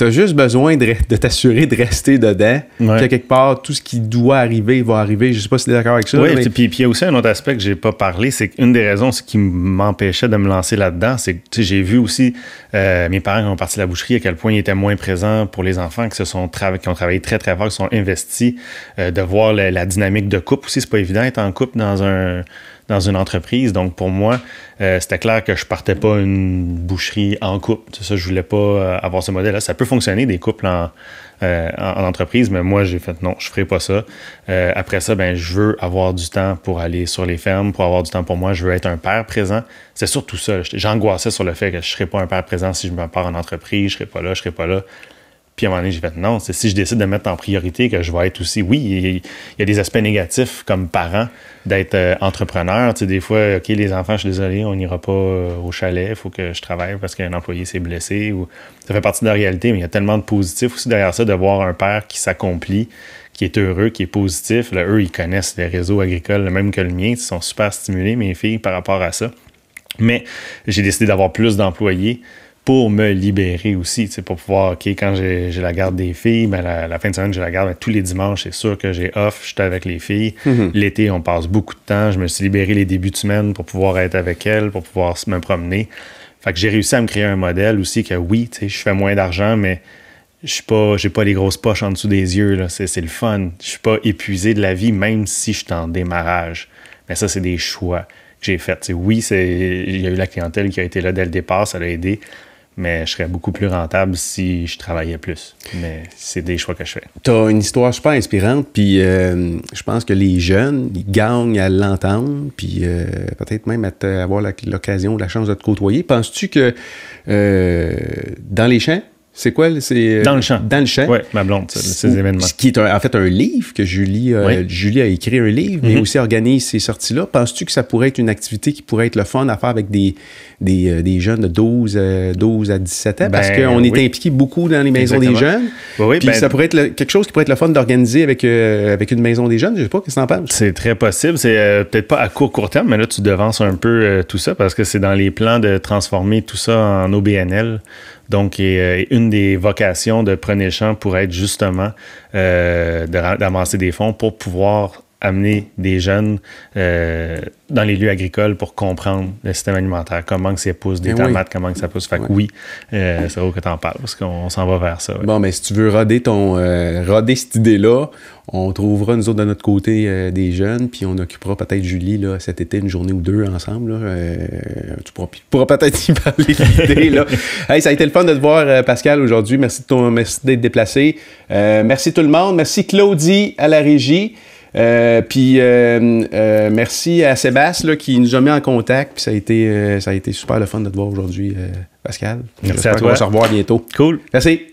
tu as juste besoin de, t'assurer de rester dedans. Que quelque part, tout ce qui doit arriver va arriver. Je sais pas si tu es d'accord avec ça. Oui, puis il y a aussi un autre aspect que j'ai pas parlé. C'est qu'une des raisons qui m'empêchait de me lancer là-dedans, c'est que j'ai vu aussi euh, mes parents qui ont parti de la boucherie, à quel point ils étaient moins présents pour les enfants qui, se sont qui ont travaillé très, très fort, qui sont investis, euh, de voir la, dynamique de couple aussi. C'est pas évident d'être en couple dans un dans une entreprise. Donc, pour moi, euh, c'était clair que je partais pas une boucherie en couple. C'est ça, je voulais pas euh, avoir ce modèle-là. Ça peut fonctionner, des couples en, euh, en, entreprise, mais moi, j'ai fait non, je ferai pas ça. après ça, ben, je veux avoir du temps pour aller sur les fermes, pour avoir du temps pour moi. Je veux être un père présent. C'est surtout ça. J'angoissais sur le fait que je serais pas un père présent si je me pars en entreprise, je serais pas là, je serais pas là. Puis à un moment donné, j'ai fait non, c'est si je décide de mettre en priorité que je vais être aussi. Oui, il y, a des aspects négatifs comme parent d'être euh, entrepreneur. Tu sais, des fois, OK, les enfants, je suis désolé, on n'ira pas euh, au chalet, il faut que je travaille parce qu'un employé s'est blessé. Ça fait partie de la réalité, mais il y a tellement de positifs aussi derrière ça de voir un père qui s'accomplit, qui est heureux, qui est positif. Là, eux, ils connaissent les réseaux agricoles, le même que le mien. Ils sont super stimulés, mes filles, par rapport à ça. Mais j'ai décidé d'avoir plus d'employés pour me libérer aussi, pour pouvoir, OK, quand j'ai la garde des filles, ben la, fin de semaine, j'ai la garde, ben, tous les dimanches, c'est sûr que j'ai off, je suis avec les filles. Mhm. L'été, on passe beaucoup de temps. Je me suis libéré les débuts de semaine pour pouvoir être avec elles, pour pouvoir me promener. Fait que j'ai réussi à me créer un modèle aussi que oui, je fais moins d'argent, mais je suis pas, j'ai pas les grosses poches en dessous des yeux. C'est, le fun. Je suis pas épuisé de la vie, même si je suis en démarrage. Mais ça, c'est des choix que j'ai faits. oui, il y a eu la clientèle qui a été là dès le départ, ça l'a aidé mais je serais beaucoup plus rentable si je travaillais plus. Mais c'est des choix que je fais. Tu as une histoire super inspirante, puis euh, je pense que les jeunes, ils gagnent à l'entendre, puis euh, peut-être même à avoir l'occasion, la chance de te côtoyer. Penses-tu que euh, dans les champs, C'est quoi? C'est, dans le champ. Dans le champ? Oui, ma blonde, ces événements. Ce qui est en fait un livre que Julie, Julie a écrit un livre, mais mm-hmm. aussi organise ces sorties-là. Penses-tu que ça pourrait être une activité qui pourrait être le fun à faire avec des, des, des jeunes de 12, 12 à 17 ans? Parce ben qu'on est impliqué beaucoup dans les maisons des jeunes. Oui, Puis ben ça pourrait être quelque chose qui pourrait être le fun d'organiser avec, avec une maison des jeunes. Je sais pas, qu'est-ce que tu en penses? C'est très possible. C'est peut-être pas à court, court terme, mais là, tu devances un peu tout ça parce que c'est dans les plans de transformer tout ça en OBNL. Donc, et, une des vocations de Prenez Champ pourrait être justement euh, d'amasser des fonds pour pouvoir amener des jeunes euh, dans les lieux agricoles pour comprendre le système alimentaire, comment que ça pousse des ben tomates, comment que ça pousse. Fait que oui, euh, c'est vrai que tu en parles parce qu'on s'en va vers ça. Bon, mais si tu veux roder, ton, euh, roder cette idée-là, on trouvera nous autres de notre côté des jeunes, puis on occupera peut-être Julie là, cet été une journée ou deux ensemble. tu pourras, peut-être y parler l'idée. Là. hey, ça a été le fun de te voir, Pascal, aujourd'hui. Merci, merci d'être déplacé. merci tout le monde. Merci Claudie à la régie. Euh, puis euh, euh, merci à Sébastien qui nous a mis en contact. Puis ça a été, ça a été super le fun de te voir aujourd'hui, Pascal. Merci à toi. On va se revoir bientôt. Cool. Merci.